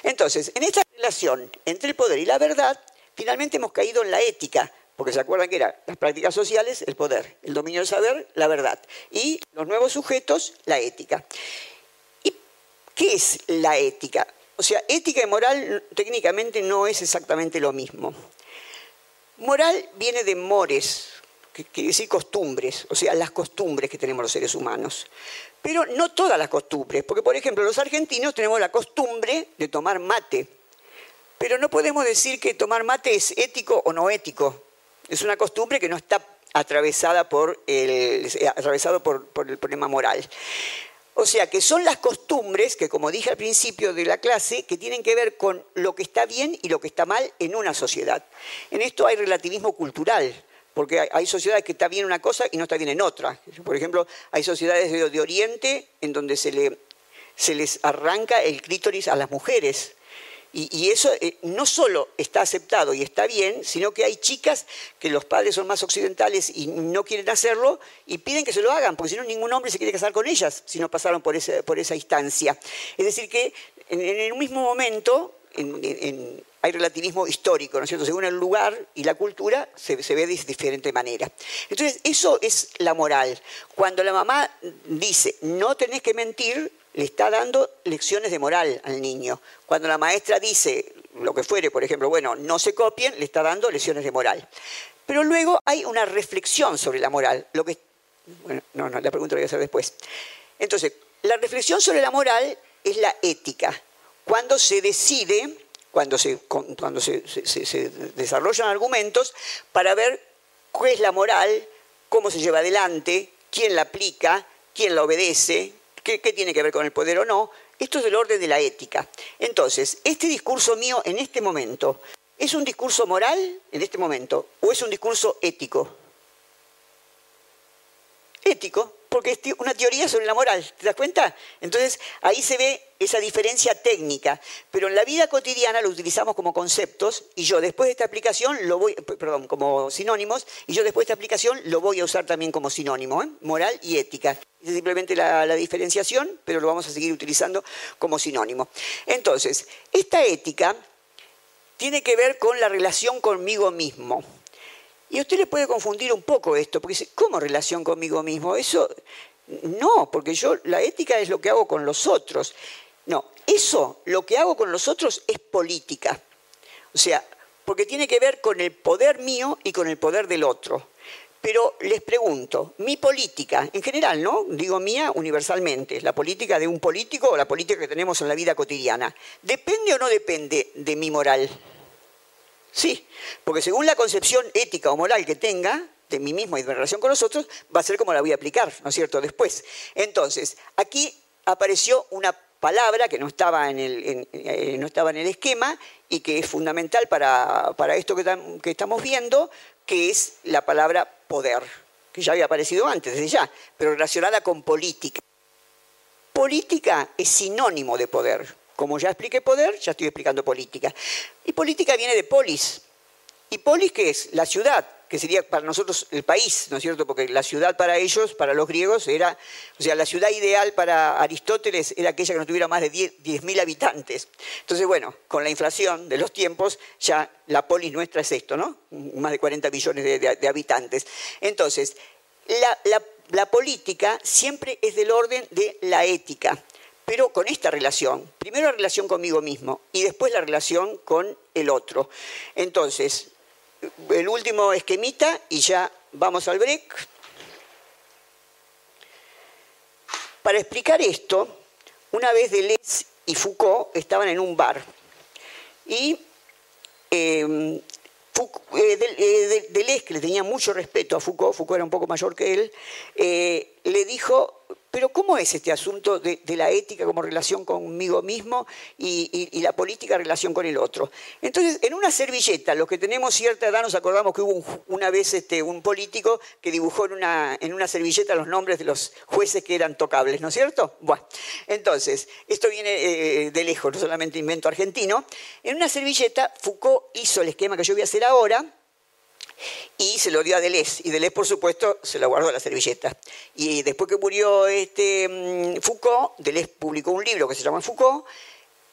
S1: Entonces, en esta relación entre el poder y la verdad, finalmente hemos caído en la ética, porque se acuerdan que eran las prácticas sociales, el poder, el dominio del saber, la verdad, y los nuevos sujetos, la ética. ¿Y qué es la ética? O sea, ética y moral técnicamente no es exactamente lo mismo. Moral viene de mores, quiere decir costumbres, o sea, las costumbres que tenemos los seres humanos. Pero no todas las costumbres, porque por ejemplo los argentinos tenemos la costumbre de tomar mate, pero no podemos decir que tomar mate es ético o no ético. Es una costumbre que no está atravesada por el, atravesado por el problema moral. O sea que son las costumbres que, como dije al principio de la clase, que tienen que ver con lo que está bien y lo que está mal en una sociedad. En esto hay relativismo cultural porque hay sociedades que está bien una cosa y no está bien en otra. Por ejemplo, hay sociedades de, Oriente en donde se, le, se, les arranca el clítoris a las mujeres. Y, eso eh, no solo está aceptado y está bien, sino que hay chicas que los padres son más occidentales y no quieren hacerlo y piden que se lo hagan, porque si no ningún hombre se quiere casar con ellas si no pasaron por, esa instancia. Es decir, que en, en el mismo momento hay relativismo histórico, ¿no es cierto? Según el lugar y la cultura se, ve de diferente manera. Entonces, eso es la moral. Cuando la mamá dice, no tenés que mentir, le está dando lecciones de moral al niño. Cuando la maestra dice lo que fuere, por ejemplo, bueno, no se copien, le está dando lecciones de moral. Pero luego hay una reflexión sobre la moral. Lo que, bueno, no, no, la pregunta la voy a hacer después. Entonces, la reflexión sobre la moral es la ética cuando se decide, cuando se, cuando se, desarrollan argumentos para ver qué es la moral, cómo se lleva adelante, quién la aplica, quién la obedece, qué tiene que ver con el poder o no. Esto es del orden de la ética. Entonces, este discurso mío en este momento, ¿es un discurso moral en este momento o es un discurso ético? Ético, porque es una teoría sobre la moral, ¿te das cuenta? Entonces ahí se ve esa diferencia técnica, pero en la vida cotidiana lo utilizamos como conceptos y yo después de esta aplicación lo voy, perdón, como sinónimos, y yo después de esta aplicación lo voy a usar también como sinónimo, ¿eh? moral y ética. Es simplemente la, la diferenciación, pero lo vamos a seguir utilizando como sinónimo. Entonces, esta ética tiene que ver con la relación conmigo mismo. Y usted le puede confundir un poco esto, porque dice, ¿cómo relación conmigo mismo? Eso no, porque yo la ética es lo que hago con los otros. No, eso, lo que hago con los otros es política. O sea, porque tiene que ver con el poder mío y con el poder del otro. Pero les pregunto, mi política, en general, ¿no? Digo mía universalmente, la política de un político o la política que tenemos en la vida cotidiana, ¿depende o no depende de mi moral? Sí, porque según la concepción ética o moral que tenga de mí mismo y de mi relación con los otros, va a ser como la voy a aplicar, ¿no es cierto?, después. Entonces, aquí apareció una palabra que no estaba en el, eh, no estaba en el esquema y que es fundamental para, esto que, que estamos viendo, que es la palabra poder, que ya había aparecido antes, desde ya, pero relacionada con política. Política es sinónimo de poder. Como ya expliqué poder, ya estoy explicando política. Y política viene de polis. ¿Y polis qué es? La ciudad, que sería para nosotros el país, ¿no es cierto? Porque la ciudad para ellos, para los griegos, era, o sea, la ciudad ideal para Aristóteles era aquella que no tuviera más de 10.000 habitantes. Entonces, bueno, con la inflación de los tiempos, ya la polis nuestra es esto, ¿no? Más de 40 millones de, habitantes. Entonces, la política siempre es del orden de la ética pero con esta relación. Primero la relación conmigo mismo y después la relación con el otro. Entonces, el último esquemita y ya vamos al break. Para explicar esto, una vez Deleuze y Foucault estaban en un bar y em, eh, eh, Deleuze, que le tenía mucho respeto a Foucault, Foucault era un poco mayor que él, eh, le dijo pero ¿cómo es este asunto de, la ética como relación conmigo mismo y, la política relación con el otro? Entonces, en una servilleta, los que tenemos cierta edad nos acordamos que hubo una vez este, un político que dibujó en una, en una servilleta los nombres de los jueces que eran tocables, ¿no es cierto? Bueno, entonces, esto viene eh, de lejos, no solamente invento argentino. En una servilleta, Foucault hizo el esquema que yo voy a hacer ahora, y se lo dio a Deleuze. Y Deleuze, por supuesto, se lo guardó a la servilleta. Y después que murió este, mm, Foucault, Deleuze publicó un libro que se llama Foucault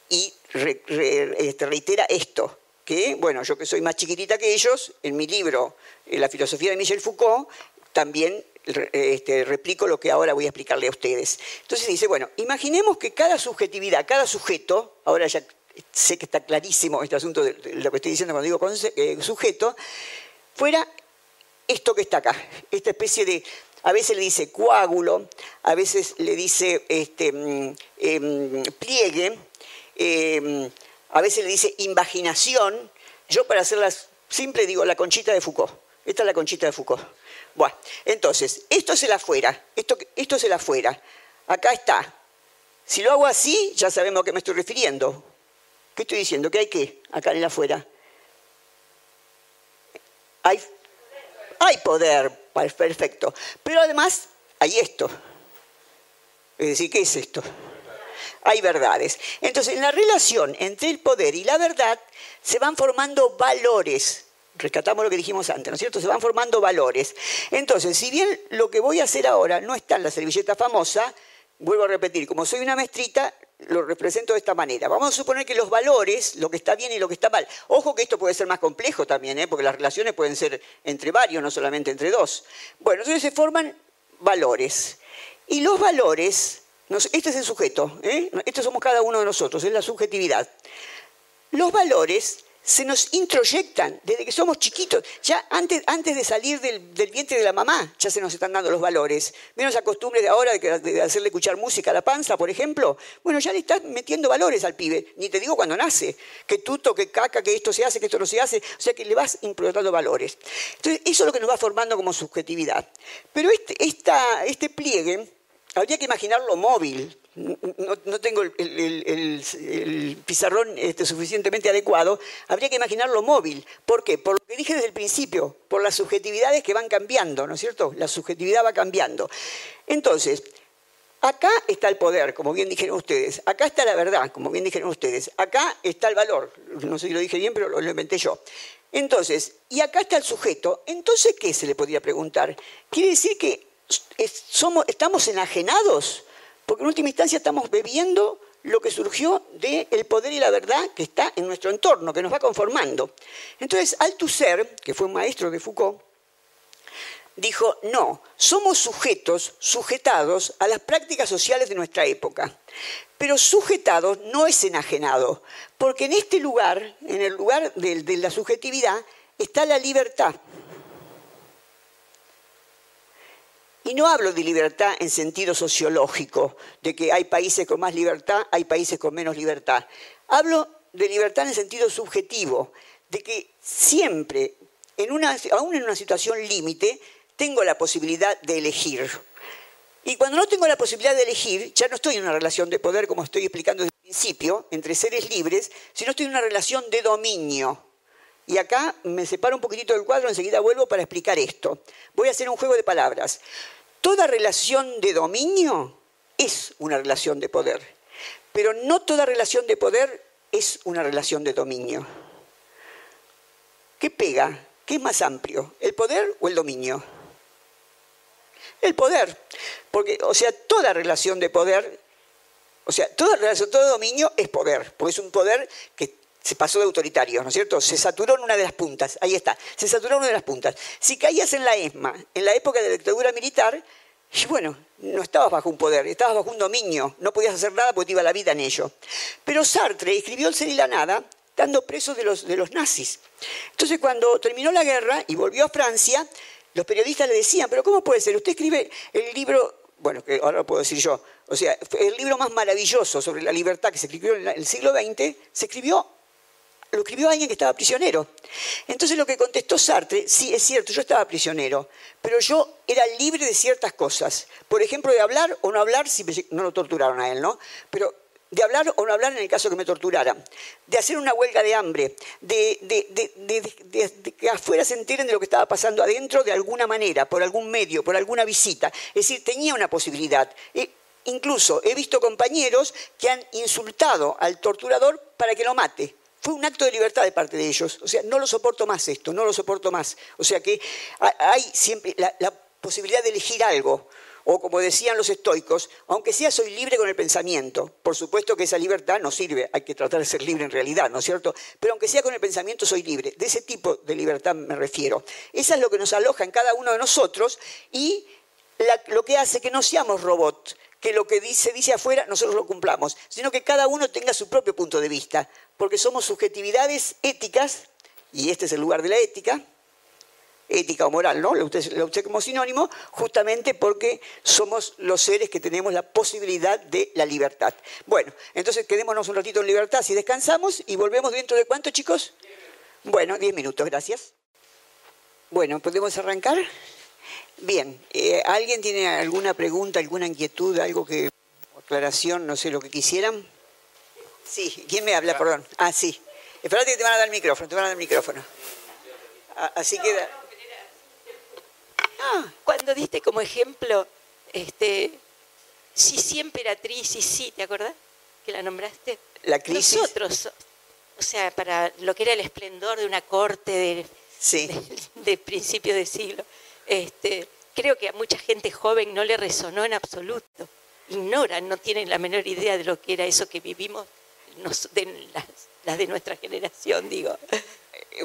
S1: y este, reitera esto, que, bueno, yo que soy más chiquitita que ellos, en mi libro, en La filosofía de Michel Foucault, también este, replico lo que ahora voy a explicarle a ustedes. Entonces dice, bueno, imaginemos que cada subjetividad, cada sujeto, ahora ya sé que está clarísimo este asunto de lo que estoy diciendo cuando digo eh, sujeto, fuera esto que está acá, esta especie de, a veces le dice coágulo, a veces le dice este, mm, em, pliegue, em, a veces le dice invaginación. Yo para hacerlas simple digo la conchita de Foucault. Esta es la conchita de Foucault. Bueno, entonces, esto es el afuera, esto, esto es el afuera. Acá está. Si lo hago así, ya sabemos a qué me estoy refiriendo. ¿Qué estoy diciendo? ¿Qué hay qué acá en el afuera? Hay, poder, perfecto. Pero además hay esto. Es decir, ¿qué es esto? Hay verdades. Entonces, en la relación entre el poder y la verdad se van formando valores. Rescatamos lo que dijimos antes, ¿no es cierto? Se van formando valores. Entonces, si bien lo que voy a hacer ahora no está en la servilleta famosa, vuelvo a repetir, como soy una maestrita, lo represento de esta manera. Vamos a suponer que los valores, lo que está bien y lo que está mal. Ojo que esto puede ser más complejo también, ¿eh? porque las relaciones pueden ser entre varios, no solamente entre dos. Bueno, entonces se forman valores. Y los valores, este es el sujeto, ¿eh? somos cada uno de nosotros, es la subjetividad. Los valores se nos introyectan desde que somos chiquitos. Ya antes, antes de salir del, vientre de la mamá, ya se nos están dando los valores. Menos esa costumbre de ahora de, hacerle escuchar música a la panza, por ejemplo. Bueno, ya le estás metiendo valores al pibe. Ni te digo cuando nace. Que tuto, que caca, que esto se hace, que esto no se hace. O sea que le vas implantando valores. Entonces, eso es lo que nos va formando como subjetividad. Pero este, este pliegue, habría que imaginarlo móvil no, tengo el, pizarrón este, suficientemente adecuado, habría que imaginarlo móvil. ¿Por qué? Por lo que dije desde el principio, por las subjetividades que van cambiando, ¿no es cierto? La subjetividad va cambiando. Entonces, acá está el poder, como bien dijeron ustedes, acá está la verdad, como bien dijeron ustedes, acá está el valor, no sé si lo dije bien, pero lo, inventé yo. Entonces, y acá está el sujeto, entonces, ¿qué se le podría preguntar? ¿Quiere decir que estamos enajenados? Porque en última instancia estamos bebiendo lo que surgió del poder y la verdad que está en nuestro entorno, que nos va conformando. Entonces, Althusser, que fue un maestro de Foucault, dijo, no, somos sujetos, sujetados a las prácticas sociales de nuestra época. Pero sujetados no es enajenado, porque en este lugar, en el lugar de la subjetividad, está la libertad. Y no hablo de libertad en sentido sociológico, de que hay países con más libertad, hay países con menos libertad. Hablo de libertad en sentido subjetivo, de que siempre, en aún en una situación límite, tengo la posibilidad de elegir. Y cuando no tengo la posibilidad de elegir, ya no estoy en una relación de poder, como estoy explicando desde el principio, entre seres libres, sino estoy en una relación de dominio. Y acá me separo un poquitito del cuadro, enseguida vuelvo para explicar esto. Voy a hacer un juego de palabras. Toda relación de dominio es una relación de poder, pero no toda relación de poder es una relación de dominio. ¿Qué pega? ¿Qué es más amplio? ¿El poder o el dominio? El poder. Porque, o sea, toda relación de poder, o sea, toda relación, todo dominio es poder, porque es un poder que se pasó de autoritario, ¿no es cierto? Se saturó en una de las puntas, ahí está, se saturó en una de las puntas. Si caías en la ESMA, en la época de la dictadura militar, y bueno, no estabas bajo un poder, estabas bajo un dominio, no podías hacer nada porque te iba la vida en ello. Pero Sartre escribió El ser y la nada, dando presos de los, de los nazis. Entonces, cuando terminó la guerra y volvió a Francia, los periodistas le decían, pero ¿cómo puede ser? Usted escribe el libro, bueno, que ahora lo puedo decir yo, o sea, el libro más maravilloso sobre la libertad que se escribió en el siglo XX, se escribió lo escribió alguien que estaba prisionero. Entonces lo que contestó Sartre, sí, es cierto, yo estaba prisionero, pero yo era libre de ciertas cosas. Por ejemplo, de hablar o no hablar, si no lo torturaron a él, ¿no? Pero de hablar o no hablar en el caso que me torturaran, de hacer una huelga de hambre, de, que afuera se enteren de lo que estaba pasando adentro de alguna manera, por algún medio, por alguna visita. Es decir, tenía una posibilidad. Incluso he visto compañeros que han insultado al torturador para que lo mate. Fue un acto de libertad de parte de ellos. O sea, no lo soporto más esto, no lo soporto más. O sea que hay siempre la posibilidad de elegir algo o como decían los estoicos, aunque sea soy libre con el pensamiento. Por supuesto que esa libertad no sirve, hay que tratar de ser libre en realidad, ¿no es cierto? Pero aunque sea con el pensamiento soy libre. De ese tipo de libertad me refiero. Esa es lo que nos aloja en cada uno de nosotros y lo que hace que no seamos robots, que lo que dice, dice afuera nosotros lo cumplamos, sino que cada uno tenga su propio punto de vista, porque somos subjetividades éticas, y este es el lugar de la ética, ética o moral, ¿no? Lo usted, como sinónimo, justamente porque somos los seres que tenemos la posibilidad de la libertad. Bueno, entonces quedémonos un ratito en libertad si descansamos y volvemos dentro de cuánto, chicos? Bueno, diez minutos, gracias. Bueno, ¿podemos arrancar? Bien, eh, ¿alguien tiene alguna pregunta, alguna inquietud, algo que, aclaración, no sé, lo que quisieran? Sí, ¿quién me habla? Perdón. Ah, sí. Espérate que te van a dar el micrófono, te van a dar el micrófono. Ah, así queda.
S2: Ah, cuando diste como ejemplo, este, sí, sí, emperatriz, sí, sí, ¿te acordás? Que la nombraste.
S1: La crisis.
S2: Nosotros, o sea, para lo que era el esplendor de una corte de,
S1: sí.
S2: de, principios de siglo, este, creo que a mucha gente joven no le resonó en absoluto. Ignoran, no tienen la menor idea de lo que era eso que vivimos de las de nuestra generación, digo.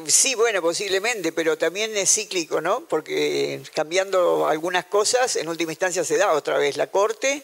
S1: Sí, bueno, posiblemente, pero también es cíclico, ¿no? Porque cambiando algunas cosas, en última instancia se da otra vez la corte,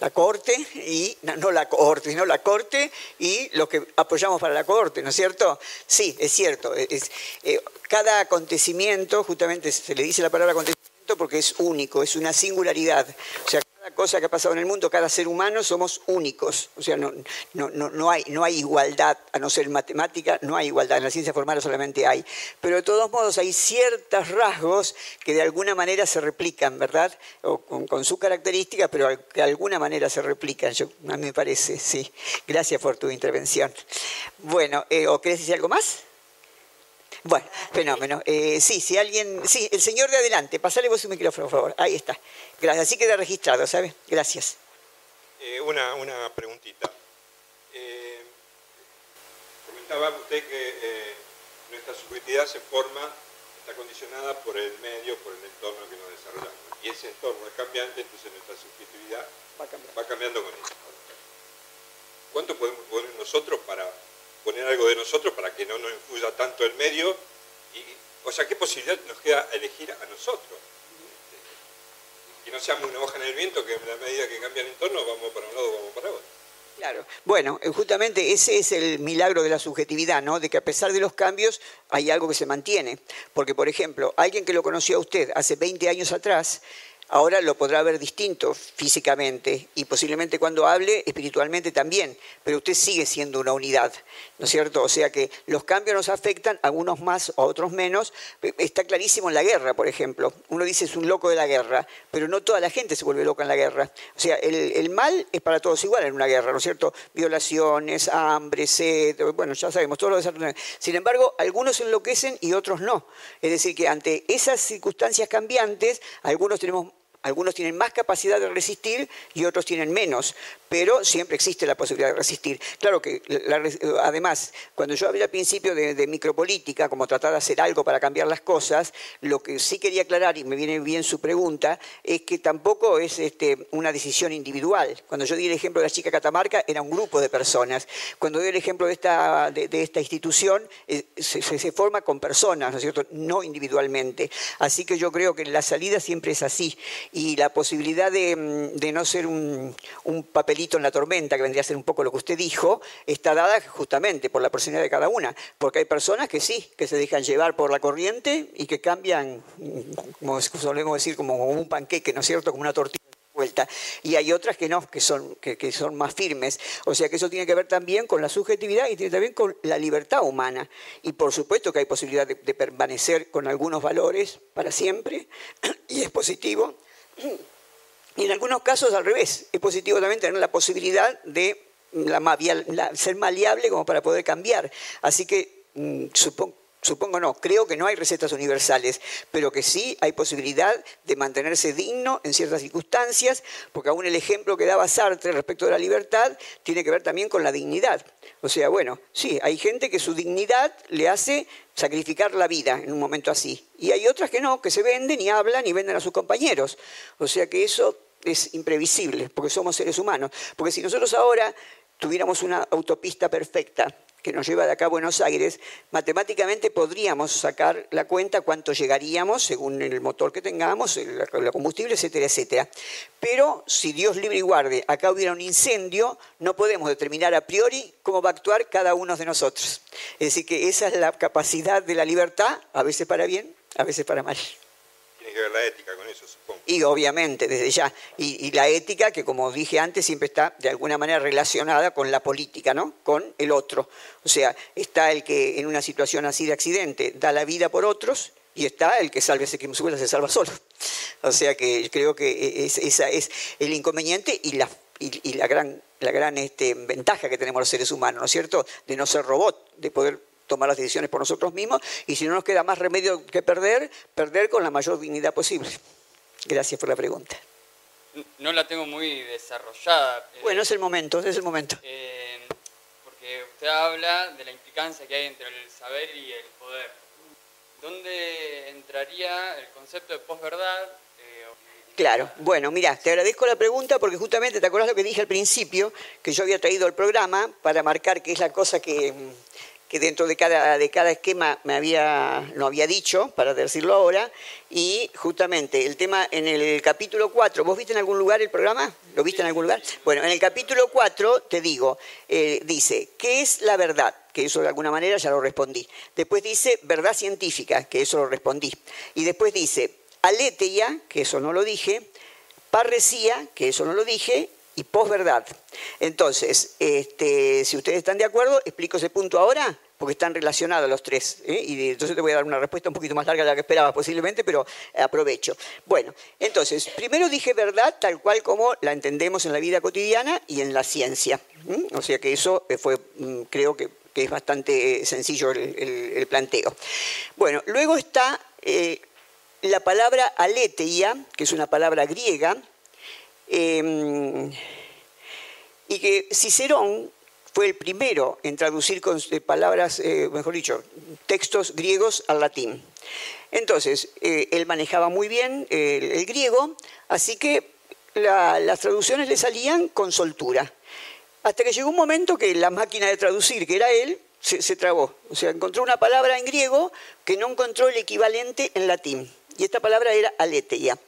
S1: la corte, y no, la corte, sino la corte y lo que apoyamos para la corte, ¿no es cierto? Sí, es cierto. Es, eh, cada acontecimiento, justamente se le dice la palabra acontecimiento porque es único, es una singularidad. O sea, cosa que ha pasado en el mundo, cada ser humano somos únicos. O sea, no, no, no, hay, no hay igualdad, a no ser matemática, no hay igualdad. En la ciencia formal solamente hay. Pero de todos modos hay ciertos rasgos que de alguna manera se replican, ¿verdad? O con, su característica, pero que de alguna manera se replican. Yo, a mí me parece, sí. Gracias por tu intervención. Bueno, eh, ¿o querés decir algo más? Bueno, fenómeno. Eh, sí, si alguien. Sí, el señor de adelante, pasale vos su micrófono, por favor. Ahí está. Gracias. Así queda registrado, ¿sabe? Gracias.
S3: Eh, una, una preguntita. Eh, comentaba usted que nuestra subjetividad se forma, está condicionada por el medio, por el entorno que nos desarrollamos. Y ese entorno es cambiante, entonces nuestra subjetividad va, cambiando con eso. ¿Cuánto podemos poner nosotros para poner algo de nosotros para que no nos influya tanto el medio. Y, o sea, ¿qué posibilidad nos queda elegir a nosotros? Que no seamos una hoja en el viento, que a la medida que cambia el entorno vamos para un lado, vamos para otro.
S1: Claro. Bueno, eh, justamente ese es el milagro de la subjetividad, ¿no? De que a pesar de los cambios hay algo que se mantiene. Porque, por ejemplo, alguien que lo conoció a usted hace 20 años atrás, ahora lo podrá ver distinto físicamente y posiblemente cuando hable espiritualmente también, pero usted sigue siendo una unidad, ¿no es cierto? O sea que los cambios nos afectan, a unos más, a otros menos. Está clarísimo en la guerra, por ejemplo. Uno dice es un loco de la guerra, pero no toda la gente se vuelve loca en la guerra. O sea, el, mal es para todos igual en una guerra, ¿no es cierto? Violaciones, hambre, sed, bueno, ya sabemos, todos los Sin embargo, algunos enloquecen y otros no. Es decir, que ante esas circunstancias cambiantes, algunos tenemos algunos tienen más capacidad de resistir y otros tienen menos, pero siempre existe la posibilidad de resistir. Claro que, además, cuando yo hablé al principio de, micropolítica, como tratar de hacer algo para cambiar las cosas, lo que sí quería aclarar, y me viene bien su pregunta, es que tampoco es este, una decisión individual. Cuando yo di el ejemplo de la chica Catamarca, era un grupo de personas. Cuando doy el ejemplo de esta, de, esta institución, eh, se, se, forma con personas, ¿no es cierto? No individualmente. Así que yo creo que la salida siempre es así y la posibilidad de, mm, no ser un, papelito en la tormenta, que vendría a ser un poco lo que usted dijo, está dada justamente por la personalidad de cada una, porque hay personas que sí, que se dejan llevar por la corriente y que cambian, como solemos decir, como un panqueque, ¿no es cierto?, como una tortilla vuelta. Y hay otras que no, que son, que, son más firmes. O sea que eso tiene que ver también con la subjetividad y tiene también con la libertad humana. Y por supuesto que hay posibilidad de, permanecer con algunos valores para siempre, y es positivo. Y en algunos casos al revés, es positivo también tener la posibilidad de ser maleable como para poder cambiar. Así que mm, supongo supongo no, creo que no hay recetas universales, pero que sí hay posibilidad de mantenerse digno en ciertas circunstancias, porque aún el ejemplo que daba Sartre respecto de la libertad tiene que ver también con la dignidad. O sea, bueno, sí, hay gente que su dignidad le hace sacrificar la vida en un momento así, y hay otras que no, que se venden y hablan y venden a sus compañeros. O sea que eso es imprevisible, porque somos seres humanos. Porque si nosotros ahora tuviéramos una autopista perfecta, que nos lleva de acá a Buenos Aires, matemáticamente podríamos sacar la cuenta cuánto llegaríamos según el motor que tengamos, el, combustible, etcétera, etcétera. Pero si Dios libre y guarde, acá hubiera un incendio, no podemos determinar a priori cómo va a actuar cada uno de nosotros. Es decir, que esa es la capacidad de la libertad, a veces para bien, a veces para mal
S3: que ver la ética con eso, supongo.
S1: Y obviamente, desde ya. Y, la ética, que como dije antes, siempre está de alguna manera relacionada con la política, ¿no? Con el otro. O sea, está el que en una situación así de accidente da la vida por otros y está el que salve que se salva solo. O sea que creo que esa es el inconveniente y la, y, la gran, la gran este, ventaja que tenemos los seres humanos, ¿no es cierto? De no ser robot, de poder tomar las decisiones por nosotros mismos y si no nos queda más remedio que perder, perder con la mayor dignidad posible. Gracias por la pregunta.
S4: No la tengo muy desarrollada.
S1: Eh, bueno, es el momento, es el momento.
S4: Eh, porque usted habla de la implicancia que hay entre el saber y el poder. ¿Dónde entraría el concepto de posverdad? Eh,
S1: claro, bueno, mira, te agradezco la pregunta porque justamente te acuerdas lo que dije al principio, que yo había traído el programa para marcar que es la cosa que, que dentro de cada, de cada esquema me había, no había dicho, para decirlo ahora, y justamente el tema en el capítulo 4, ¿vos viste en algún lugar el programa? ¿Lo viste en algún lugar? Bueno, en el capítulo 4 te digo, eh, dice, ¿qué es la verdad? Que eso de alguna manera ya lo respondí. Después dice, verdad científica, que eso lo respondí. Y después dice, aletheia, que eso no lo dije, parresía, que eso no lo dije, y posverdad. Entonces, este, si ustedes están de acuerdo, explico ese punto ahora, porque están relacionados los tres. ¿eh? Y entonces te voy a dar una respuesta un poquito más larga de la que esperaba posiblemente, pero aprovecho. Bueno, entonces, primero dije verdad tal cual como la entendemos en la vida cotidiana y en la ciencia. O sea que eso eh, fue, mm, creo que, es bastante eh, sencillo el, planteo. Bueno, luego está la palabra aletheia, que es una palabra griega, Em, y que Cicerón fue el primero en traducir eh, palabras, eh, mejor dicho, textos griegos al latín. Entonces, eh, él manejaba muy bien el, griego, así que las traducciones le salían con soltura. Hasta que llegó un momento que la máquina de traducir, que era él, se, se trabó. O sea, encontró una palabra en griego que no encontró el equivalente en latín. Y esta palabra era aletheia.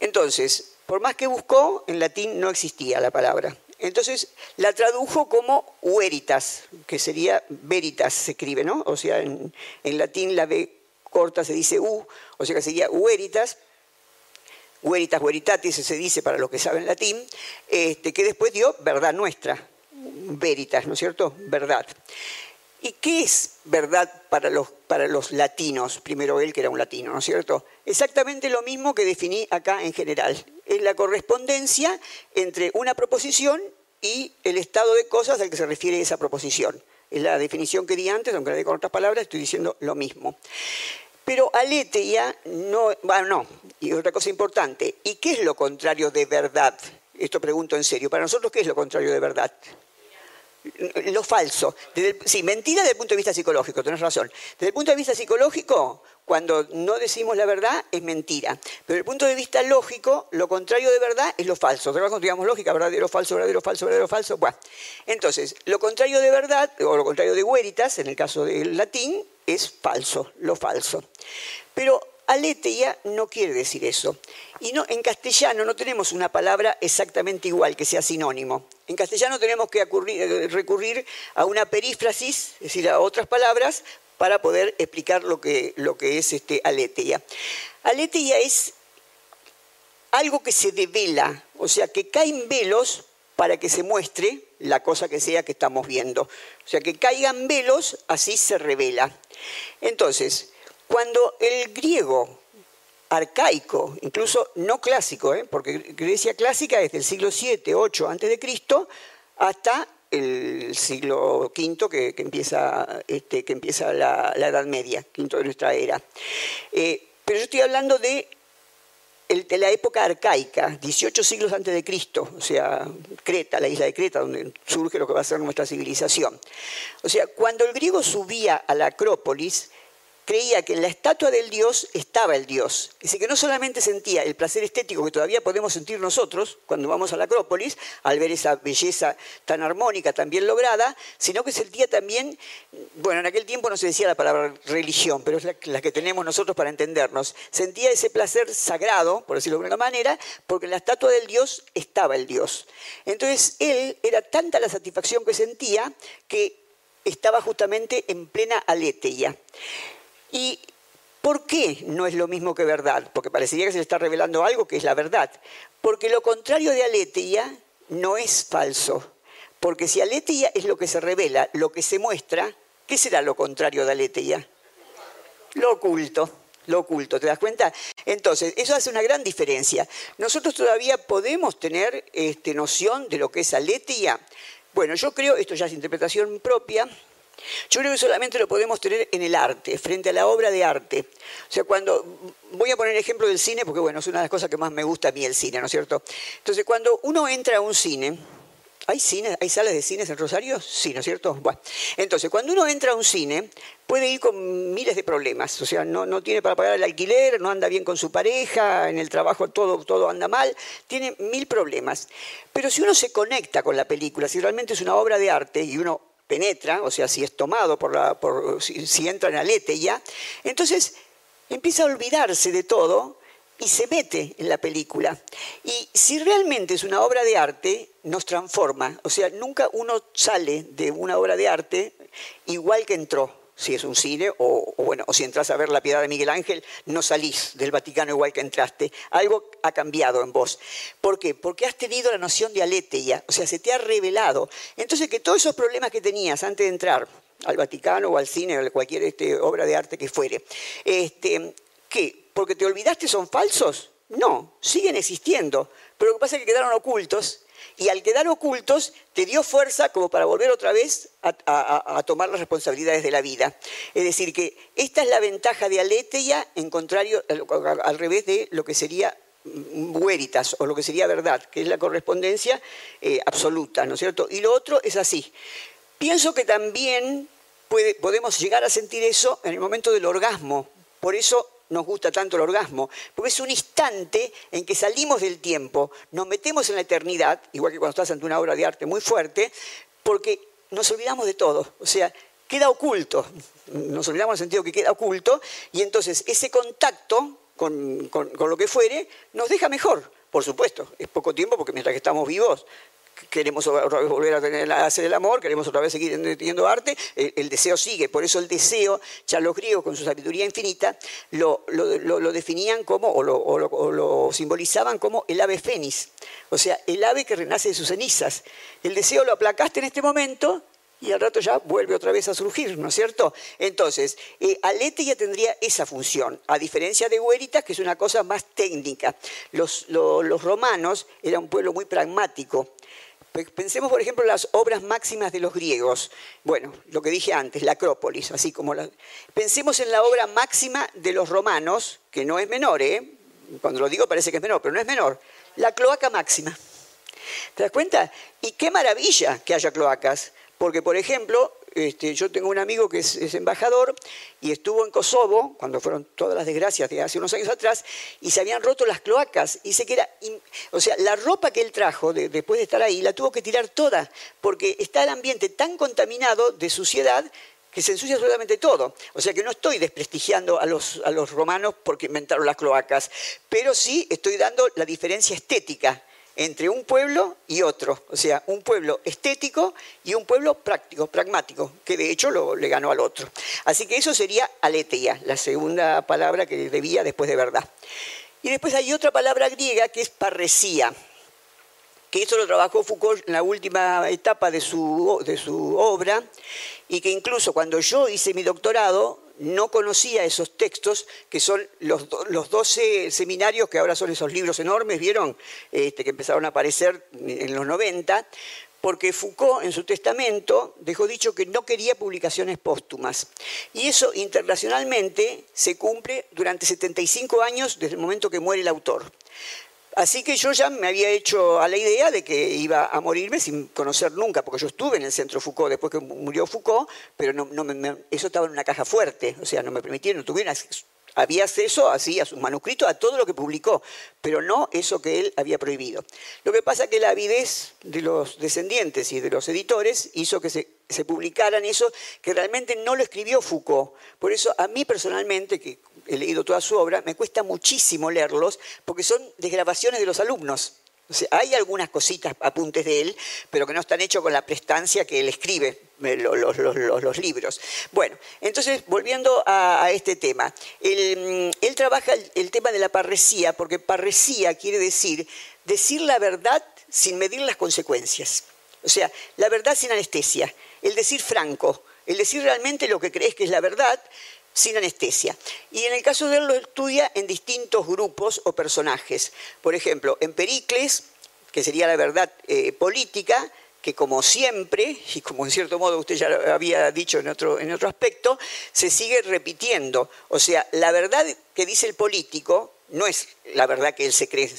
S1: Entonces, por más que buscó, en latín no existía la palabra. Entonces la tradujo como hueritas, que sería veritas, se escribe, ¿no? O sea, en, latín la B corta se dice U, o sea que sería hueritas, hueritas, hueritatis, se dice para los que saben latín, este, que después dio verdad nuestra, veritas, ¿no es cierto? Verdad. ¿Y qué es verdad para los, para los latinos? Primero él, que era un latino, ¿no es cierto? Exactamente lo mismo que definí acá en general. Es la correspondencia entre una proposición y el estado de cosas al que se refiere esa proposición. Es la definición que di antes, aunque la di con otras palabras, estoy diciendo lo mismo. Pero aletheia no, bueno, no, y otra cosa importante, ¿y qué es lo contrario de verdad? Esto pregunto en serio. Para nosotros, ¿qué es lo contrario de verdad? lo falso. sí, mentira desde el punto de vista psicológico, tenés razón. Desde el punto de vista psicológico, cuando no decimos la verdad, es mentira. Pero desde el punto de vista lógico, lo contrario de verdad es lo falso. Cuando digamos lógica, verdadero, falso, verdadero, falso, verdadero, falso. Bueno, entonces, lo contrario de verdad, o lo contrario de veritas, en el caso del latín, es falso, lo falso. Pero aletheia no quiere decir eso. Y no, en castellano no tenemos una palabra exactamente igual que sea sinónimo. En castellano tenemos que recurrir a una perífrasis, es decir, a otras palabras, para poder explicar lo que, lo que es este aletheia. Aletheia es algo que se devela, o sea, que caen velos para que se muestre la cosa que sea que estamos viendo. O sea, que caigan velos, así se revela. Entonces, cuando el griego arcaico, incluso no clásico, ¿eh? porque Grecia clásica es del siglo 7, 8 antes de Cristo hasta el siglo V que, empieza, este, que empieza la, Edad Media, quinto de nuestra era. Eh, pero yo estoy hablando de, de, la época arcaica, 18 siglos antes de Cristo, o sea, Creta, la isla de Creta, donde surge lo que va a ser nuestra civilización. O sea, cuando el griego subía a la Acrópolis, creía que en la estatua del Dios estaba el Dios. Decir, que no solamente sentía el placer estético que todavía podemos sentir nosotros cuando vamos a la Acrópolis, al ver esa belleza tan armónica, tan bien lograda, sino que sentía también, bueno, en aquel tiempo no se decía la palabra religión, pero es la, que tenemos nosotros para entendernos, sentía ese placer sagrado, por decirlo de alguna manera, porque en la estatua del Dios estaba el Dios. Entonces, él era tanta la satisfacción que sentía que estaba justamente en plena aletheia. ¿Y por qué no es lo mismo que verdad? Porque parecería que se le está revelando algo que es la verdad. Porque lo contrario de aletheia no es falso. Porque si aletheia es lo que se revela, lo que se muestra, ¿qué será lo contrario de aletheia? Lo oculto lo oculto, ¿te das cuenta? Entonces, eso hace una gran diferencia. Nosotros todavía podemos tener este, noción de lo que es aletheia. Bueno, yo creo, esto ya es interpretación propia, yo creo que solamente lo podemos tener en el arte, frente a la obra de arte. O sea, cuando, voy a poner ejemplo del cine, porque bueno, es una de las cosas que más me gusta a mí el cine, ¿no es cierto? Entonces, cuando uno entra a un cine, ¿hay cine, hay salas de cines en Rosario? Sí, ¿no es cierto? Bueno, entonces, cuando uno entra a un cine, puede ir con miles de problemas, o sea, no, no tiene para pagar el alquiler, no anda bien con su pareja, en el trabajo todo, todo anda mal, tiene mil problemas. Pero si uno se conecta con la película, si realmente es una obra de arte y uno penetra, o sea, si es tomado por la, por, si, entra en alete ya, entonces empieza a olvidarse de todo y se mete en la película. Y si realmente es una obra de arte, nos transforma. O sea, nunca uno sale de una obra de arte igual que entró si es un cine, o, bueno, o si entras a ver la piedad de Miguel Ángel, no salís del Vaticano igual que entraste. Algo ha cambiado en vos. ¿Por qué? Porque has tenido la noción de aletheia, o sea, se te ha revelado. Entonces, que todos esos problemas que tenías antes de entrar al Vaticano o al cine o a cualquier este, obra de arte que fuere, este, ¿qué? ¿Porque te olvidaste son falsos? No, siguen existiendo, pero lo que pasa es que quedaron ocultos y al quedar ocultos te dio fuerza como para volver otra vez a, tomar las responsabilidades de la vida. Es decir, que esta es la ventaja de Aletheia en contrario, al revés de lo que sería Veritas o lo que sería verdad, que es la correspondencia eh, absoluta, ¿no es cierto? Y lo otro es así. Pienso que también podemos llegar a sentir eso en el momento del orgasmo. Por eso nos gusta tanto el orgasmo, porque es un instante en que salimos del tiempo, nos metemos en la eternidad, igual que cuando estás ante una obra de arte muy fuerte, porque nos olvidamos de todo, o sea, queda oculto, nos olvidamos en el sentido que queda oculto, y entonces ese contacto con, con lo que fuere nos deja mejor, por supuesto, es poco tiempo porque mientras que estamos vivos queremos otra vez volver a, tener, hacer el amor, queremos otra vez seguir teniendo arte, el, deseo sigue. Por eso el deseo, ya los griegos con su sabiduría infinita lo, lo, definían como, o, lo, simbolizaban como el ave fénix, o sea, el ave que renace de sus cenizas. El deseo lo aplacaste en este momento y al rato ya vuelve otra vez a surgir, ¿no es cierto? Entonces, eh, Alete ya tendría esa función, a diferencia de Huéritas, que es una cosa más técnica. Los, los romanos eran un pueblo muy pragmático, Pensemos, por ejemplo, las obras máximas de los griegos. Bueno, lo que dije antes, la Acrópolis, así como la... Pensemos en la obra máxima de los romanos, que no es menor, ¿eh? Cuando lo digo parece que es menor, pero no es menor. La cloaca máxima. ¿Te das cuenta? Y qué maravilla que haya cloacas. Porque, por ejemplo, este, yo tengo un amigo que es, embajador y estuvo en Kosovo, cuando fueron todas las desgracias de hace unos años atrás, y se habían roto las cloacas. Y se que o sea, la ropa que él trajo después de estar ahí, la tuvo que tirar toda, porque está el ambiente tan contaminado de suciedad que se ensucia absolutamente todo. O sea que no estoy desprestigiando a los, a los romanos porque inventaron las cloacas, pero sí estoy dando la diferencia estética entre un pueblo y otro, o sea, un pueblo estético y un pueblo práctico, pragmático, que de hecho lo, le ganó al otro. Así que eso sería aletheia, la segunda palabra que debía después de verdad. Y después hay otra palabra griega que es parresía, que eso lo trabajó Foucault en la última etapa de su, de su obra, y que incluso cuando yo hice mi doctorado no conocía esos textos, que son los, los 12 seminarios que ahora son esos libros enormes, ¿vieron? Este, que empezaron a aparecer en los 90, porque Foucault en su testamento dejó dicho que no quería publicaciones póstumas. Y eso internacionalmente se cumple durante 75 años desde el momento que muere el autor. Así que yo ya me había hecho a la idea de que iba a morirme sin conocer nunca, porque yo estuve en el centro Foucault después que murió Foucault, pero no, eso estaba en una caja fuerte, o sea, no me permitieron, no tuvieron había acceso así a sus manuscritos, a todo lo que publicó, pero no eso que él había prohibido. Lo que pasa es que la avidez de los descendientes y de los editores hizo que se, se publicaran eso que realmente no lo escribió Foucault. Por eso a mí personalmente, que he leído toda su obra, me cuesta muchísimo leerlos porque son desgrabaciones de los alumnos. hay algunas cositas, apuntes de él, pero que no están hechos con la prestancia que él escribe eh, los, libros. Bueno, entonces, volviendo a, este tema, mm, él trabaja el, el, tema de la parresía, porque parresía quiere decir decir la verdad sin medir las consecuencias. O sea, la verdad sin anestesia, el decir franco, el decir realmente lo que crees que es la verdad, sin anestesia. Y en el caso de él lo estudia en distintos grupos o personajes. Por ejemplo, en Pericles, que sería la verdad eh, política, que como siempre, y como en cierto modo usted ya lo había dicho en otro, en otro aspecto, se sigue repitiendo. O sea, la verdad que dice el político no es la verdad que él se cree.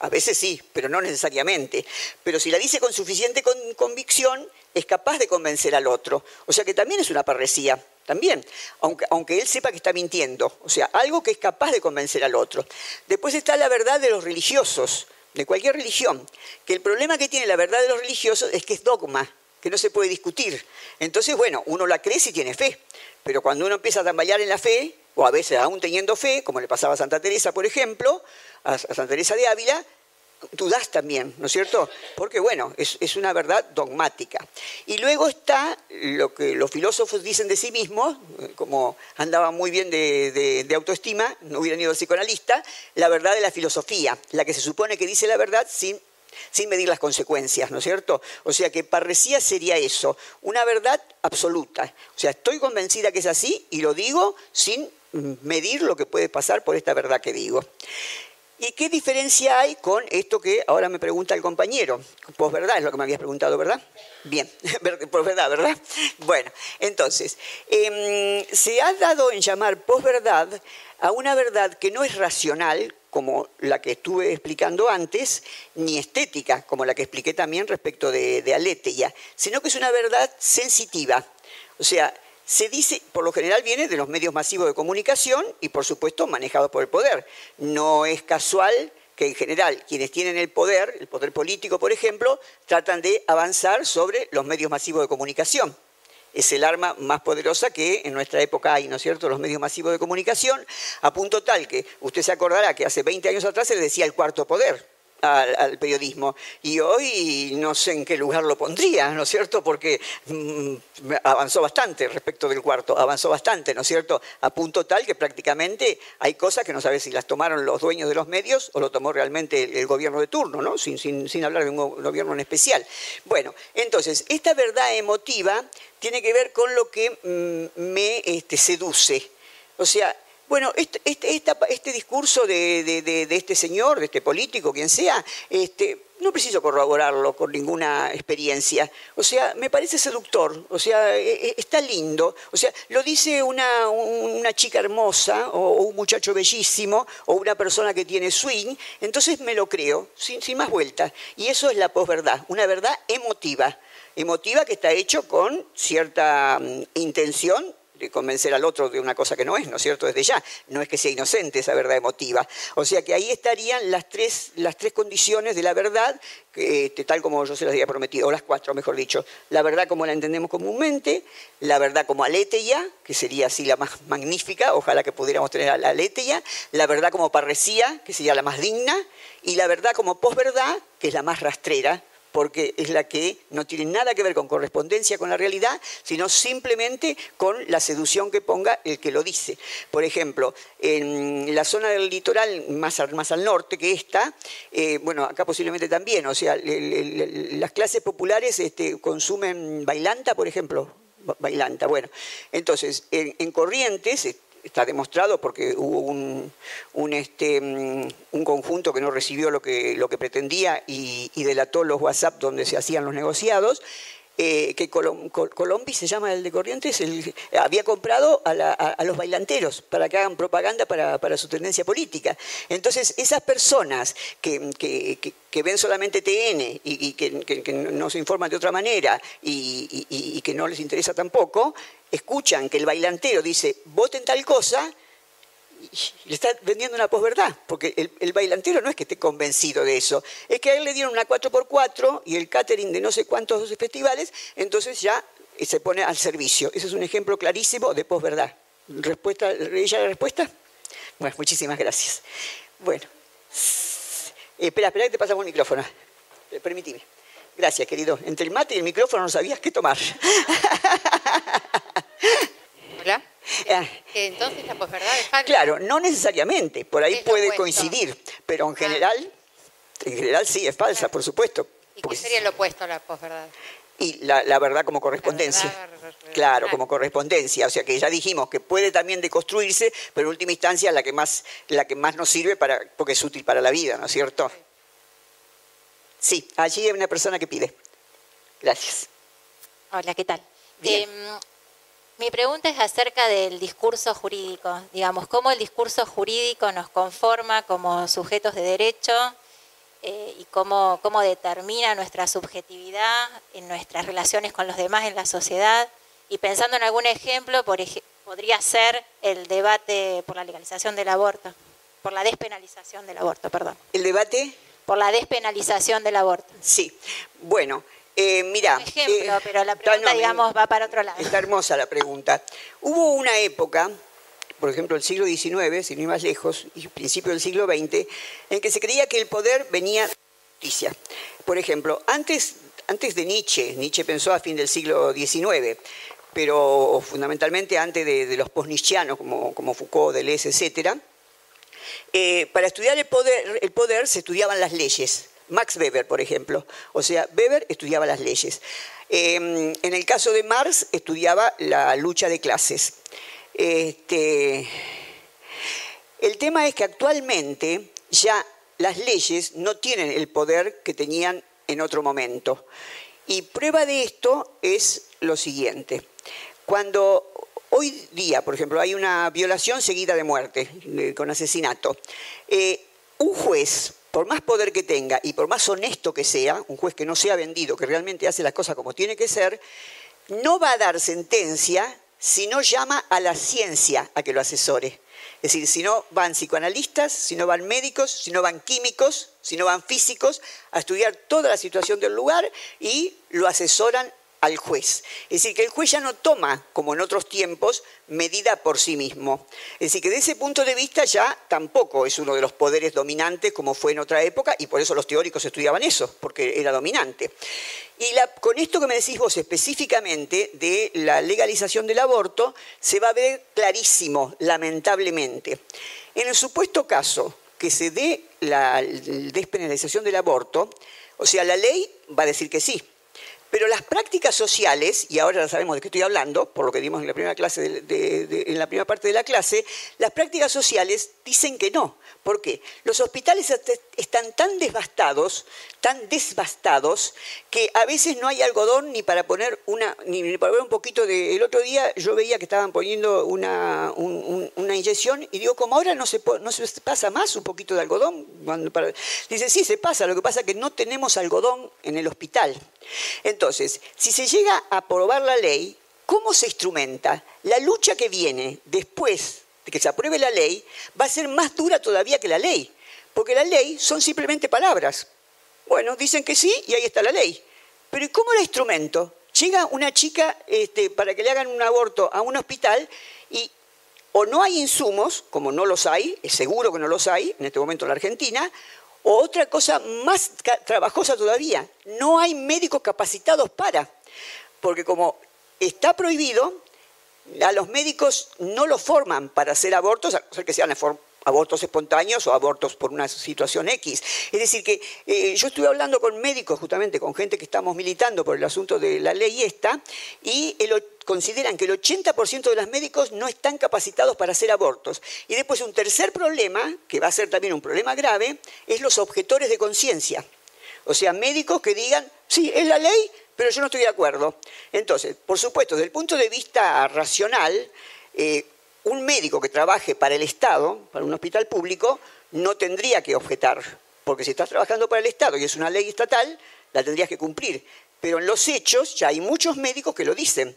S1: A veces sí, pero no necesariamente. Pero si la dice con suficiente convicción, es capaz de convencer al otro. O sea que también es una parresía también, aunque, él sepa que está mintiendo, o sea, algo que es capaz de convencer al otro. Después está la verdad de los religiosos, de cualquier religión, que el problema que tiene la verdad de los religiosos es que es dogma, que no se puede discutir. Entonces, bueno, uno la cree si tiene fe, pero cuando uno empieza a tambalear en la fe, o a veces aún teniendo fe, como le pasaba a Santa Teresa, por ejemplo, a Santa Teresa de Ávila, dudas también, ¿no es cierto? Porque, bueno, es, una verdad dogmática. Y luego está lo que los filósofos dicen de sí mismos, como andaban muy bien de, autoestima, no hubieran ido al psicoanalista, la verdad de la filosofía, la que se supone que dice la verdad sin, sin medir las consecuencias, ¿no es cierto? O sea que parresía sería eso, una verdad absoluta. O sea, estoy convencida que es así y lo digo sin medir lo que puede pasar por esta verdad que digo. ¿Y qué diferencia hay con esto que ahora me pregunta el compañero? Posverdad es lo que me habías preguntado, ¿verdad? Bien, posverdad, ¿verdad? Bueno, entonces, em, se ha dado en llamar posverdad a una verdad que no es racional, como la que estuve explicando antes, ni estética, como la que expliqué también respecto de, de Aletheia, sino que es una verdad sensitiva. O sea, se dice, por lo general viene de los medios masivos de comunicación y por supuesto manejados por el poder. No es casual que en general quienes tienen el poder, el poder político por ejemplo, tratan de avanzar sobre los medios masivos de comunicación. Es el arma más poderosa que en nuestra época hay, ¿no es cierto?, los medios masivos de comunicación, a punto tal que usted se acordará que hace 20 años atrás se le decía el cuarto poder al, periodismo. Y hoy no sé en qué lugar lo pondría, ¿no es cierto? Porque mm, avanzó bastante respecto del cuarto, avanzó bastante, ¿no es cierto? A punto tal que prácticamente hay cosas que no sabe si las tomaron los dueños de los medios o lo tomó realmente el, gobierno de turno, ¿no? Sin, sin, sin hablar de un gobierno en especial. Bueno, entonces, esta verdad emotiva tiene que ver con lo que mm, me este, seduce. O sea, bueno, este, discurso de, este señor, de este político, quien sea, este, no preciso corroborarlo con ninguna experiencia. O sea, me parece seductor, o sea, e, e, está lindo. O sea, lo dice una, una chica hermosa, o, un muchacho bellísimo, o una persona que tiene swing, entonces me lo creo, sin, sin más vueltas. Y eso es la posverdad, una verdad emotiva. Emotiva que está hecho con cierta mm, intención convencer al otro de una cosa que no es, ¿no es cierto? Desde ya, no es que sea inocente esa verdad emotiva. O sea que ahí estarían las tres, las tres condiciones de la verdad, este, tal como yo se las había prometido, o las cuatro, mejor dicho. La verdad como la entendemos comúnmente, la verdad como aleteia, que sería así la más magnífica, ojalá que pudiéramos tener a la aleteia, la verdad como parresía, que sería la más digna, y la verdad como posverdad, que es la más rastrera, porque es la que no tiene nada que ver con correspondencia con la realidad, sino simplemente con la seducción que ponga el que lo dice. Por ejemplo, en la zona del litoral más, más al norte que esta, eh, bueno, acá posiblemente también, o sea, las clases populares este, consumen bailanta, por ejemplo, bailanta. Bueno, entonces, en, Corrientes está demostrado porque hubo un, un, este, mm, un, conjunto que no recibió lo que, lo que pretendía y, y, delató los WhatsApp donde se hacían los negociados, eh, que Colombi se llama el de Corrientes, había comprado a, los bailanteros para que hagan propaganda para, su tendencia política. Entonces, esas personas que, ven solamente TN y, que, no se informan de otra manera y que no les interesa tampoco, escuchan que el bailantero dice, voten tal cosa, le está vendiendo una posverdad, porque el, bailantero no es que esté convencido de eso, es que a él le dieron una 4x4 y el catering de no sé cuántos festivales, entonces ya se pone al servicio. Ese es un ejemplo clarísimo de posverdad. ¿Respuesta, ¿Ella la respuesta? Bueno, muchísimas gracias. Bueno, espera, espera que te pasamos el micrófono. Eh, permíteme. Gracias, querido. Entre el mate y el micrófono no sabías qué tomar.
S5: Hola. Ah. Entonces la posverdad es falsa.
S1: Claro, no necesariamente, por ahí puede coincidir, pero en ah. general, en general sí es falsa, por supuesto.
S5: ¿Y qué sería lo opuesto a la posverdad?
S1: Y la, verdad como correspondencia. claro, como correspondencia. O sea que ya dijimos que puede también deconstruirse, pero en última instancia la que más, la que más nos sirve para, porque es útil para la vida, ¿no es cierto? Sí, allí hay una persona que pide. Gracias.
S5: Hola, ¿qué tal? Bien. Em, mi pregunta es acerca del discurso jurídico, digamos, cómo el discurso jurídico nos conforma como sujetos de derecho eh, y cómo, cómo determina nuestra subjetividad en nuestras relaciones con los demás en la sociedad. Y pensando en algún ejemplo, por podría ser el debate por la legalización del aborto, por la despenalización del aborto, perdón.
S1: ¿El debate?
S5: Por la despenalización del aborto.
S1: Sí, bueno. Eh, mira,
S5: ejemplo, eh, pero la pregunta, digamos, va para otro lado.
S1: Está hermosa la pregunta. Hubo una época, por ejemplo, el siglo XIX, sin ir más lejos, y principio del siglo XX, en que se creía que el poder venía de justicia. Por ejemplo, antes, antes de Nietzsche, Nietzsche pensó a fin del siglo XIX, pero fundamentalmente antes de, los post-nietzscheanos, como, como Foucault, Deleuze, etc., eh, para estudiar el poder, el poder se estudiaban las leyes. Max Weber, por ejemplo. O sea, Weber estudiaba las leyes. Em, en el caso de Marx, estudiaba la lucha de clases. Este, el tema es que actualmente ya las leyes no tienen el poder que tenían en otro momento. Y prueba de esto es lo siguiente. Cuando hoy día, por ejemplo, hay una violación seguida de muerte, con asesinato, eh, un juez por más poder que tenga y por más honesto que sea, un juez que no sea vendido, que realmente hace las cosas como tiene que ser, no va a dar sentencia si no llama a la ciencia a que lo asesore. Es decir, si no van psicoanalistas, si no van médicos, si no van químicos, si no van físicos a estudiar toda la situación del lugar y lo asesoran al juez. Es decir, que el juez ya no toma, como en otros tiempos, medida por sí mismo. Es decir, que de ese punto de vista ya tampoco es uno de los poderes dominantes como fue en otra época, y por eso los teóricos estudiaban eso, porque era dominante. Y con esto que me decís vos específicamente de la legalización del aborto, se va a ver clarísimo, lamentablemente. En el supuesto caso que se dé la despenalización del aborto, o sea, la ley va a decir que sí, pero las prácticas sociales, y ahora ya sabemos de qué estoy hablando, por lo que vimos en la primera, clase en la primera parte de la clase, las prácticas sociales dicen que no. ¿Por qué? Los hospitales están tan devastados, tan desbastados, que a veces no hay algodón ni para poner una, ni para poner un poquito de. El otro día yo veía que estaban poniendo una, una inyección y digo, como ahora no se, no se pasa más un poquito de algodón. Dice, sí, se pasa, lo que pasa es que no tenemos algodón en el hospital. Entonces, si se llega a aprobar la ley, ¿cómo se instrumenta? La lucha que viene después que se apruebe la ley va a ser más dura todavía que la ley, porque la ley son simplemente palabras. Bueno, dicen que sí y ahí está la ley. Pero ¿y cómo la instrumento? Llega una chica este, para que le hagan un aborto a un hospital y o no hay insumos, como no los hay, es seguro que no los hay en este momento en la Argentina, O otra cosa más trabajosa todavía, no hay médicos capacitados para, porque como está prohibido, a los médicos no los forman para hacer abortos, a no ser que sean abortos espontáneos o abortos por una situación X. Es decir, que eh, yo estuve hablando con médicos, justamente con gente que estamos militando por el asunto de la ley esta, y consideran que el 80% de los médicos no están capacitados para hacer abortos. Y después un tercer problema, que va a ser también un problema grave, es los objetores de conciencia. O sea, médicos que digan, sí, es la ley, pero yo no estoy de acuerdo. Entonces, por supuesto, desde el punto de vista racional, eh, un médico que trabaje para el Estado, para un hospital público, no tendría que objetar, porque si estás trabajando para el Estado y es una ley estatal, la tendrías que cumplir. Pero en los hechos ya hay muchos médicos que lo dicen,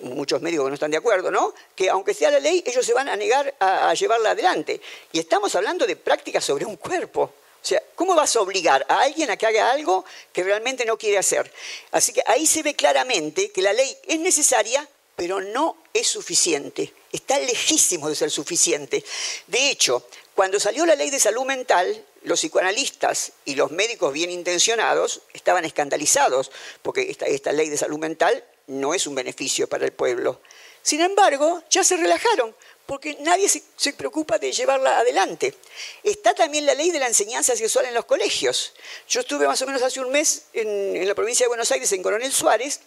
S1: muchos médicos que no están de acuerdo, ¿no? Que aunque sea la ley, ellos se van a negar a, a llevarla adelante. Y estamos hablando de prácticas sobre un cuerpo. O sea, ¿cómo vas a obligar a alguien a que haga algo que realmente no quiere hacer? Así que ahí se ve claramente que la ley es necesaria, pero no es suficiente. Está lejísimo de ser suficiente. De hecho, cuando salió la ley de salud mental, los psicoanalistas y los médicos bien intencionados estaban escandalizados, porque esta, esta ley de salud mental no es un beneficio para el pueblo. Sin embargo, ya se relajaron, porque nadie se, preocupa de llevarla adelante. Está también la ley de la enseñanza sexual en los colegios. Yo estuve más o menos hace un mes en, la provincia de Buenos Aires, en Coronel Suárez,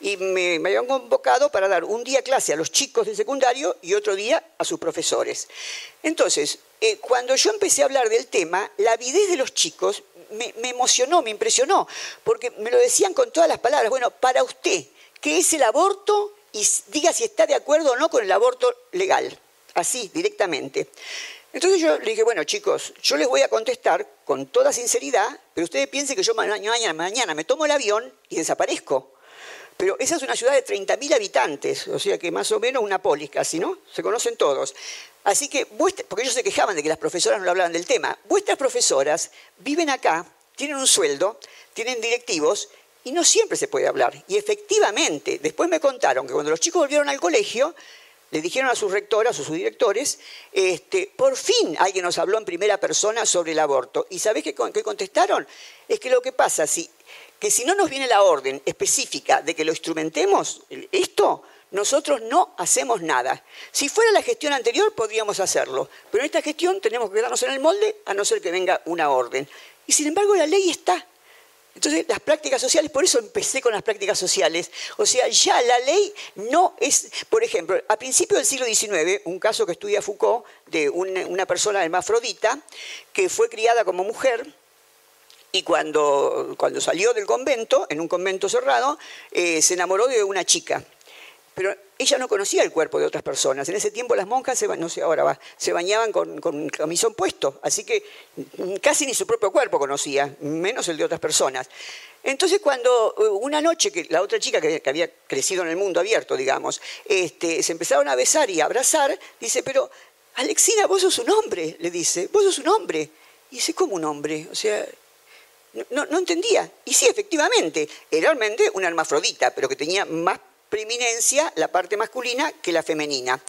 S1: y me, habían convocado para dar un día clase a los chicos del secundario y otro día a sus profesores. Entonces, eh, cuando yo empecé a hablar del tema, la avidez de los chicos me, me emocionó, me impresionó, porque me lo decían con todas las palabras. Bueno, para usted, ¿qué es el aborto? Y diga si está de acuerdo o no con el aborto legal, así, directamente. Entonces yo le dije, bueno chicos, yo les voy a contestar con toda sinceridad, pero ustedes piensen que yo mañana, mañana me tomo el avión y desaparezco. Pero esa es una ciudad de 30.000 habitantes, o sea que más o menos una polis casi, ¿no? Se conocen todos. Así que, porque ellos se quejaban de que las profesoras no hablaban del tema, vuestras profesoras viven acá, tienen un sueldo, tienen directivos y no siempre se puede hablar. Y efectivamente, después me contaron que cuando los chicos volvieron al colegio, le dijeron a sus rectoras o sus directores, este, por fin alguien nos habló en primera persona sobre el aborto. ¿Y sabés qué, contestaron? Es que lo que pasa, si, que si no nos viene la orden específica de que lo instrumentemos, esto, nosotros no hacemos nada. Si fuera la gestión anterior, podríamos hacerlo. Pero en esta gestión tenemos que quedarnos en el molde a no ser que venga una orden. Y sin embargo, la ley está. Entonces, las prácticas sociales, por eso empecé con las prácticas sociales. O sea, ya la ley no es, por ejemplo, a principios del siglo XIX, un caso que estudia Foucault de una, persona hermafrodita que fue criada como mujer y cuando, cuando salió del convento, en un convento cerrado, eh, se enamoró de una chica. Pero ella no conocía el cuerpo de otras personas. En ese tiempo las monjas, se, no sé, ahora se bañaban con, camisón puesto, así que casi ni su propio cuerpo conocía, menos el de otras personas. Entonces cuando eh, una noche, la otra chica que, había crecido en el mundo abierto, digamos, este, se empezaron a besar y a abrazar, dice, pero Alexina, vos sos un hombre, le dice, vos sos un hombre. Y dice, ¿cómo un hombre? O sea, no, no, entendía. Y sí, efectivamente, era realmente una hermafrodita, pero que tenía más preeminencia la parte masculina que la femenina.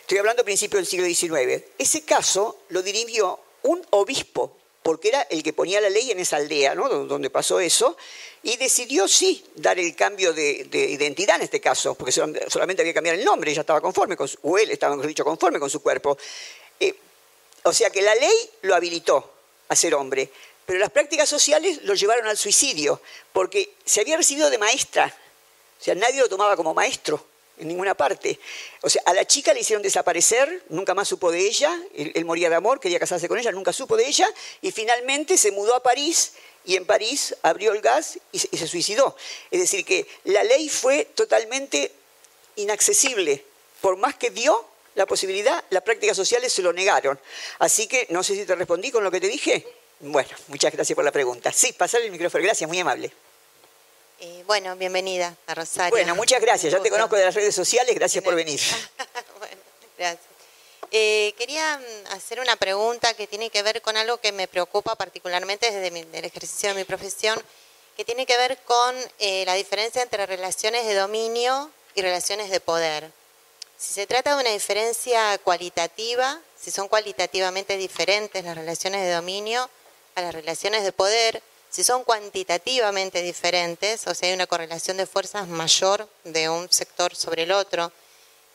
S1: Estoy hablando a principios del siglo XIX. Ese caso lo dirigió un obispo, porque era el que ponía la ley en esa aldea, ¿no? donde pasó eso, y decidió sí dar el cambio de, identidad en este caso, porque solamente había que cambiar el nombre, ella estaba conforme, con su, o él estaba, dicho, conforme con su cuerpo. Eh, o sea que la ley lo habilitó a ser hombre, pero las prácticas sociales lo llevaron al suicidio, porque se había recibido de maestra sea, nadie lo tomaba como maestro en ninguna parte. O sea, a la chica le hicieron desaparecer, nunca más supo de ella, él, moría de amor, quería casarse con ella, nunca supo de ella, y finalmente se mudó a París y en París abrió el gas y se, y se suicidó. Es decir, que la ley fue totalmente inaccesible. Por más que dio la posibilidad, las prácticas sociales se lo negaron. Así que no sé si te respondí con lo que te dije. Bueno, muchas gracias por la pregunta. Sí, pasar el micrófono. Gracias, muy amable.
S5: Eh, bueno, bienvenida a Rosario.
S1: Bueno, muchas gracias. Ya te conozco de las redes sociales. Gracias por venir.
S5: bueno, gracias. Eh, quería mm, hacer una pregunta que tiene que ver con algo que me preocupa particularmente desde el ejercicio de mi profesión, que tiene que ver con eh, la diferencia entre relaciones de dominio y relaciones de poder. Si se trata de una diferencia cualitativa, si son cualitativamente diferentes las relaciones de dominio,
S6: a las relaciones de poder, si son cuantitativamente diferentes, o sea, hay una correlación de fuerzas mayor de un sector sobre el otro,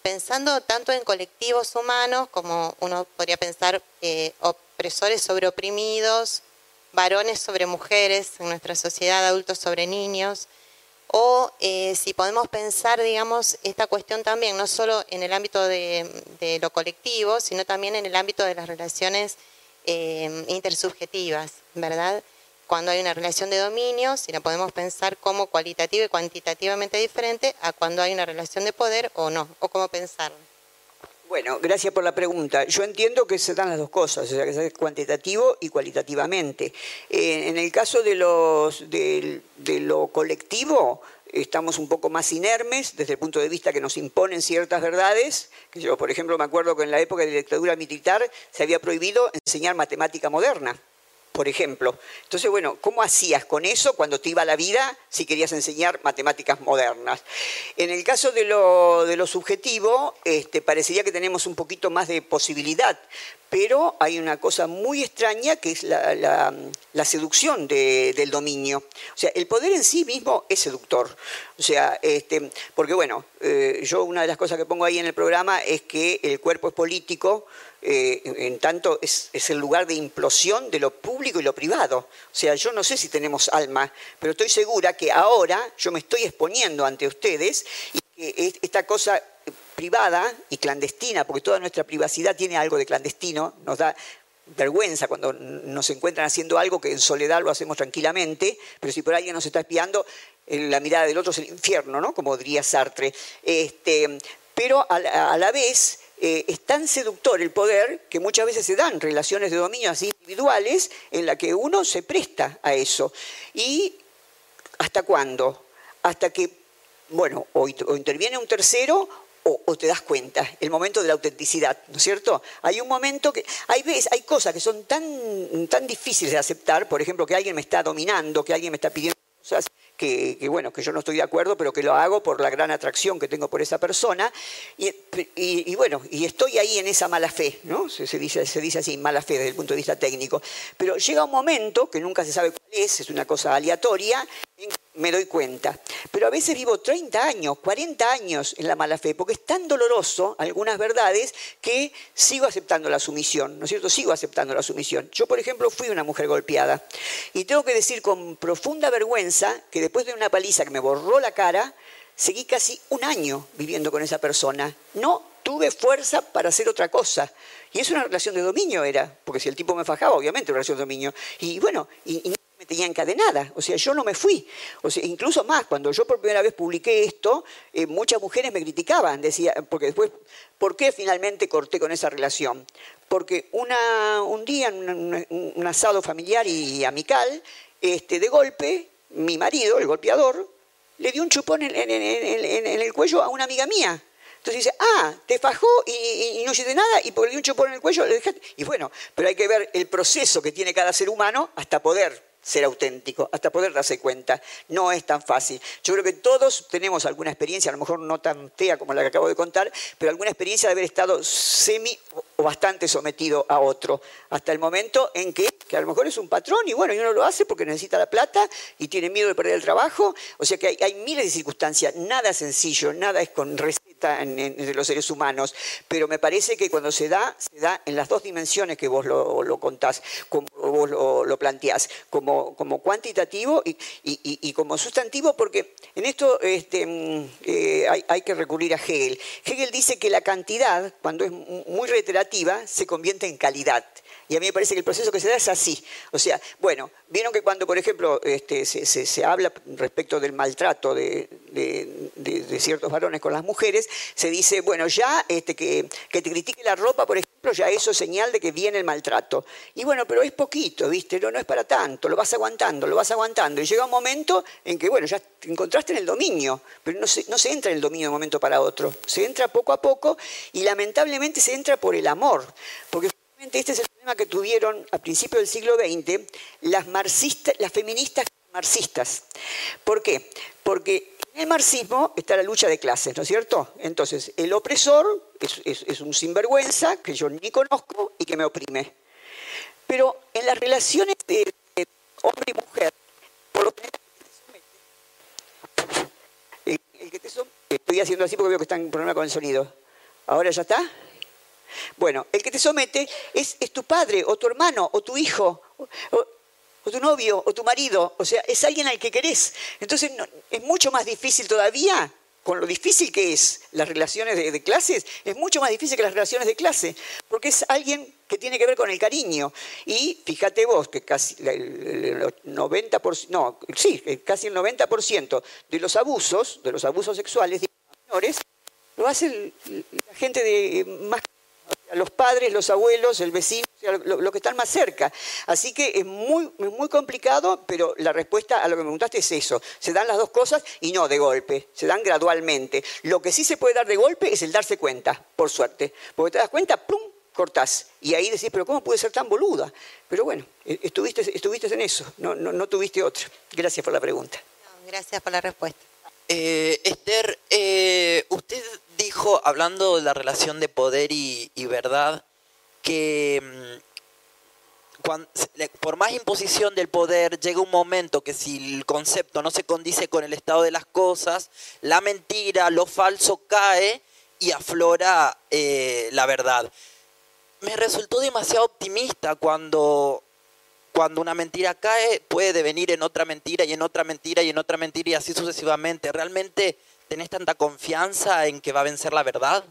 S6: pensando tanto en colectivos humanos como uno podría pensar eh, opresores sobre oprimidos, varones sobre mujeres en nuestra sociedad, adultos sobre niños, o eh, si podemos pensar, digamos, esta cuestión también, no solo en el ámbito de, lo colectivo, sino también en el ámbito de las relaciones eh, intersubjetivas, ¿verdad? Cuando hay una relación de dominio, si la podemos pensar como cualitativa y cuantitativamente diferente a cuando hay una relación de poder o no, o cómo pensarlo.
S1: Bueno, gracias por la pregunta. Yo entiendo que se dan las dos cosas, o sea, que es cuantitativo y cualitativamente. En el caso de, los, de, lo colectivo, estamos un poco más inermes desde el punto de vista que nos imponen ciertas verdades. Yo, por ejemplo, me acuerdo que en la época de la dictadura militar se había prohibido enseñar matemática moderna por ejemplo. Entonces, bueno, ¿cómo hacías con eso cuando te iba la vida si querías enseñar matemáticas modernas? En el caso de lo, de lo subjetivo, este, parecería que tenemos un poquito más de posibilidad, pero hay una cosa muy extraña que es la, seducción del dominio. O sea, el poder en sí mismo es seductor. O sea, este, porque bueno, eh, yo una de las cosas que pongo ahí en el programa es que el cuerpo es político, eh, en tanto es, el lugar de implosión de lo público y lo privado. O sea, yo no sé si tenemos alma, pero estoy segura que ahora yo me estoy exponiendo ante ustedes y que esta cosa privada y clandestina, porque toda nuestra privacidad tiene algo de clandestino, nos da vergüenza cuando nos encuentran haciendo algo que en soledad lo hacemos tranquilamente, pero si por alguien nos está espiando, la mirada del otro es el infierno, ¿no? Como diría Sartre. Este, pero a la vez eh, es tan seductor el poder que muchas veces se dan relaciones de dominio así individuales en la que uno se presta a eso. ¿Y hasta cuándo? Hasta que, bueno, o, interviene un tercero o, te das cuenta, el momento de la autenticidad, ¿no es cierto? Hay un momento que, hay veces, hay cosas que son tan, tan difíciles de aceptar, por ejemplo, que alguien me está dominando, que alguien me está pidiendo cosas que, bueno, que yo no estoy de acuerdo, pero que lo hago por la gran atracción que tengo por esa persona. Y, bueno, y estoy ahí en esa mala fe, ¿no? Se, dice, se dice así, mala fe desde el punto de vista técnico. Pero llega un momento, que nunca se sabe cuál es, es una cosa aleatoria, en que me doy cuenta. Pero a veces vivo 30 años, 40 años en la mala fe, porque es tan doloroso algunas verdades que sigo aceptando la sumisión, ¿no es cierto? Sigo aceptando la sumisión. Yo, por ejemplo, fui una mujer golpeada y tengo que decir con profunda vergüenza que después de una paliza que me borró la cara, seguí casi un año viviendo con esa persona. No tuve fuerza para hacer otra cosa. Y es una relación de dominio era, porque si el tipo me fajaba, obviamente una relación de dominio. Y bueno, y, y tenía encadenada, o sea, yo no me fui. O sea, incluso más, cuando yo por primera vez publiqué esto, eh, muchas mujeres me criticaban, decía, porque después, ¿por qué finalmente corté con esa relación? Porque una, un día, en un, asado familiar y amical, este, de golpe mi marido, el golpeador, le dio un chupón en, el cuello a una amiga mía. Entonces dice, ah, te fajó y, no hiciste nada y le dio un chupón en el cuello le dejaste. Y bueno, pero hay que ver el proceso que tiene cada ser humano hasta poder ser auténtico, hasta poder darse cuenta. No es tan fácil. Yo creo que todos tenemos alguna experiencia, a lo mejor no tan fea como la que acabo de contar, pero alguna experiencia de haber estado semi o bastante sometido a otro, hasta el momento en que, que a lo mejor es un patrón y bueno, y uno lo hace porque necesita la plata y tiene miedo de perder el trabajo. O sea que hay, miles de circunstancias, nada sencillo, nada es con receta entre los seres humanos, pero me parece que cuando se da, se da en las dos dimensiones que vos lo, contás, como vos lo, planteás, como como, cuantitativo y, como sustantivo, porque en esto este, mm, eh, hay, que recurrir a Hegel. Hegel dice que la cantidad, cuando es muy se convierte en calidad. Y a mí me parece que el proceso que se da es así. O sea, bueno, vieron que cuando, por ejemplo, este, se, habla respecto del maltrato de, ciertos varones con las mujeres, se dice, bueno, ya este, que, que, te critique la ropa, por ejemplo, ya eso es señal de que viene el maltrato. Y bueno, pero es poquito, ¿viste? No, no es para tanto, lo vas aguantando, lo vas aguantando. Y llega un momento en que, bueno, ya te encontraste en el dominio, pero no se, no se entra en el dominio de un momento para otro. Se entra poco a poco y lamentablemente se entra por el amor. Porque este es el problema que tuvieron a principios del siglo XX las, feministas marxistas. ¿Por qué? Porque en el marxismo está la lucha de clases, ¿no es cierto? Entonces, el opresor es, un sinvergüenza que yo ni conozco y que me oprime. Pero en las relaciones de, hombre y mujer, por lo general, el, que te somete, estoy haciendo así porque veo que está en problema con el sonido. ¿Ahora ya está? Bueno, el que te somete es, tu padre o tu hermano o tu hijo. O, tu novio, o tu marido, o sea, es alguien al que querés. Entonces es mucho más difícil todavía, con lo difícil que es las relaciones de, clases, es mucho más difícil que las relaciones de clase, porque es alguien que tiene que ver con el cariño. Y fíjate vos que casi el 90%, no, sí, casi el 90% de los abusos, de los abusos sexuales de menores, lo hace la gente de más los padres, los abuelos, el vecino, lo, que están más cerca. Así que es muy, muy complicado, pero la respuesta a lo que me preguntaste es eso. Se dan las dos cosas y no de golpe, se dan gradualmente. Lo que sí se puede dar de golpe es el darse cuenta, por suerte. Porque te das cuenta, ¡pum! cortás. Y ahí decís, pero ¿cómo puede ser tan boluda? Pero bueno, e, estuviste, estuviste en eso, no, no, tuviste otra. Gracias por la pregunta.
S6: gracias por la respuesta.
S7: Eh, Esther, eh, usted dijo, hablando de la relación de poder y, verdad, que mm, por más imposición del poder llega un momento que si el concepto no se condice con el estado de las cosas, la mentira, lo falso cae y aflora eh, la verdad. Me resultó demasiado optimista cuando cuando una mentira cae, puede devenir en otra mentira y en otra mentira y en otra mentira y así sucesivamente. ¿Realmente tenés tanta confianza en que va a vencer la verdad?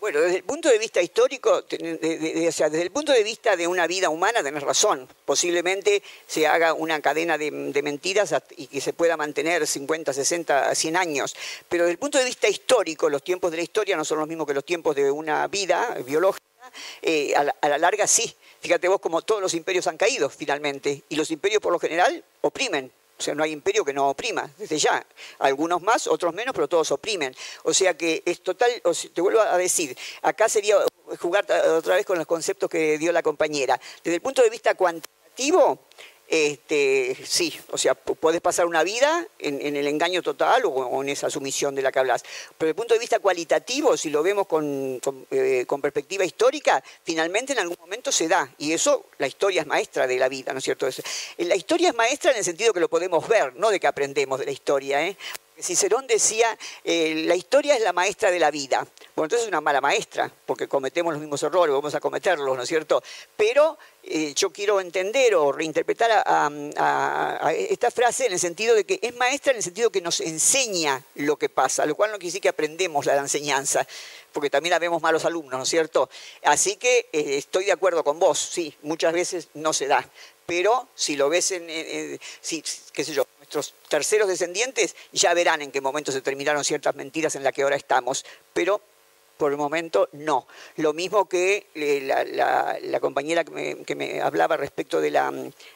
S1: Bueno, desde el punto de vista histórico, o sea, desde el punto de vista de una vida humana, tenés razón. Posiblemente se haga una cadena de, mentiras y que se pueda mantener 50, 60, 100 años. Pero desde el punto de vista histórico, los tiempos de la historia no son los mismos que los tiempos de una vida biológica. Eh, a, la, larga sí. Fíjate vos como todos los imperios han caído finalmente. Y los imperios por lo general oprimen. O sea, no hay imperio que no oprima, desde ya. Algunos más, otros menos, pero todos oprimen. O sea que es total, te vuelvo a decir, acá sería jugar otra vez con los conceptos que dio la compañera. Desde el punto de vista cuantitativo, este, sí, o sea, puedes pasar una vida en, el engaño total o, en esa sumisión de la que hablas. Pero desde el punto de vista cualitativo, si lo vemos con, eh, con, perspectiva histórica, finalmente en algún momento se da. Y eso, la historia es maestra de la vida, ¿no es cierto? La historia es maestra en el sentido que lo podemos ver, no de que aprendemos de la historia. ¿eh? Cicerón decía, eh, la historia es la maestra de la vida. Bueno, entonces es una mala maestra, porque cometemos los mismos errores, vamos a cometerlos, ¿no es cierto? Pero eh, yo quiero entender o reinterpretar a, esta frase en el sentido de que es maestra en el sentido que nos enseña lo que pasa, lo cual no quiere decir que aprendemos la enseñanza, porque también habemos malos alumnos, ¿no es cierto? Así que eh, estoy de acuerdo con vos, sí, muchas veces no se da, pero si lo ves en, qué sé yo, nuestros terceros descendientes ya verán en qué momento se terminaron ciertas mentiras en las que ahora estamos, pero por el momento no. Lo mismo que eh, la, compañera que me, hablaba respecto de la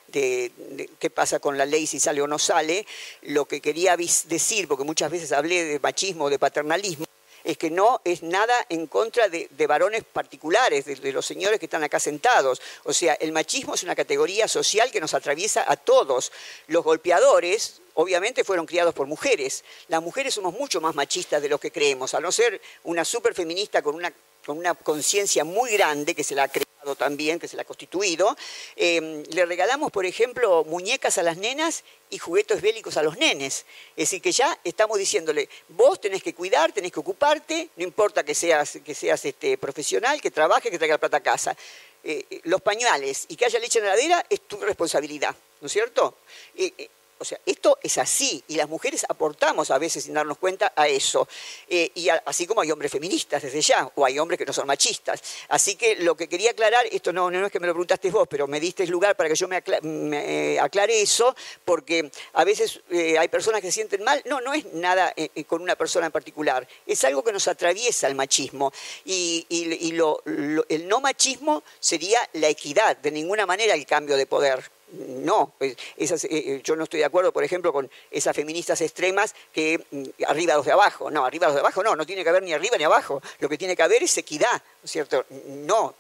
S1: de, qué pasa con la ley si sale o no sale, lo que quería decir, porque muchas veces hablé de machismo, de paternalismo, es que no es nada en contra de, varones particulares, de, los señores que están acá sentados. O sea, el machismo es una categoría social que nos atraviesa a todos. Los golpeadores, obviamente, fueron criados por mujeres. Las mujeres somos mucho más machistas de lo que creemos, a no ser una superfeminista con una con una conciencia muy grande que se la ha creado también, que se la ha constituido, em, le regalamos, por ejemplo, muñecas a las nenas y juguetes bélicos a los nenes. Es decir, que ya estamos diciéndole, vos tenés que cuidar, tenés que ocuparte, no importa que seas, que seas este, profesional, que trabajes, que traiga plata a casa. Eh, eh, los pañales y que haya leche en la heladera es tu responsabilidad, ¿no es cierto? Eh, o sea, esto es así y las mujeres aportamos a veces sin darnos cuenta a eso. Eh, y así como hay hombres feministas desde ya, o hay hombres que no son machistas. Así que lo que quería aclarar, esto no, no es que me lo preguntaste vos, pero me diste lugar para que yo me, eh, aclare eso, porque a veces eh, hay personas que se sienten mal. No, no es nada con una persona en particular, es algo que nos atraviesa el machismo. Y, el no machismo sería la equidad, de ninguna manera el cambio de poder no, pues, esas, eh, eh, yo no estoy de acuerdo, por ejemplo, con esas feministas extremas que mm, arriba los de abajo. No, arriba los de abajo no, no tiene que haber ni arriba ni abajo. Lo que tiene que haber es equidad, ¿no es cierto? No,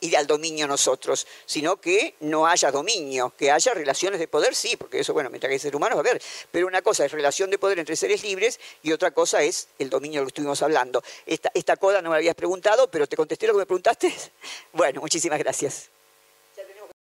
S1: ir al dominio nosotros, sino que no haya dominio, que haya relaciones de poder, sí, porque eso, bueno, mientras que hay seres humanos, a ver, pero una cosa es relación de poder entre seres libres y otra cosa es el dominio de lo que estuvimos hablando. Esta, esta coda no me habías preguntado, pero te contesté lo que me preguntaste. Bueno, muchísimas gracias.